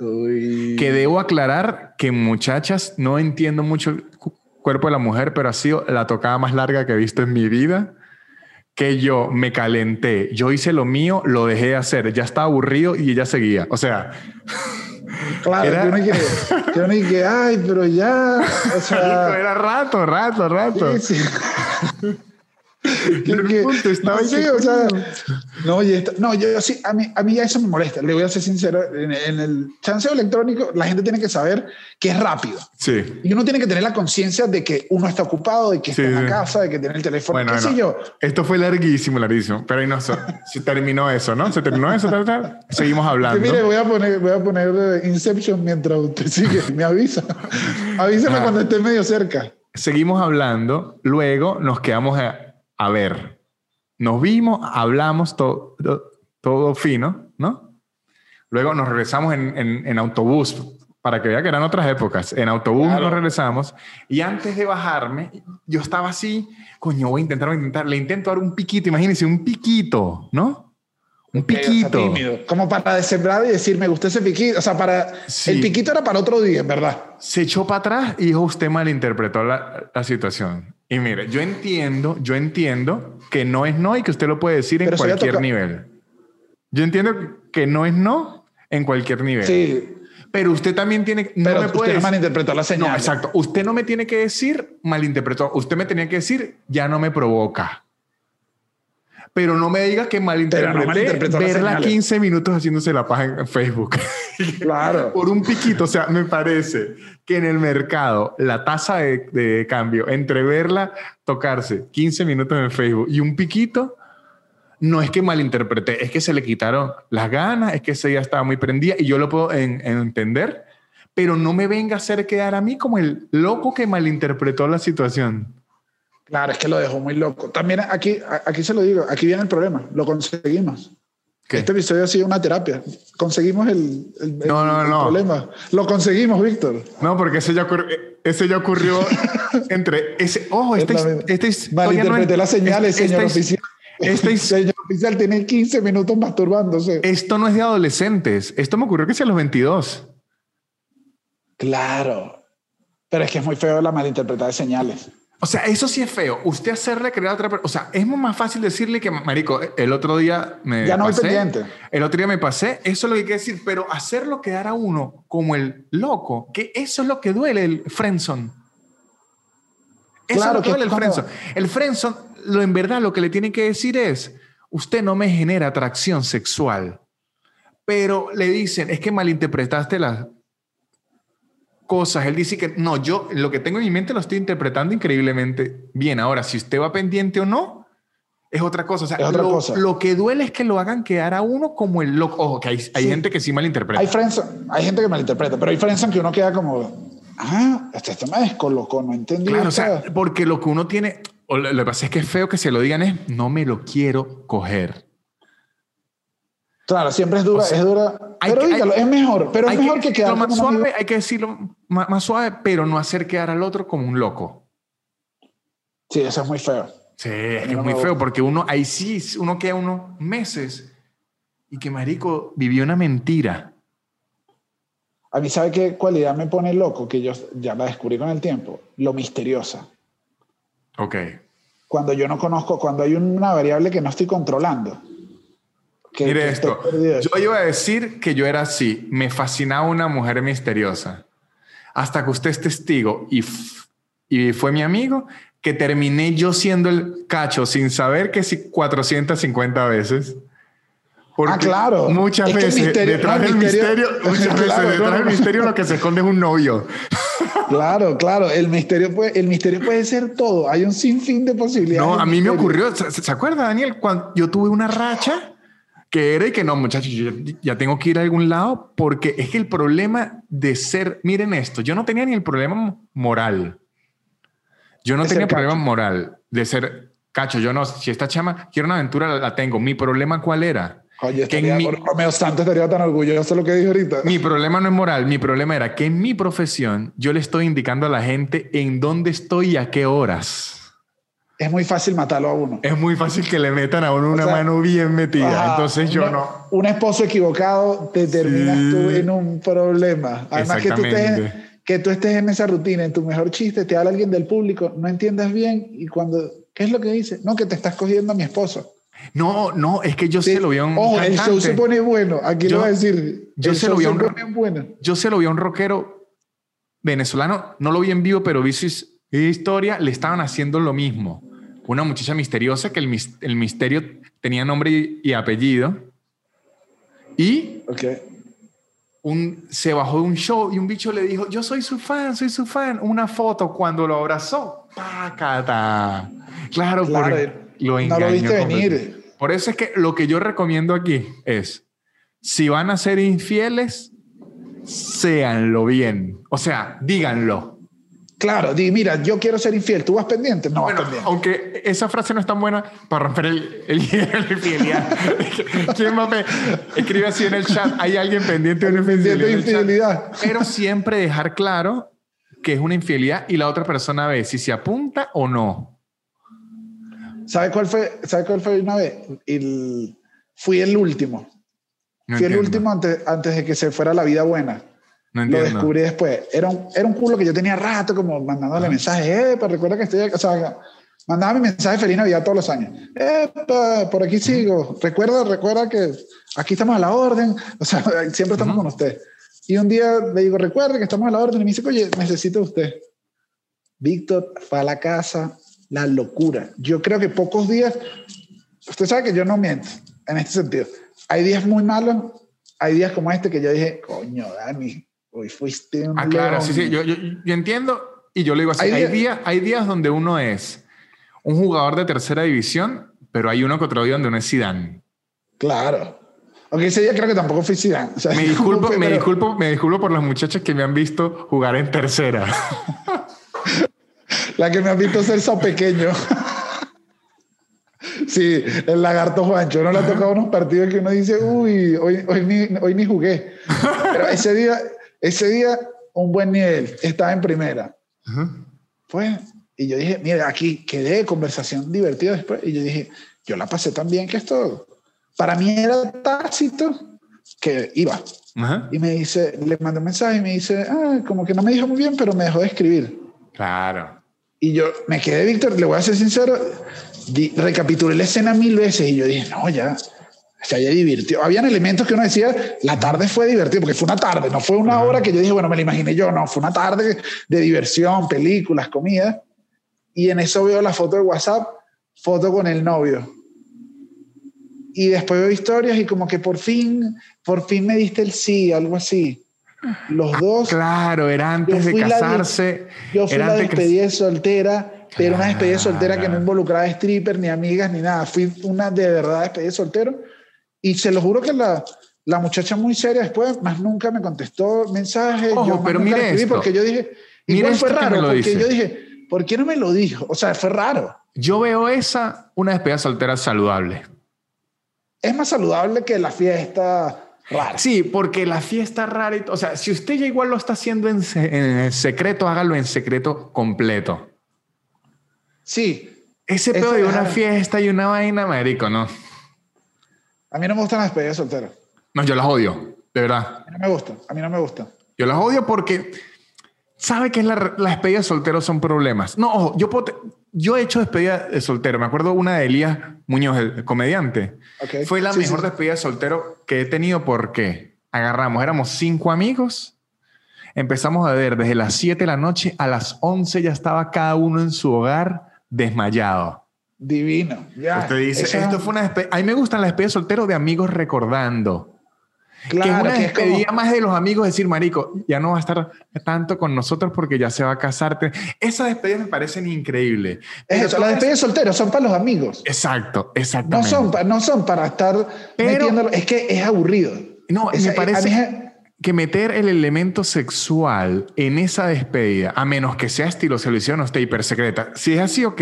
Uy. Que debo aclarar que muchachas, no entiendo mucho el cu- cuerpo de la mujer, pero ha sido la tocada más larga que he visto en mi vida. Que yo me calenté, yo hice lo mío, lo dejé de hacer, ya estaba aburrido y ella seguía. O sea, Claro, Era- que uno que, que uno y que, ay, pero ya, o sea, era rato, rato, rato. sí, sí. Punto no, o sea, no, yo sí, a mí, a mí ya eso me molesta. Le voy a ser sincero, en, en el chanceo electrónico, la gente tiene que saber que es rápido. Sí. Y uno tiene que tener la conciencia de que uno está ocupado, de que Sí, está en la casa, de que tiene el teléfono, Bueno, qué sé bueno, yo. esto fue larguísimo, larguísimo, pero ahí no se, terminó eso, ¿no? Se terminó eso, tal, tal. Seguimos hablando. mire, voy a poner, voy a poner eh, Inception mientras usted sigue, me avisa. Avísame Ah. cuando esté medio cerca. Seguimos hablando, luego nos quedamos a, a ver. Nos vimos, hablamos todo, todo fino, ¿no? Luego nos regresamos en, en- en autobús, para que vea que eran otras épocas. En autobús Claro. nos regresamos y antes de bajarme, yo estaba así, coño, voy a intentar, voy a intentar. Le intento dar un piquito, imagínense, un piquito, ¿no? Un piquito. Como para desembrar y decir, me gustó ese piquito. O sea, para. Sí. El piquito era para otro día, en verdad. se echó para atrás y dijo, usted malinterpretó la, la situación. Y mire, yo entiendo, yo entiendo que no es no y que usted lo puede decir en Pero cualquier toca- nivel. Yo entiendo que no es no en cualquier nivel. Sí. Pero usted también tiene no Pero me puede usted malinterpretó la señal. No, exacto. Usted no me tiene que decir malinterpretó. Usted me tenía que decir ya no me provoca. Pero no me diga que malinterpreté las verla señales. 15 minutos haciéndose la paja en Facebook. Claro. Por un piquito. O sea, me parece que en el mercado la tasa de, de cambio entre verla tocarse 15 minutos en Facebook y un piquito no es que malinterpreté, es que se le quitaron las ganas, es que ese día estaba muy prendida y yo lo puedo en- en entender, pero no me venga a hacer quedar a mí como el loco que malinterpretó la situación. Claro, es que lo dejó muy loco. También aquí, aquí se lo digo, aquí viene el problema. Lo conseguimos. ¿Qué? Este episodio ha sido una terapia. Conseguimos el, el- No, no, el no. problema. Lo conseguimos, Víctor. No, porque ese ya, ocurri- ese ya ocurrió entre ese. Ojo, esta, también esta no Malinterpreté es- las señales, esta- señor esta oficial. esta his- señor oficial tiene 15 minutos masturbándose. Esto no es de adolescentes. Esto me ocurrió que sea a los 22. Claro. Pero es que es muy feo la malinterpretada de señales. O sea, eso sí es feo. Usted hacerle creer a otra persona. O sea, es más fácil decirle que, marico, el otro día me. Ya no pasé, pendiente. El otro día me pasé. Eso es lo que hay que decir. Pero hacerlo quedar a uno como el loco, que eso es lo que duele el friendzone. Eso Claro, es lo que duele el friendzone. El friendzone, lo en verdad, lo que le tienen que decir es: usted no me genera atracción sexual. Pero le dicen, es que malinterpretaste las cosas. Él dice que no, yo lo que tengo en mi mente lo estoy interpretando increíblemente bien. Ahora, si usted va pendiente o no, es otra cosa. O sea, Es otra lo, cosa. lo que duele es que lo hagan quedar a uno como el loco. Ojo, que hay, hay Sí. gente que sí malinterpreta. Hay friendzone, hay gente que malinterpreta, pero hay friendzone que uno queda como, ah, este, este me descolocó, no entendí. Claro, o sea, porque lo que uno tiene, o lo, lo que pasa es que es feo que se lo digan es, no me lo quiero coger. Claro, siempre es dura, o sea, es dura. Pero que- dígalo, hay- es mejor, pero es mejor que, decirlo quedar más amigo. suave, hay que decirlo más, más suave, pero no hacer quedar al otro como un loco. Sí, eso es muy feo. Sí, es que no muy feo porque uno, ahí sí, uno queda unos meses y que marico vivió una mentira. A mí, ¿sabe qué cualidad me pone loco? Que yo ya la descubrí con el tiempo. Lo misteriosa. Ok. Cuando yo no conozco, cuando hay una variable que no estoy controlando. Que, Mire que esto. Yo iba a decir que yo era así. Me fascinaba una mujer misteriosa. Hasta que usted es testigo y, y fue mi amigo, que terminé yo siendo el cacho sin saber que sí 450 veces. Porque Ah, claro. Muchas Es veces misterio- detrás el del misterio- misterio, muchas veces Claro, detrás del no. misterio lo que se esconde es un novio. Claro, claro. El misterio, puede, el misterio puede ser todo. Hay un sinfín de posibilidades. No, a mí me misterio. ocurrió, ¿se, se acuerda, Daniel? Cuando yo tuve una racha que era y que no, muchachos, yo ya, tengo que ir a algún lado porque es que el problema de ser, miren esto, yo no tenía ni el problema moral. Yo no De tenía problema cacho. moral de ser cacho. Yo no, si esta chama quiere una aventura, la, la tengo. Mi problema, ¿cuál era? Oye, que mi- Romeo Santos estaría tan orgulloso de lo que dijo ahorita. Mi problema no es moral, mi problema era que en mi profesión yo le estoy indicando a la gente en dónde estoy y a qué horas. Es muy fácil matarlo a uno. Es muy fácil que le metan a uno una sea, mano bien metida. Ajá, Entonces yo una- no. Un esposo equivocado te terminas Sí. tú en un problema. Además que tú, estés, Exactamente. que tú estés en esa rutina, en tu mejor chiste, te habla alguien del público, no entiendas bien y cuando... ¿Qué es lo que dice? No, que te estás cogiendo a mi esposo. No, no, es que yo se lo vi a un Ojo, el show cantante. se pone bueno. Aquí Yo- lo voy a decir. yo el se lo vi a un- bueno. Yo se lo vi a un rockero venezolano, no lo vi en vivo, pero vi su his- historia, le estaban haciendo lo mismo. Una muchacha misteriosa que el, mis- el misterio tenía nombre y, y apellido. Y un, se bajó de un show y un bicho le dijo, yo soy su fan, soy su fan. Una foto cuando lo abrazó. ¡Pácata! Claro, Claro, lo no engañó lo viste venir. Por eso es que lo que yo recomiendo aquí es, si van a ser infieles, séanlo bien. O sea, díganlo. Claro, di, mira, yo quiero ser infiel. ¿Tú vas pendiente? No Bueno, vas pendiente. aunque esa frase no es tan buena para romper el, el de infidelidad. ¿Quién a pe- Escribe así en el chat, hay alguien pendiente de una infidelidad. el infidelidad. Pero siempre dejar claro que es una infidelidad y la otra persona ve si se apunta o no. ¿Sabe cuál fue? ¿Sabe cuál fue una vez? El- fui el último. No fui el entiendo, último antes, antes de que se fuera la vida buena. No Lo descubrí después. Era un, era un culo que yo tenía rato como mandándole mensajes. Eh, pero recuerda que estoy acá. O sea, Mandaba mi mensaje feliz Navidad todos los años. Epa, por aquí sigo. Recuerda, recuerda que aquí estamos a la orden. O sea, siempre estamos con usted. Y un día le digo, recuerde que estamos a la orden. Y me dice, oye, necesito usted. Víctor fue a la casa, la locura. Yo creo que pocos días, usted sabe que yo no miento en este sentido. Hay días muy malos, hay días como este que yo dije, coño, Dani, hoy fuiste un... Ah, claro, sí, sí, yo, yo, yo, entiendo y yo le digo así, hay, hay, días, hay días donde uno es un jugador de tercera división, pero hay uno que otro día donde uno es Zidane. Claro. Aunque ese día creo que tampoco fui Zidane. O sea, me, disculpo, me, disculpo, me disculpo por los muchachos que me han visto jugar en tercera. La que me han visto ser so pequeño. Sí, el lagarto Juancho. No le ha tocado unos partidos que uno dice, uy, hoy, hoy, ni, hoy ni jugué. Pero ese día, ese día, un buen nivel. Estaba en primera. Pues, y yo dije, mira, aquí quedé, conversación divertida después. Y yo dije, yo la pasé tan bien que esto, para mí era tácito que iba. Ajá. Y me dice, le mandé un mensaje y me dice, ah, como que no me dijo muy bien, pero me dejó de escribir. Claro. Y yo me quedé, Víctor, le voy a ser sincero, di, recapitulé la escena mil veces y yo dije, no, ya, se haya divirtió. Habían elementos que uno decía, la tarde fue divertida, porque fue una tarde, no fue una hora que yo dije, bueno, me la imaginé yo, no, fue una tarde de diversión, películas, comida. Y en eso veo la foto de WhatsApp, foto con el novio. Y después veo historias y como que por fin, por fin me diste el sí, algo así. Los Ah, dos. claro, era antes de fui la casarse. Yo fui era la que- despedida de soltera, pero una despedida de soltera que no involucraba stripper, ni amigas, ni nada. Fui una de verdad despedida de soltero. Y se lo juro que la, la muchacha muy seria después, más nunca me contestó mensajes. Ojo, yo pero mire esto. Porque yo dije, Mire fue raro, porque dice. yo dije, ¿por qué no me lo dijo? O sea, fue raro. Yo veo esa una despedida soltera saludable. Es más saludable que la fiesta rara. Sí, porque la fiesta rara, y- o sea, si usted ya igual lo está haciendo en, en secreto, hágalo en secreto completo. Sí. Ese pedo de una fiesta y una vaina, marico, no. A mí no me gustan las despedidas de soltero. No, yo las odio, de verdad. A mí no me gustan. A mí no me gustan. Yo las odio porque sabe que la, la despedida de soltero son problemas. No, ojo, yo, puedo yo he hecho despedida de soltero. Me acuerdo una de Elías Muñoz, el comediante. Ok. Fue la Sí, mejor sí. despedida de soltero que he tenido porque agarramos, éramos cinco amigos, empezamos a ver desde las 7 de la noche a las 11 ya estaba cada uno en su hogar desmayado. Divino. Ya. Usted dice, Esa- esto fue una despedida. A mí me gustan las despedidas de soltero de amigos recordando. que es Claro, una que es como- despedida más de los amigos, decir, marico, ya no va a estar tanto con nosotros porque ya se va a casar. Esas despedidas me parecen increíbles. Es eso, las despedidas de solteros son para los amigos. Exacto, No exactamente. son, pa- no son para estar Pero- metiéndolo. Es que es aburrido. No, Esa- me parece que meter el elemento sexual en esa despedida, a menos que sea estilo selección o esté hiper secreta, si es así, ok.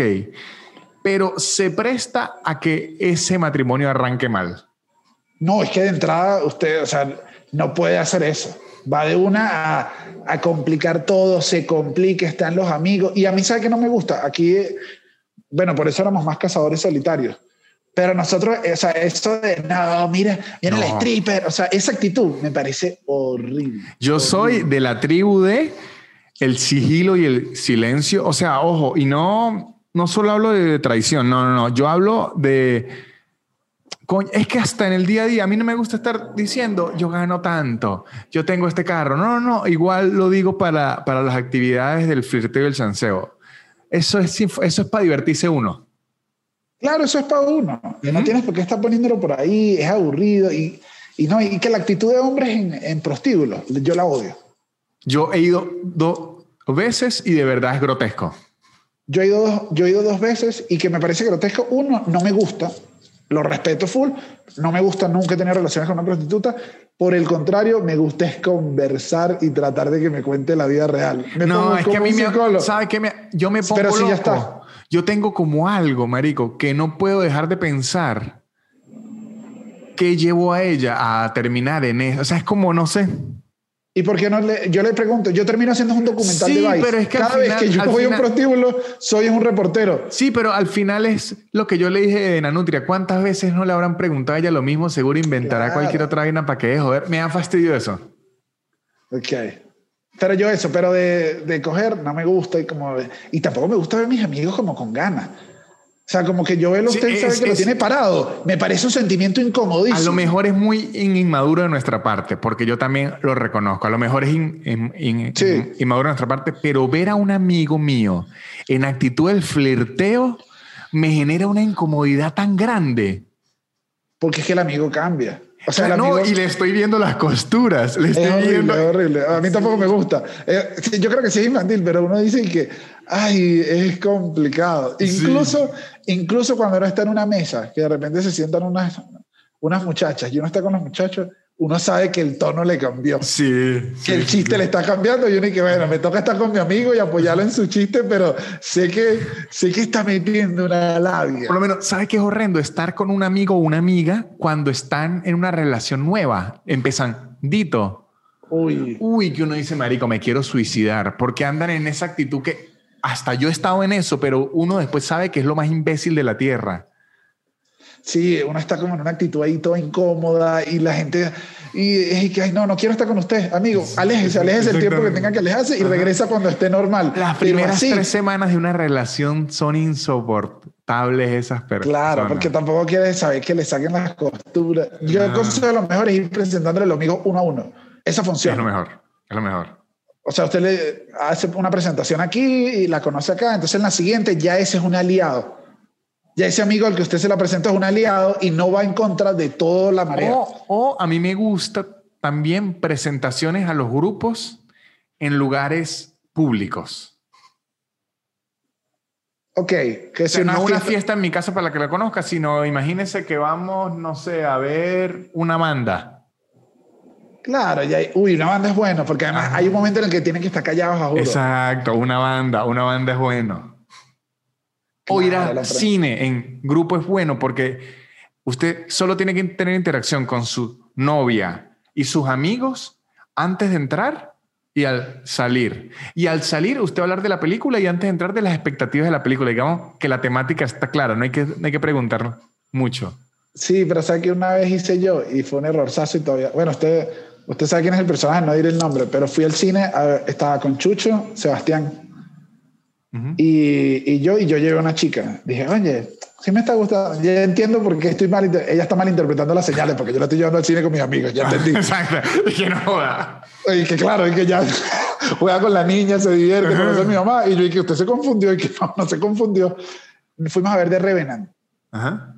Pero se presta a que ese matrimonio arranque mal. no, es que de entrada usted, o sea, no puede hacer eso. Va de una a, a complicar todo, se complica, están los amigos. Y a mí, ¿sabe que no me gusta? Aquí, bueno, por eso éramos más cazadores solitarios. Pero nosotros, eh, o sea, eso de, no, mira, viene el stripper, o sea, esa actitud me parece horrible. Yo soy de la tribu de el sigilo y el silencio. O sea, ojo, y no, no solo hablo de traición, no, no, no. Yo hablo de. es que hasta en el día a día a mí no me gusta estar diciendo yo gano tanto, yo tengo este carro. No, no, no. Igual lo digo para, para las actividades del flirteo y el chanceo. Eso es, eso es para divertirse uno. Claro, eso es para uno. Y No tienes por qué estar poniéndolo por ahí, es aburrido. Y, y no, y que la actitud de hombres en, en prostíbulos, yo la odio. Yo he ido dos veces y de verdad es grotesco. Yo he, ido dos, yo he ido dos veces y que me parece grotesco. Uno, no me gusta, lo respeto full, no me gusta nunca tener relaciones con una prostituta. Por el contrario, me gusta es conversar y tratar de que me cuente la vida real. Me no, es que a mí me. ¿Sabe qué? Me, yo me pongo Pero loco. ya está. Yo tengo como algo, marico, que no puedo dejar de pensar que llevó a ella a terminar en eso. O sea, es como, no sé. ¿Y por qué no le, yo le pregunto? Yo termino haciendo un documental Sí, de Vice. pero es que Cada vez final- que yo voy a un prostíbulo, soy un reportero. Sí, pero al final es lo que yo le dije de Nanutria. ¿Cuántas veces no le habrán preguntado a ella lo mismo? Seguro inventará Claro. cualquier otra vaina para que joder. Me da fastidio eso. Ok. Pero yo eso, pero de, de coger no me gusta y como... Y tampoco me gusta ver a mis amigos como con ganas. O sea, como que yo veo a usted sabe que lo tiene parado. Me parece un sentimiento incomodísimo. A lo mejor es muy inmaduro de nuestra parte, porque yo también lo reconozco. A lo mejor es inmaduro de nuestra parte, pero ver a un amigo mío en actitud del flirteo me genera una incomodidad tan grande. Porque es que el amigo cambia. O sea, no, y le estoy viendo las costuras. Le estoy es viendo. horrible. A mí tampoco me gusta. Eh, yo creo que sí es infantil, pero uno dice que, ay, es complicado. Incluso, incluso cuando uno está en una mesa, que de repente se sientan unas, unas muchachas y uno está con los muchachos uno sabe que el tono le cambió. Sí. Que el chiste le está cambiando y uno dice, bueno, me toca estar con mi amigo y apoyarlo en su chiste, pero sé que, sé que está metiendo una labia. Por lo menos, ¿sabe qué es horrendo? Estar con un amigo o una amiga cuando están en una relación nueva. Empiezan, Dito. Uy. Uy, que uno dice, marico, me quiero suicidar. Porque andan en esa actitud que hasta yo he estado en eso, pero uno después sabe que es lo más imbécil de la tierra. Sí, uno está como en una actitud ahí toda incómoda y la gente, y es que, ay, no, no quiero estar con usted, amigo, aléjese, aléjese el tiempo que tenga que alejarse y regresa cuando esté normal. Las primeras tres semanas de una relación son insoportables esas personas. Claro, porque tampoco quiere saber que le saquen las costuras. Yo el consejo de lo mejor es ir presentándole lo mismo uno a uno. Esa funciona. Es lo mejor, es lo mejor. O sea, usted le hace una presentación aquí y la conoce acá, entonces en la siguiente ya ese es un aliado ya ese amigo al que usted se la presenta es un aliado y no va en contra de toda la marea. O, a mí me gusta también presentaciones a los grupos en lugares públicos. Ok, que sea no una fiesta en mi casa para la que la conozca, sino imagínese que vamos, no sé, a ver una banda. Claro, ya hay, uy, una banda es bueno, porque además hay un momento en el que tienen que estar callados a juro. Exacto, una banda, una banda es bueno o ir al cine en grupo es bueno porque usted solo tiene que tener interacción con su novia y sus amigos antes de entrar y al salir. Y al salir, usted va a hablar de la película y antes de entrar de las expectativas de la película. Digamos que la temática está clara, no hay que, no hay que preguntar mucho. Sí, pero sabe que una vez hice yo y fue un errorzazo y todavía. Bueno, usted, usted sabe quién es el personaje, no diré el nombre, pero fui al cine, estaba con Chucho, Sebastián y, y, yo, y yo llevé a una chica. Dije, oye, si me está gustando. Ya entiendo por qué estoy mal. Ella está mal interpretando las señales porque yo la estoy llevando al cine con mis amigos. Ya entendí. Exacto. Y que no joda. Y que claro, y que ya juega con la niña, se divierte, conoce a mi mamá. Y yo, y que usted se confundió. Y que no, no se confundió. Fuimos a ver de Revenant. Ajá.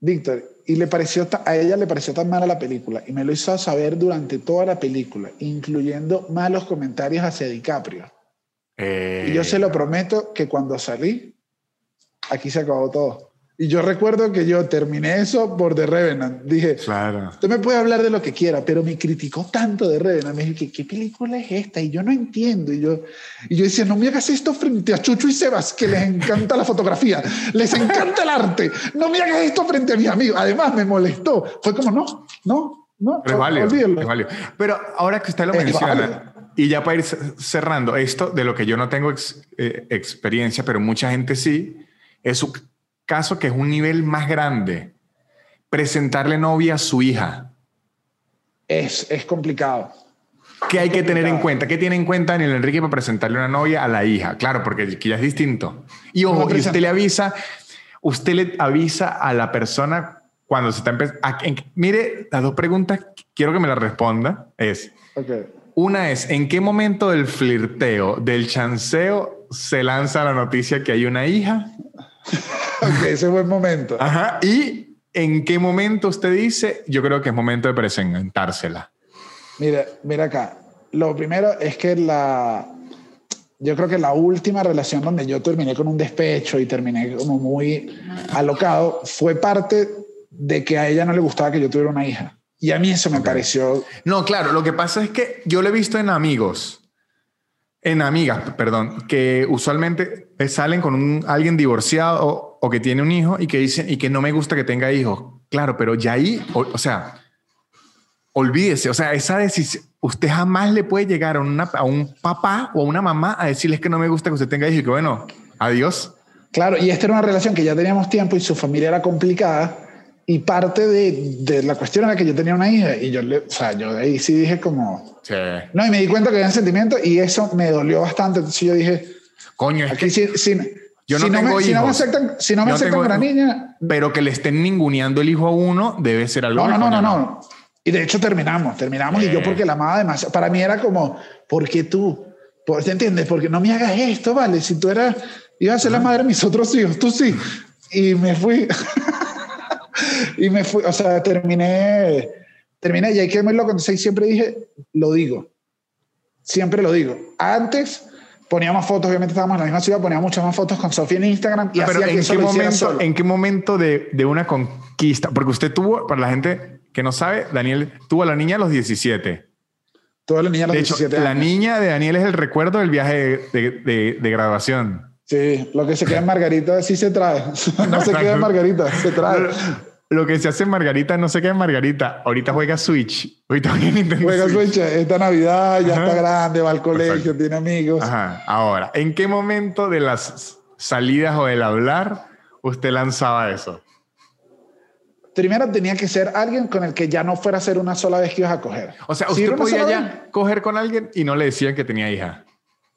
Víctor, y le pareció a ella le pareció tan mala la película y me lo hizo saber durante toda la película, incluyendo malos comentarios hacia DiCaprio. Y yo se lo prometo que cuando salí, aquí se acabó todo. Y yo recuerdo que yo terminé eso por The Revenant. Dije, claro. usted me puede hablar de lo que quiera, pero me criticó tanto de Revenant. Me dije, ¿qué, película es esta? Y yo no entiendo. Y yo, y yo decía, no me hagas esto frente a Chucho y Sebas, que les encanta la fotografía, les encanta el arte. No me hagas esto frente a mis amigos. Además, me molestó. Fue como, no, no, no. Válido, válido. Pero ahora que usted lo menciona, y ya para ir cerrando, esto de lo que yo no tengo eh, experiencia, pero mucha gente sí, es caso que es un nivel más grande. Presentarle novia a su hija. Es, es complicado. ¿Qué hay que tener en cuenta? ¿Qué tiene en cuenta Daniel Enrique para presentarle una novia a la hija? Claro, porque ya es distinto. Y ojo, usted le avisa, usted le avisa a la persona cuando se está empezando. Mire, las dos preguntas, quiero que me las responda. Es, okay. Una es, ¿en qué momento del flirteo, del chanceo, se lanza la noticia que hay una hija? ok, ese buen momento. Ajá. ¿Y en qué momento usted dice, yo creo que es momento de presentársela? Mira, mira acá. Lo primero es que la... Yo creo que la última relación donde yo terminé con un despecho y terminé como muy alocado fue parte de que a ella no le gustaba que yo tuviera una hija. Y a mí eso me pareció... No, claro, lo que pasa es que yo lo he visto en amigos, en amigas, perdón, que usualmente salen con un, alguien divorciado o, que tiene un hijo y que dicen y que no me gusta que tenga hijos. Claro, pero ya ahí, o, sea, olvídese, o sea, esa decisión, usted jamás le puede llegar a, una, a un papá o a una mamá a decirles que no me gusta que usted tenga hijos y que bueno, adiós. Claro, y esta era una relación que ya teníamos tiempo y su familia era complicada y parte de, de, la cuestión era que yo tenía una hija y yo, le, o sea, yo de ahí sí dije como... Sí. No, y me di cuenta que había sentimientos y eso me dolió bastante. Entonces yo dije... Coño, es aquí que... Yo no si, tengo no me, si no me aceptan, si no me aceptan una niña, Pero que le estén ninguneando el hijo a uno debe ser algo. no, no, no, no. Y de hecho terminamos, terminamos y yo Eh. porque la amaba demasiado. Para mí era como, ¿por qué tú? ¿Por- ¿Te entiendes? Porque no me hagas esto, ¿vale? Si tú eras, ibas a ser la madre de mis otros hijos, tú sí. Y me fui. y me fui, o sea, terminé, terminé y hay que. Entonces ahí siempre dije, lo digo. Siempre lo digo. Antes poníamos fotos, obviamente estábamos en la misma ciudad, poníamos muchas más fotos con Sofía en Instagram y Ah, Pero hacía que ¿en eso qué, momento, solo. ¿en qué momento de, de una conquista? Porque usted tuvo, para la gente que no sabe, Daniel tuvo a la niña a los 17. Toda la niña a los De hecho, 17 la niña de Daniel es el recuerdo del viaje de, de- de- de graduación. Sí, lo que se queda en Margarita sí se trae. No se queda en Margarita, se trae. Lo que se hace en Margarita no se queda en Margarita. Ahorita juega Switch. Ahorita juega Nintendo Juega Switch. Switch, esta Navidad ya Ajá. está grande, va al colegio, Exacto. tiene amigos. Ajá. Ahora, ¿en qué momento de las salidas o del hablar usted lanzaba eso? Primero tenía que ser alguien con el que ya no fuera a ser una sola vez que ibas a coger. O sea, usted podía ya vez- coger con alguien y no le decían que tenía hija.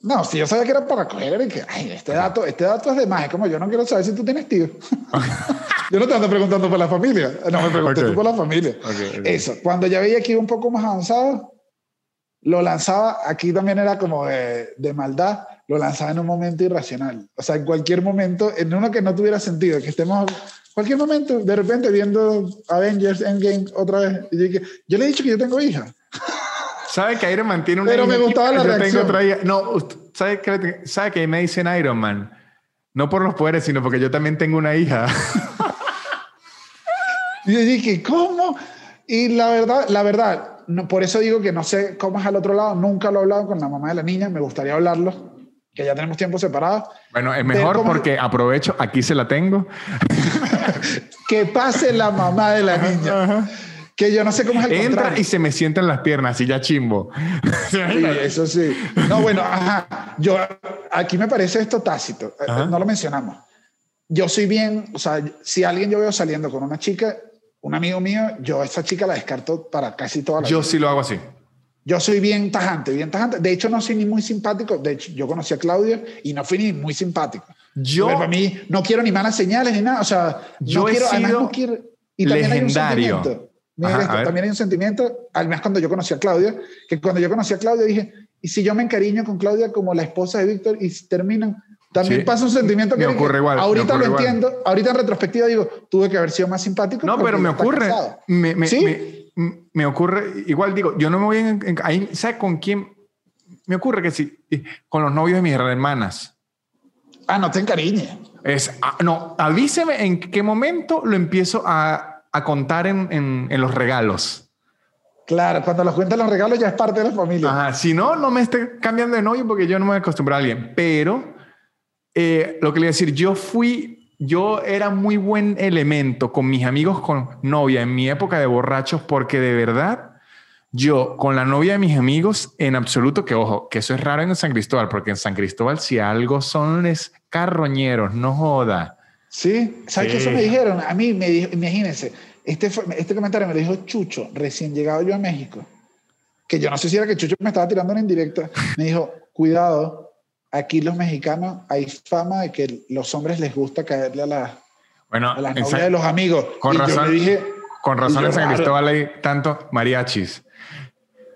No, si yo sabía que era para coger, era que, ay, este dato, este dato es de más. Es como yo no quiero saber si tú tienes tío. yo no te ando preguntando por la familia. No, me pregunté Ok. tú por la familia. Ok, ok. Eso. Cuando ya veía que iba un poco más avanzado, lo lanzaba. Aquí también era como de, de maldad. Lo lanzaba en un momento irracional. O sea, en cualquier momento, en uno que no tuviera sentido, que estemos. Cualquier momento, de repente viendo Avengers Endgame otra vez. Y yo, dije, yo le he dicho que yo tengo hija. ¿Sabe que Iron Man tiene una Pero me gustaba la Yo tengo otra. No, ¿sabe que, ¿sabe que me dicen Iron Man? No por los poderes, sino porque yo también tengo una hija. Y yo dije, ¿cómo? Y la verdad, la verdad, no, por eso digo que no sé cómo es al otro lado. Nunca lo he hablado con la mamá de la niña. Me gustaría hablarlo, que ya tenemos tiempo separados. Bueno, es mejor cómo- porque aprovecho, aquí se la tengo. Que pase la mamá de la niña. Que yo no sé cómo es el Entra contrario. y se me sienta en las piernas y ya chimbo. Sí, eso sí. No, bueno, ajá. Yo, aquí me parece esto tácito. Eh, Ajá. No lo mencionamos. Yo soy bien, o sea, si alguien yo veo saliendo con una chica, un amigo mío, yo a esa chica la descarto para casi toda la Yo vida. sí lo hago así. Yo soy bien tajante, bien tajante. De hecho, no soy ni muy simpático. De hecho, yo conocí a Claudia y no fui ni muy simpático. Yo- Pero para mí, no quiero ni malas señales ni nada. O sea, Yo no quiero, además no quiero. Y también hay un legendario. sentimiento. Mira Ajá, esto, también hay un sentimiento, además cuando yo conocí a Claudia, que cuando yo conocí a Claudia dije, ¿y si yo me encariño con Claudia como la esposa de Víctor y terminan? También Sí. pasa un sentimiento que, Me ocurre que igual, me ahorita ocurre lo igual. entiendo, ahorita en retrospectiva digo, tuve que haber sido más simpático. No, pero me ocurre. Me, me- ¿Sí? me- ocurre, igual digo, yo no me voy en, en- ahí, ¿sabe con quién? Me ocurre que sí, con los novios de mis hermanas. Ah, no te encariñes. Es, ah, no, avíseme en qué momento lo empiezo a, a contar en, en- en los regalos. Claro, cuando los cuentan los regalos ya es parte de la familia. Ajá, si no, no me esté cambiando de novio porque yo no me voy a acostumbrar a alguien. Pero eh, lo que le voy a decir, yo fui, yo era muy buen elemento con mis amigos con novia en mi época de borrachos porque de verdad yo con la novia de mis amigos en absoluto, que ojo, que eso es raro en San Cristóbal, porque en San Cristóbal si algo son es carroñeros, no joda. Sí, ¿sabes Sí. qué eso me dijeron? A mí, me dijo, imagínense, este, fue- este comentario me lo dijo Chucho, recién llegado yo a México, que yo no sé si era que Chucho me estaba tirando una indirecta, me dijo, cuidado, aquí los mexicanos hay fama de que los hombres les gusta caerle a, la- Bueno, a las en novias de los amigos. con y yo razón, le dije, con razón y yo, en San. Cristóbal hay tanto mariachis.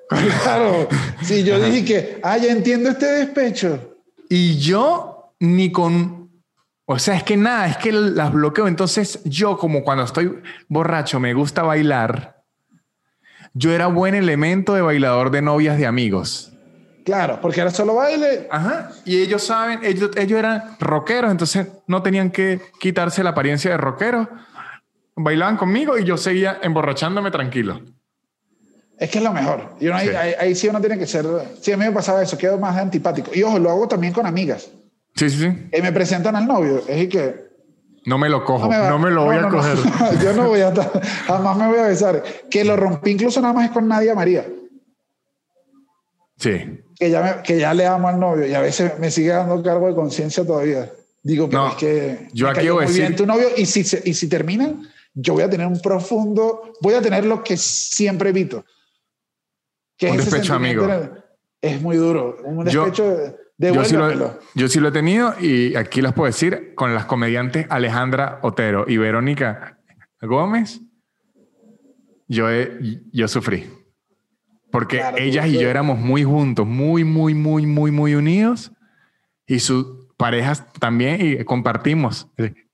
claro, sí, yo dije que, ah, ya entiendo este despecho. Y yo ni con... O sea, es que nada, es que las bloqueo. Entonces yo como cuando estoy borracho me gusta bailar, yo era buen elemento de bailador de novias de amigos. Claro, porque era solo baile. Ajá. Y ellos saben, ellos, ellos eran rockeros, entonces no tenían que quitarse la apariencia de rockero. Bailaban conmigo y yo seguía emborrachándome tranquilo. Es que es lo mejor. Y uno ahí, Sí. ahí, ahí sí uno tiene que ser. Sí, a mí me pasaba eso, quedo más antipático. Y ojo, lo hago también con amigas. Sí, sí, sí. Que me presentan al novio. Es y que. No me lo cojo, no me lo voy no, a no, coger. Yo no voy a. estar- Jamás me voy a besar. Que lo rompí incluso nada más es con Nadia María. Sí. Que ya, me- que ya le amo al novio. Y a veces me sigue dando cargo de conciencia todavía. Digo, pero No, es que. yo aquí voy a muy bien decir- tu novio. Y si, y si terminan, yo voy a tener un profundo. Voy a tener lo que siempre evito. Que Un despecho amigo. Es muy duro. Un despecho. Yo sí, lo, yo sí, lo, he tenido y aquí les puedo decir con las comediantes Alejandra Otero y Verónica Gómez, yo, yo sufrí. Porque ellas y yo éramos muy juntos, muy, muy, muy, muy, muy unidos. Y sus parejas también y compartimos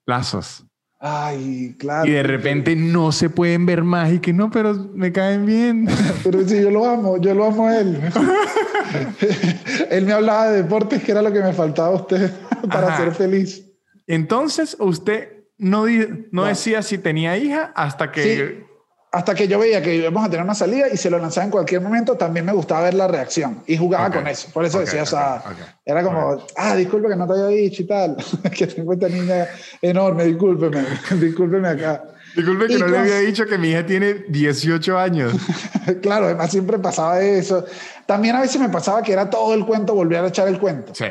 lazos. Ay, claro. Y de repente no se pueden ver más y que no, pero me caen bien. Pero sí, yo lo amo, yo lo amo a él. él me hablaba de deportes, que era lo que me faltaba a usted para ser feliz. Entonces, usted no, no, decía si tenía hija hasta que hasta que yo veía que íbamos a tener una salida y se lo lanzaba en cualquier momento, también me gustaba ver la reacción y jugaba con eso. Por eso decía, o sea, era como, ah, disculpe que no te haya dicho y tal, que tengo esta niña enorme, discúlpeme, discúlpeme acá. Disculpe que no le había dicho que mi hija tiene 18 años. claro, además siempre pasaba eso. También a veces me pasaba que era todo el cuento, volver a echar el cuento. Sí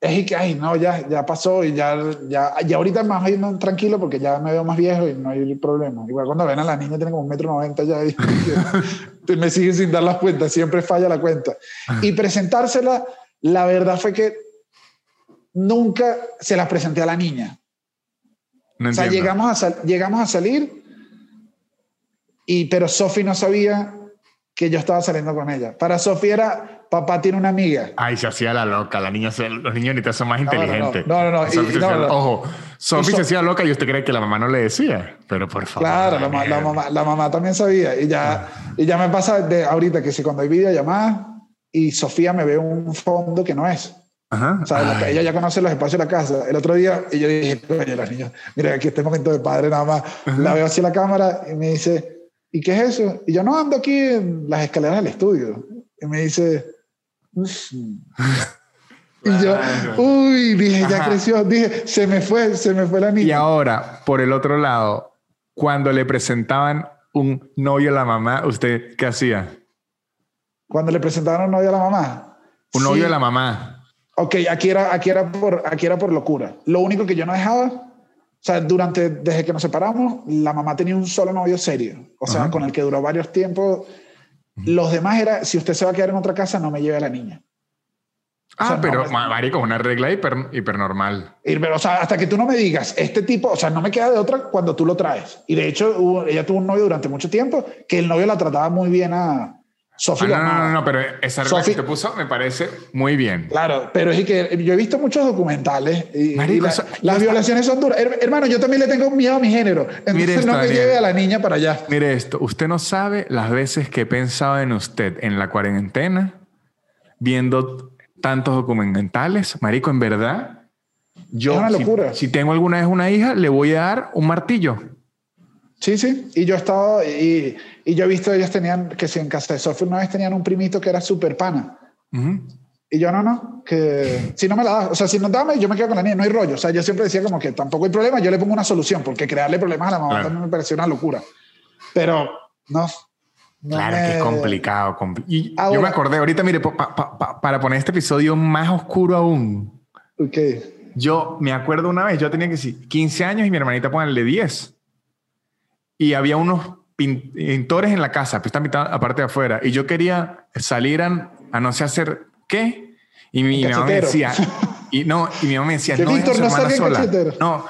es que, ay, no, ya, ya pasó y ya, ya, ya ahorita más tranquilo porque ya me veo más viejo y no hay problema. Igual cuando ven a la niña tiene como un metro noventa ya y, me siguen sin dar las cuentas, siempre falla la cuenta. Y presentársela, la verdad fue que nunca se las presenté a la niña. o sea, llegamos a, llegamos a salir, y, pero Sophie no sabía que yo estaba saliendo con ella. Para Sofía era, papá tiene una amiga. Ay, se hacía la loca. La niña, los niños ahorita son más inteligentes. No, no, no. ojo, Sophie se hacía loca y usted cree que la mamá no le decía. Pero por favor. Claro, la, mamá, la mamá también sabía. Y ya, y ya me pasa de ahorita que si cuando hay videollamadas y Sofía me ve un fondo que no es. Ajá. O sea, ella ya conoce los espacios de la casa. El otro día, y yo dije, oye, las niñas, mira, aquí este momento de padre nada más. La veo en la cámara y me dice, ¿y qué es eso? Y yo no ando aquí en las escaleras del estudio. Y me dice, y yo, uy, dije, ya creció, dije, se me fue, se me fue la niña. Y ahora, por el otro lado, cuando le presentaban un novio a la mamá, ¿usted qué hacía? Cuando le presentaban un novio a la mamá. Un novio a la mamá. Ok, aquí era, aquí, era por, aquí era por locura. Lo único que yo no dejaba, sea, durante, desde que nos separamos, la mamá tenía un solo novio serio, o sea, con el que duró varios tiempos los demás era, si usted se va a quedar en otra casa, no me lleve a la niña. Ah, pero, no, marico, una regla hiper, hiper normal. Pero, o sea, hasta que tú no me digas, este tipo, o sea, no me queda de otra cuando tú lo traes. Y de hecho, ella tuvo un novio durante mucho tiempo que el novio la trataba muy bien a, Ah, no, no, no, pero esa regla que te puso me parece muy bien. Claro, pero es que yo he visto muchos documentales y, las violaciones son duras. Hermano, yo también le tengo miedo a mi género. Entonces no me lleve a la niña para allá. Mire esto, usted no sabe las veces que he pensado en usted en la cuarentena, viendo tantos documentales. Marico, en verdad, yo, es una locura. Si, si tengo alguna vez una hija, le voy a dar un martillo. Sí, sí. Y yo he estado, y, y yo he visto, ellos tenían, que si en casa de Sofía una vez tenían un primito que era súper pana. Y yo no, no, que si no me la das, o sea, si no dame, yo me quedo con la niña, no hay rollo. O sea, yo siempre decía como que tampoco hay problema, yo le pongo una solución, porque crearle problemas a la mamá también me pareció una locura. Pero no. claro que es complicado. y yo me acordé, ahorita, mire, para poner este episodio más oscuro aún. Ok. Yo me acuerdo una vez, yo tenía que decir 15 años y mi hermanita ponerle 10 y había unos pintores en la casa, pues está aparte de afuera, y yo quería salir a, no sé hacer qué, y mi, mamá me decía, y no, y mi mamá me decía, no deja a su hermana sola. No,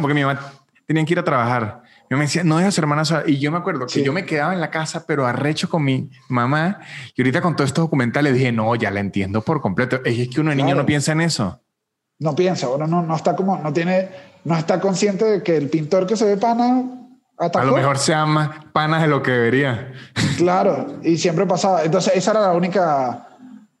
porque mi mamá tenía que ir a trabajar. Mi mamá me decía, no deja a su hermana sola. Y yo me acuerdo que yo me quedaba en la casa, pero arrecho con mi mamá. Y ahorita con todos estos documentales dije, no, ya la entiendo por completo. Es que uno de niño no piensa en eso. No piensa, uno no, no está como, no tiene, no está consciente de que el pintor que se ve pana a lo mejor sean más panas de lo que debería. Claro, y siempre pasaba. Entonces, esa era la única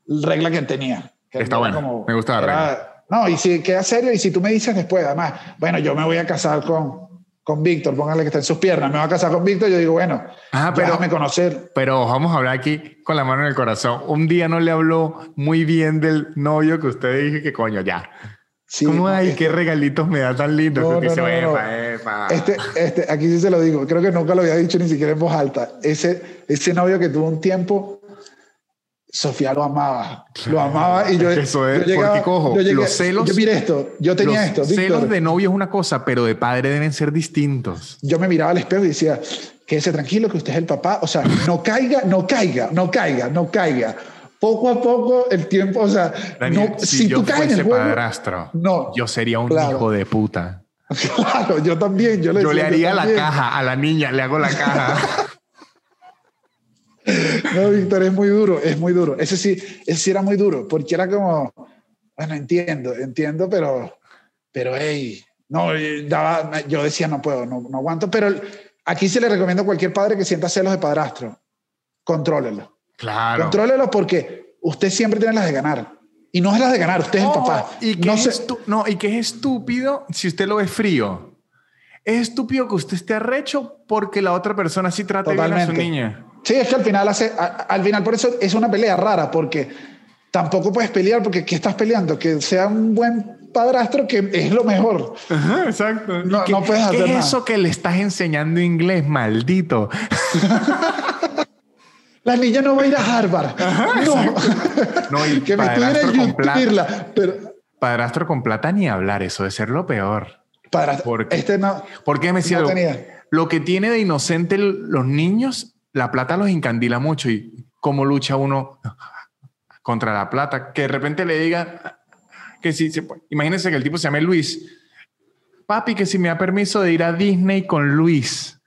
regla que tenía. Está bueno. me gusta la regla. No, y si queda serio, y si tú me dices después, además, bueno, yo me voy a casar con, con Víctor, póngale que está en sus piernas, me voy a casar con Víctor, yo digo, bueno, ah, pero, déjame conocer. Pero vamos a hablar aquí con la mano en el corazón. Un día no le habló muy bien del novio que usted dije que coño, ya. ¿Cómo hay? ¿Qué regalitos me da tan lindo? No, Este, este, aquí sí se lo digo, creo que nunca lo había dicho ni siquiera en voz alta. Ese, ese novio que tuvo un tiempo, Sofía lo amaba, lo amaba y yo, Eso es, yo porque cojo, los celos. Yo mire esto, yo tenía esto. Víctor, celos de novio es una cosa, pero de padre deben ser distintos. Yo me miraba al espejo y decía, quédese tranquilo que usted es el papá, o sea, no caiga, no caiga, no caiga, no caiga poco a poco el tiempo, o sea, Daniel, si, yo fuese padrastro, no, yo sería un hijo de puta. Claro, yo también. Yo le, yo le haría la caja a la niña, le hago la caja. no, Víctor, es muy duro, es muy duro. Ese sí, ese sí era muy duro, porque era como, bueno, entiendo, entiendo, pero, pero, hey, no, yo decía, no puedo, no, no aguanto, pero aquí se le recomiendo a cualquier padre que sienta celos de padrastro, contrólelo. Claro. Contrólelo porque usted siempre tiene las de ganar. Y no es las de ganar, usted es el papá. Y que, no, es no, y que es estúpido si usted lo ve frío. Es estúpido que usted esté arrecho porque la otra persona sí trata bien a su niña. Sí, es que al final hace, al final por eso es una pelea rara porque tampoco puedes pelear porque ¿qué estás peleando? Que sea un buen padrastro que es lo mejor. Ajá, exacto. No, no puedes hacer ¿Qué es eso que le estás enseñando inglés, maldito? La niña no va a ir a Harvard. no. no y que me estuviera en pero... Padrastro con plata ni hablar, eso de ser lo peor. Padrastro. Porque, este no. Porque me decía, no lo que tiene de inocente los niños, la plata los encandila mucho y cómo lucha uno contra la plata. Que de repente le diga que si, imagínense que el tipo se llame Luis. Papi, que si me da permiso de ir a Disney con Luis.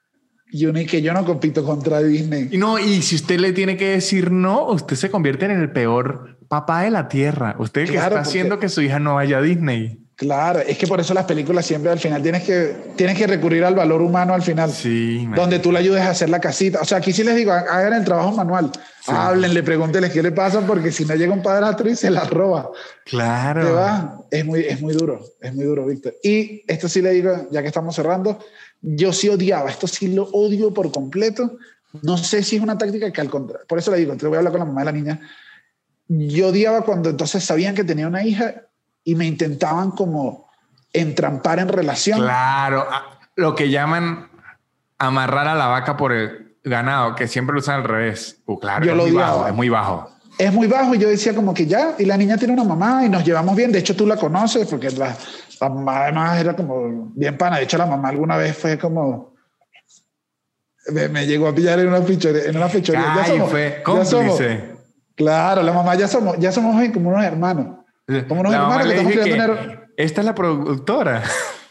Yo ni que yo no compito contra Disney. Y no, y si usted le tiene que decir no, usted se convierte en el peor papá de la tierra. Usted que está haciendo que su hija no vaya a Disney. Claro, es que por eso las películas siempre al final tienes que, tienes que recurrir al valor humano al final. Sí. Donde tú le ayudes a hacer la casita. O sea, aquí sí les digo, hagan el trabajo manual. Sí. Háblenle, pregúntenles qué le pasa, porque si no llega un padrastro y se la roba. Claro. Te va. Es muy, es muy duro, es muy duro, Víctor. Y esto sí le digo, ya que estamos cerrando, yo sí odiaba, esto sí lo odio por completo. No sé si es una táctica que al contrario, por eso le digo, te voy a hablar con la mamá de la niña. Yo odiaba cuando entonces sabían que tenía una hija y me intentaban como entrampar en relación. Claro, lo que llaman amarrar a la vaca por el ganado, que siempre lo usan al revés. Uh, claro, yo es lo muy odiaba. bajo, es muy bajo. Es muy bajo y yo decía como que ya, y la niña tiene una mamá y nos llevamos bien, de hecho tú la conoces porque la, la mamá además era como bien pana. De hecho, la mamá alguna vez fue como. Me, me llegó a pillar en una fechoría. En una fechoría. Ay, ya somos, fue ya cómplice. somos, claro, la mamá ya somos, ya somos como unos hermanos. Como unos La hermanos que estamos que esta es la productora.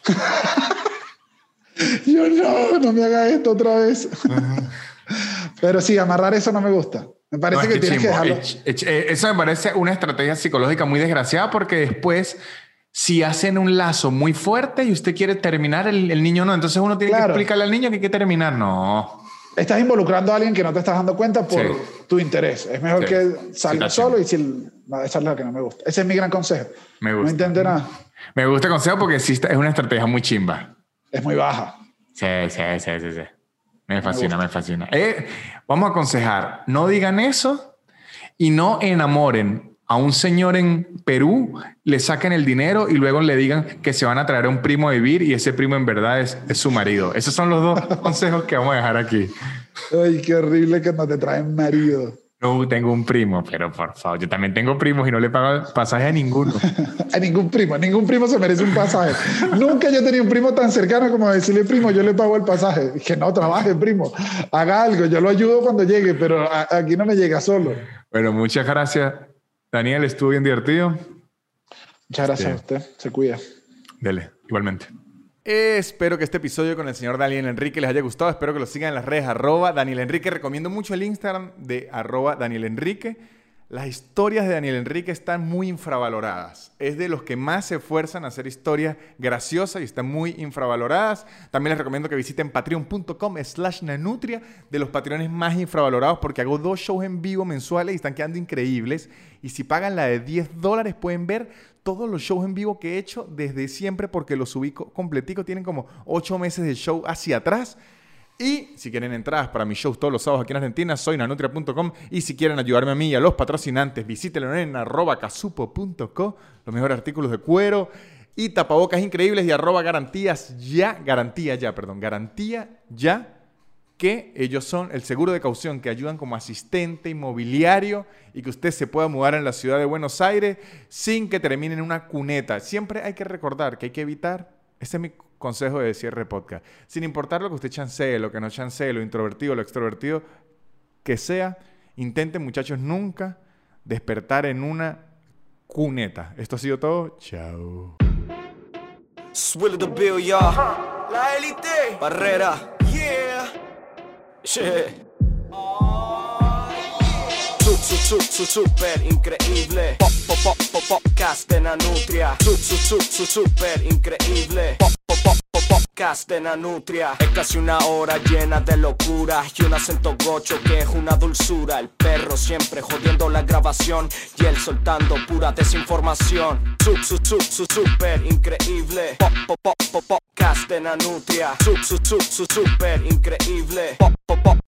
Yo no, no me haga esto otra vez. Pero sí, amarrar eso no me gusta. Me parece No, que tienes que dejarlo. Eh, Eso me parece una estrategia psicológica muy desgraciada porque después, si hacen un lazo muy fuerte y usted quiere terminar, el, el niño no. Entonces uno tiene Claro. que explicarle al niño que hay que terminar. No. Estás involucrando a alguien que no te estás dando cuenta por Sí. tu interés. Es mejor Sí. que Sí, está solo y si el- no, esa es la que no me gusta. Ese es mi gran consejo. Me No gusta. intente nada. Me gusta el consejo porque sí es una estrategia muy chimba. Es muy baja. Sí, sí, sí, sí, sí. Me fascina, me, fascina. Eh, vamos a aconsejar, no digan eso y no enamoren a un señor en Perú, le saquen el dinero y luego le digan que se van a traer a un primo a vivir y ese primo en verdad es, es su marido. Esos son los dos consejos que vamos a dejar aquí. Ay, qué horrible que no te traen marido. No tengo un primo, pero por favor, yo también tengo primos y no le pago pasaje a ninguno. A ningún primo, ningún primo se merece un pasaje. Nunca yo tenía un primo tan cercano como decirle, primo, yo le pago el pasaje. Dije, no, trabaje, primo. Haga algo, yo lo ayudo cuando llegue, pero aquí no me llega solo. Bueno, muchas gracias. Daniel, estuvo bien divertido. Muchas gracias Sí. a usted, se cuida. Dele, igualmente. Espero que este episodio con el señor Daniel Enrique les haya gustado. Espero que lo sigan en las redes arroba Daniel Enrique. Recomiendo mucho el Instagram de arroba Daniel Enrique. Las historias de Daniel Enrique están muy infravaloradas. Es de los que más se esfuerzan a hacer historias graciosas y están muy infravaloradas. También les recomiendo que visiten patreon.com slash nanutria de los patrones más infravalorados porque hago dos shows en vivo mensuales y están quedando increíbles. Y si pagan la de 10 dólares pueden ver todos los shows en vivo que he hecho desde siempre porque los subí co- completico. Tienen como 8 meses de show hacia atrás. Y si quieren entradas para mis shows todos los sábados aquí en Argentina, soy nanutria.com. Y si quieren ayudarme a mí y a los patrocinantes, visítenlo en arroba casupo.co, los mejores artículos de cuero y tapabocas increíbles y arroba garantías ya, garantía ya, perdón, garantía ya, que ellos son el seguro de caución que ayudan como asistente inmobiliario y que usted se pueda mudar en la ciudad de Buenos Aires sin que termine en una cuneta. Siempre hay que recordar que hay que evitar, ese es mi consejo de cierre de podcast, sin importar lo que usted chancee, lo que no chancee, lo introvertido, lo extrovertido que sea, intenten muchachos nunca despertar en una cuneta. Esto ha sido todo. Chao. Swill the bill, y'all. La élite. Barrera. Yeah. Yeah. Su, su, su, su, super increíble. Pop, pop, pop, pop, podcast de Nanutria. Su, su, su, su, super increíble. Pop, pop, pop, pop, podcast de Nanutria. Es casi una hora llena de locura y un acento gocho que es una dulzura. El perro siempre jodiendo la grabación y él soltando pura desinformación. Su, su, su, su, super increíble. Pop, pop, pop, pop, podcast de Nanutria. Su, su, su, su, super increíble. Pop, pop, pop.